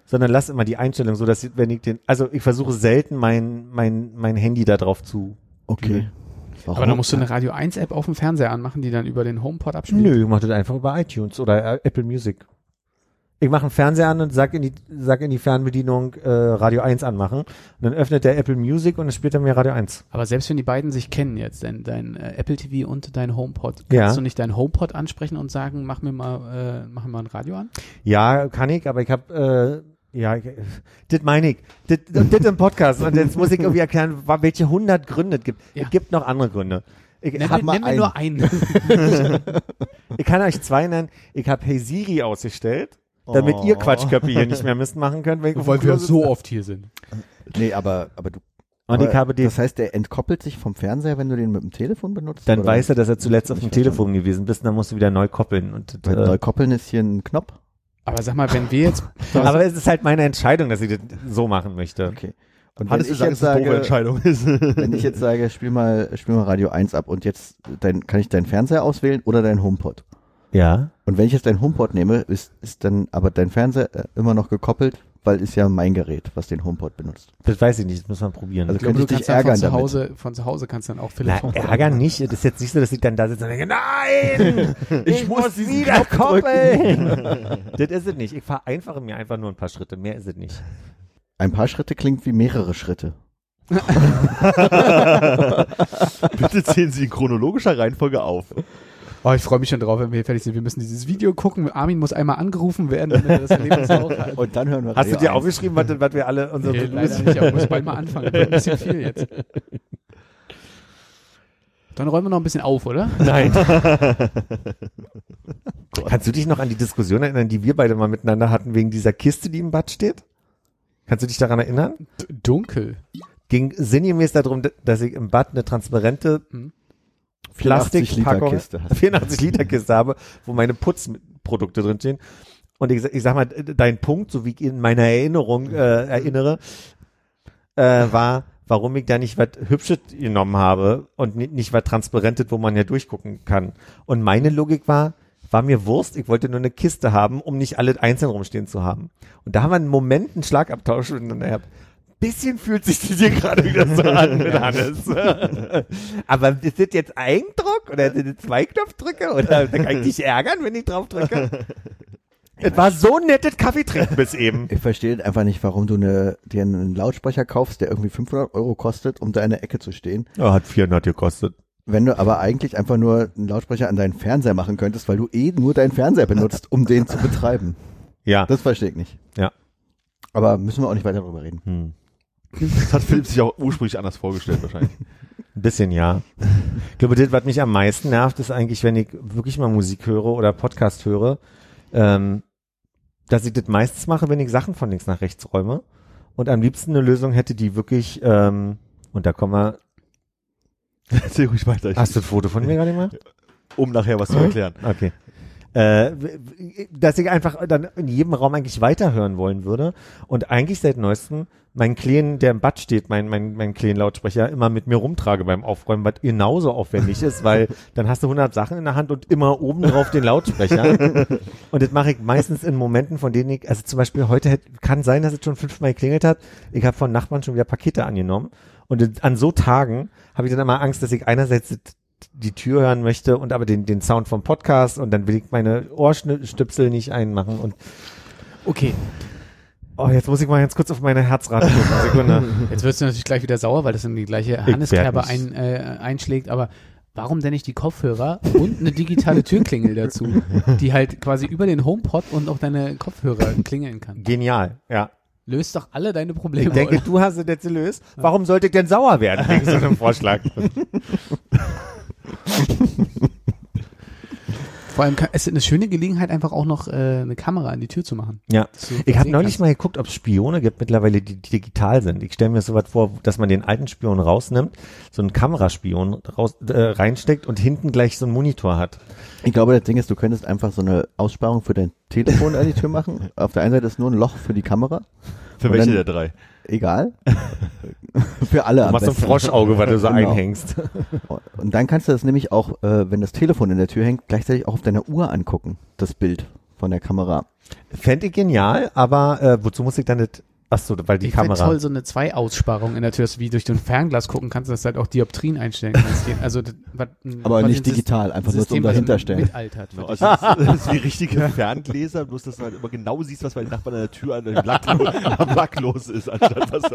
sondern lasse immer die Einstellung so, dass ich, wenn ich den, also ich versuche selten mein, mein, mein Handy da drauf zu. okay. Warum? Aber dann musst du eine Radio 1 App auf dem Fernseher anmachen, die dann über den HomePod abspielt. Nö, ich mache das einfach über iTunes oder äh, Apple Music. Ich mache einen Fernseher an und sag in die, sag in die Fernbedienung äh, Radio 1 anmachen. Und dann öffnet der Apple Music und dann spielt er mir Radio 1. Aber selbst wenn die beiden sich kennen jetzt, dein, dein äh, Apple TV und dein HomePod, kannst Ja. du nicht dein HomePod ansprechen und sagen, mach mir mal, äh, mach mir mal ein Radio an? Ja, kann ich, aber ich habe äh, ja, das meine ich. Das, und das im Podcast. Und jetzt muss ich irgendwie erklären, welche hundert Gründe es gibt. Ja. Es gibt noch andere Gründe. Ich, Nenn, hab nenn einen. nur einen. ich kann euch zwei nennen. Ich habe Hey Siri ausgestellt, damit ihr Oh. Quatschköpfe hier nicht mehr könnt. Ich auf dem Weil Klo wir sitze. so oft hier sind. Nee, aber, aber du. Und aber ich habe den Das heißt, der entkoppelt sich vom Fernseher, wenn du den mit dem Telefon benutzt? Dann oder? weiß er, dass er zuletzt auf dem verstanden. Telefon gewesen bist, und dann musst du wieder neu koppeln. Und, Weil äh, neu koppeln ist hier ein Knopf. Aber sag mal, wenn wir jetzt, aber es ist halt meine Entscheidung, dass ich das so machen möchte. Okay. Und wenn Hattest du ich gesagt, jetzt dass es eine doofe sage, Entscheidung ist? wenn ich jetzt sage, spiel mal, spiel mal Radio 1 ab und jetzt dein, kann ich deinen Fernseher auswählen oder deinen HomePod? Ja. Und wenn ich jetzt deinen HomePod nehme, ist, ist dann aber dein Fernseher äh, immer noch gekoppelt, weil ist ja mein Gerät, was den HomePod benutzt. Das weiß ich nicht, das muss man probieren. Also ich glaube, könnte du ich dich kannst dann von ärgern zu damit. Hause, von zu Hause kannst dann auch Philipp Na, ärgern nicht. Das ist jetzt nicht so, dass ich dann da sitze und denke, nein, ich, muss, wieder koppeln. das ist es nicht. Ich vereinfache mir einfach nur ein paar Schritte. Mehr ist es nicht. Ein paar Schritte klingt wie mehrere Schritte. Bitte zählen Sie in chronologischer Reihenfolge auf. Oh, ich freue mich schon drauf, wenn wir hier fertig sind. Wir müssen dieses Video gucken. Armin muss einmal angerufen werden, damit er das Erlebnis auch hat. Und dann hören wir Hast du Radio dir 1. aufgeschrieben, was, was wir alle unsere Nee, leider nicht, aber muss bald mal anfangen. Ein bisschen viel jetzt. Dann räumen wir noch ein bisschen auf, oder? Nein. Kannst du dich noch an die Diskussion erinnern, die wir beide mal miteinander hatten, wegen dieser Kiste, die im Bad steht? Kannst du dich daran erinnern? D dunkel. Ging sinngemäß darum, dass ich im Bad eine transparente Hm. 84 Liter Plastikpackung, Kiste hast. 84 Liter Kiste habe, wo meine Putzprodukte drinstehen. Und ich, sag- ich sag mal, dein Punkt, so wie ich in meiner Erinnerung äh, erinnere, äh, war, warum ich da nicht was Hübsches genommen habe und nicht, nicht was Transparentes, wo man ja durchgucken kann. Und meine Logik war, war mir Wurst, ich wollte nur eine Kiste haben, um nicht alle einzeln rumstehen zu haben. Und da haben wir einen Moment einen Schlagabtausch miteinander gehabt. Bisschen fühlt sich das hier gerade wieder so an mit Hannes. Aber ist das jetzt Eigendruck oder sind das zwei Knopfdrücke oder kann ich dich ärgern, wenn ich drauf drücke? Es war so ein nettes Kaffee trinken bis eben. Ich verstehe einfach nicht, warum du eine, dir einen Lautsprecher kaufst, der irgendwie 500 Euro kostet, um da in der Ecke zu stehen. Oh, hat 400 gekostet. Wenn du aber eigentlich einfach nur einen Lautsprecher an deinen Fernseher machen könntest, weil du eh nur deinen Fernseher benutzt, um den zu betreiben. Ja. Das verstehe ich nicht. Ja. Aber müssen wir auch nicht weiter darüber reden. Hm. Das hat Philipp sich auch ursprünglich anders vorgestellt wahrscheinlich. Ein bisschen, ja. Ich glaube, das, was mich am meisten nervt, ist eigentlich, wenn ich wirklich mal Musik höre oder Podcast höre, ähm, dass ich das meistens mache, wenn ich Sachen von links nach rechts räume und am liebsten eine Lösung hätte, die wirklich, ähm, und da kommen wir, Erzähl ruhig weiter, hast du ein Foto von mir gerade gemacht? um nachher was zu erklären. Okay. Äh, dass ich einfach dann in jedem Raum eigentlich weiterhören wollen würde und eigentlich seit neuestem meinen Kleen, der im Bad steht, mein, mein, mein Kleen-Lautsprecher immer mit mir rumtrage beim Aufräumen, was genauso aufwendig ist, weil dann hast du 100 Sachen in der Hand und immer oben drauf den Lautsprecher. und das mache ich meistens in Momenten, von denen ich, also zum Beispiel heute hätte, kann sein, dass es schon fünfmal geklingelt hat. Ich habe von Nachbarn schon wieder Pakete angenommen. Und an so Tagen habe ich dann immer Angst, dass ich einerseits die Tür hören möchte und aber den, den Sound vom Podcast und dann will ich meine Ohrstüpsel nicht einmachen und Okay, oh, jetzt muss ich mal ganz kurz auf meine Herzrate gucken. Sekunde. jetzt wirst du natürlich gleich wieder sauer, weil das in die gleiche Hanneskerbe ein, äh, einschlägt, aber warum denn nicht die Kopfhörer und eine digitale Türklingel dazu, die halt quasi über den HomePod und auch deine Kopfhörer klingeln kann? Genial, ja. Löst doch alle deine Probleme. Ich denke, oder? du hast es jetzt gelöst. Warum sollte ich denn sauer werden wegen so einem Vorschlag? Vor allem kann, es ist eine schöne Gelegenheit, einfach auch noch äh, eine Kamera an die Tür zu machen. Ja. Ich habe neulich kannst. mal geguckt, ob es Spione gibt mittlerweile, die, die digital sind. Ich stelle mir so was vor, dass man den alten Spion rausnimmt, so einen Kameraspion raus, äh, reinsteckt und hinten gleich so einen Monitor hat. Ich glaube, das Ding ist, du könntest einfach so eine Aussparung für dein Telefon an die Tür machen. Auf der einen Seite ist nur ein Loch für die Kamera. Für welche dann- der drei? Egal. für alle Du machst so ein besten. Froschauge, was du so Genau. einhängst. Und dann kannst du das nämlich auch, äh, wenn das Telefon in der Tür hängt, gleichzeitig auch auf deiner Uhr angucken, das Bild von der Kamera. Fände ich genial, aber äh, wozu muss ich dann nicht, ach so, weil die ich Kamera. toll, so eine Zwei-Aussparung in der Tür, dass du wie durch den Fernglas gucken kannst, dass du halt auch Dioptrien einstellen kannst. Also, was, Aber quasi nicht digital, einfach nur zum was dahinter stellen. Mitaltert. für Genau, dich. also das, ist wie richtige Ferngläser, bloß dass du halt immer genau siehst, was bei den Nachbarn an der Tür an dem Lack, am Lack los ist, anstatt was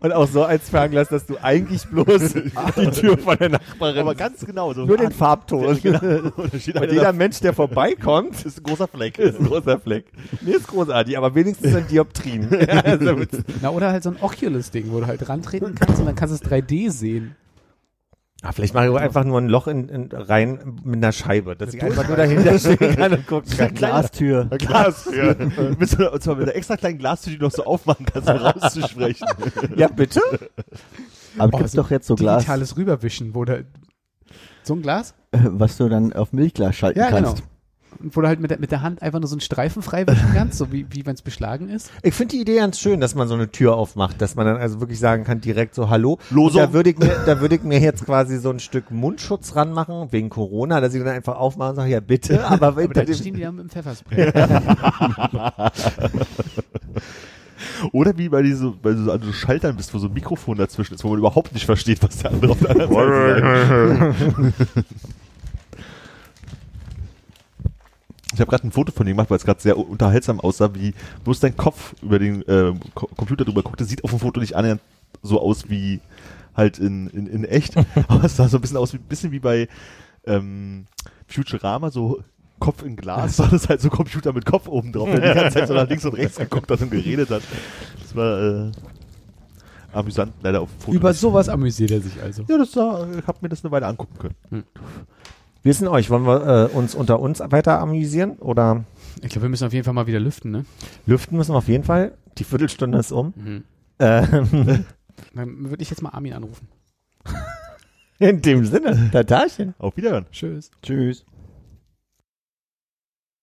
Und auch so als Fernglas, dass du eigentlich bloß die Tür von der Nachbarin. Aber ganz genau. So nur den Farbton. Genau. Und jeder Mensch, der vorbeikommt, ist ein großer Fleck. ist ein großer Fleck. Nee, ist großartig, aber wenigstens ein Dioptrien. Also Na, oder halt so ein Oculus-Ding, wo du halt rantreten kannst und dann kannst du es 3D sehen. Ah, vielleicht mache ich einfach nur ein Loch in, in, rein mit einer Scheibe, dass ich einfach nur dahinter stehen kann und gucken kann. Glastür. Glastür. mit so, und zwar mit einer extra kleinen Glastür, die du noch so aufmachen kannst, um rauszusprechen. Ja, bitte? Aber Oh, gibt's so doch jetzt so Glas, Digitales Rüberwischen, wo du so ein Glas, äh, was du dann auf Milchglas schalten Ja, kannst. genau. Wo du halt mit der, mit der Hand einfach nur so einen Streifen frei wischen kannst, so wie, wie wenn es beschlagen ist. Ich finde die Idee ganz schön, dass man so eine Tür aufmacht, dass man dann also wirklich sagen kann, direkt so Hallo. Losung. Da würde ich mir, da würde ich mir jetzt quasi so ein Stück Mundschutz ranmachen, wegen Corona, dass ich dann einfach aufmache und sage, ja bitte, aber, Aber dann dem, stehen die da mit dem Pfefferspray. Oder wie bei, diese, bei so, an so Schaltern bist, wo so ein Mikrofon dazwischen ist, wo man überhaupt nicht versteht, was der andere auf der anderen Seite sagt. Ich habe gerade ein Foto von dir gemacht, weil es gerade sehr unterhaltsam aussah, wie bloß dein Kopf über den äh, Computer drüber guckte. Sieht auf dem Foto nicht annähernd so aus wie halt in, in, in echt. Aber es sah so ein bisschen aus, wie, bisschen wie bei ähm, Futurama, so Kopf in Glas, war das halt so Computer mit Kopf oben drauf, der die ganze Zeit so nach links und rechts geguckt hat und geredet hat. Das war äh, amüsant, leider auf dem Foto. Über sowas amüsiert er sich also. Ja, das sah, ich habe mir das eine Weile angucken können. Wie ist denn euch? Wollen wir äh, uns unter uns weiter amüsieren oder Ich glaube, wir müssen auf jeden Fall mal wieder lüften, ne? lüften müssen wir auf jeden Fall? Die Viertelstunde ist um. Mhm. Ähm, Dann würde ich jetzt mal Armin anrufen. in dem Sinne, Tatarchen. Auf Wiederhören. Tschüss. Tschüss.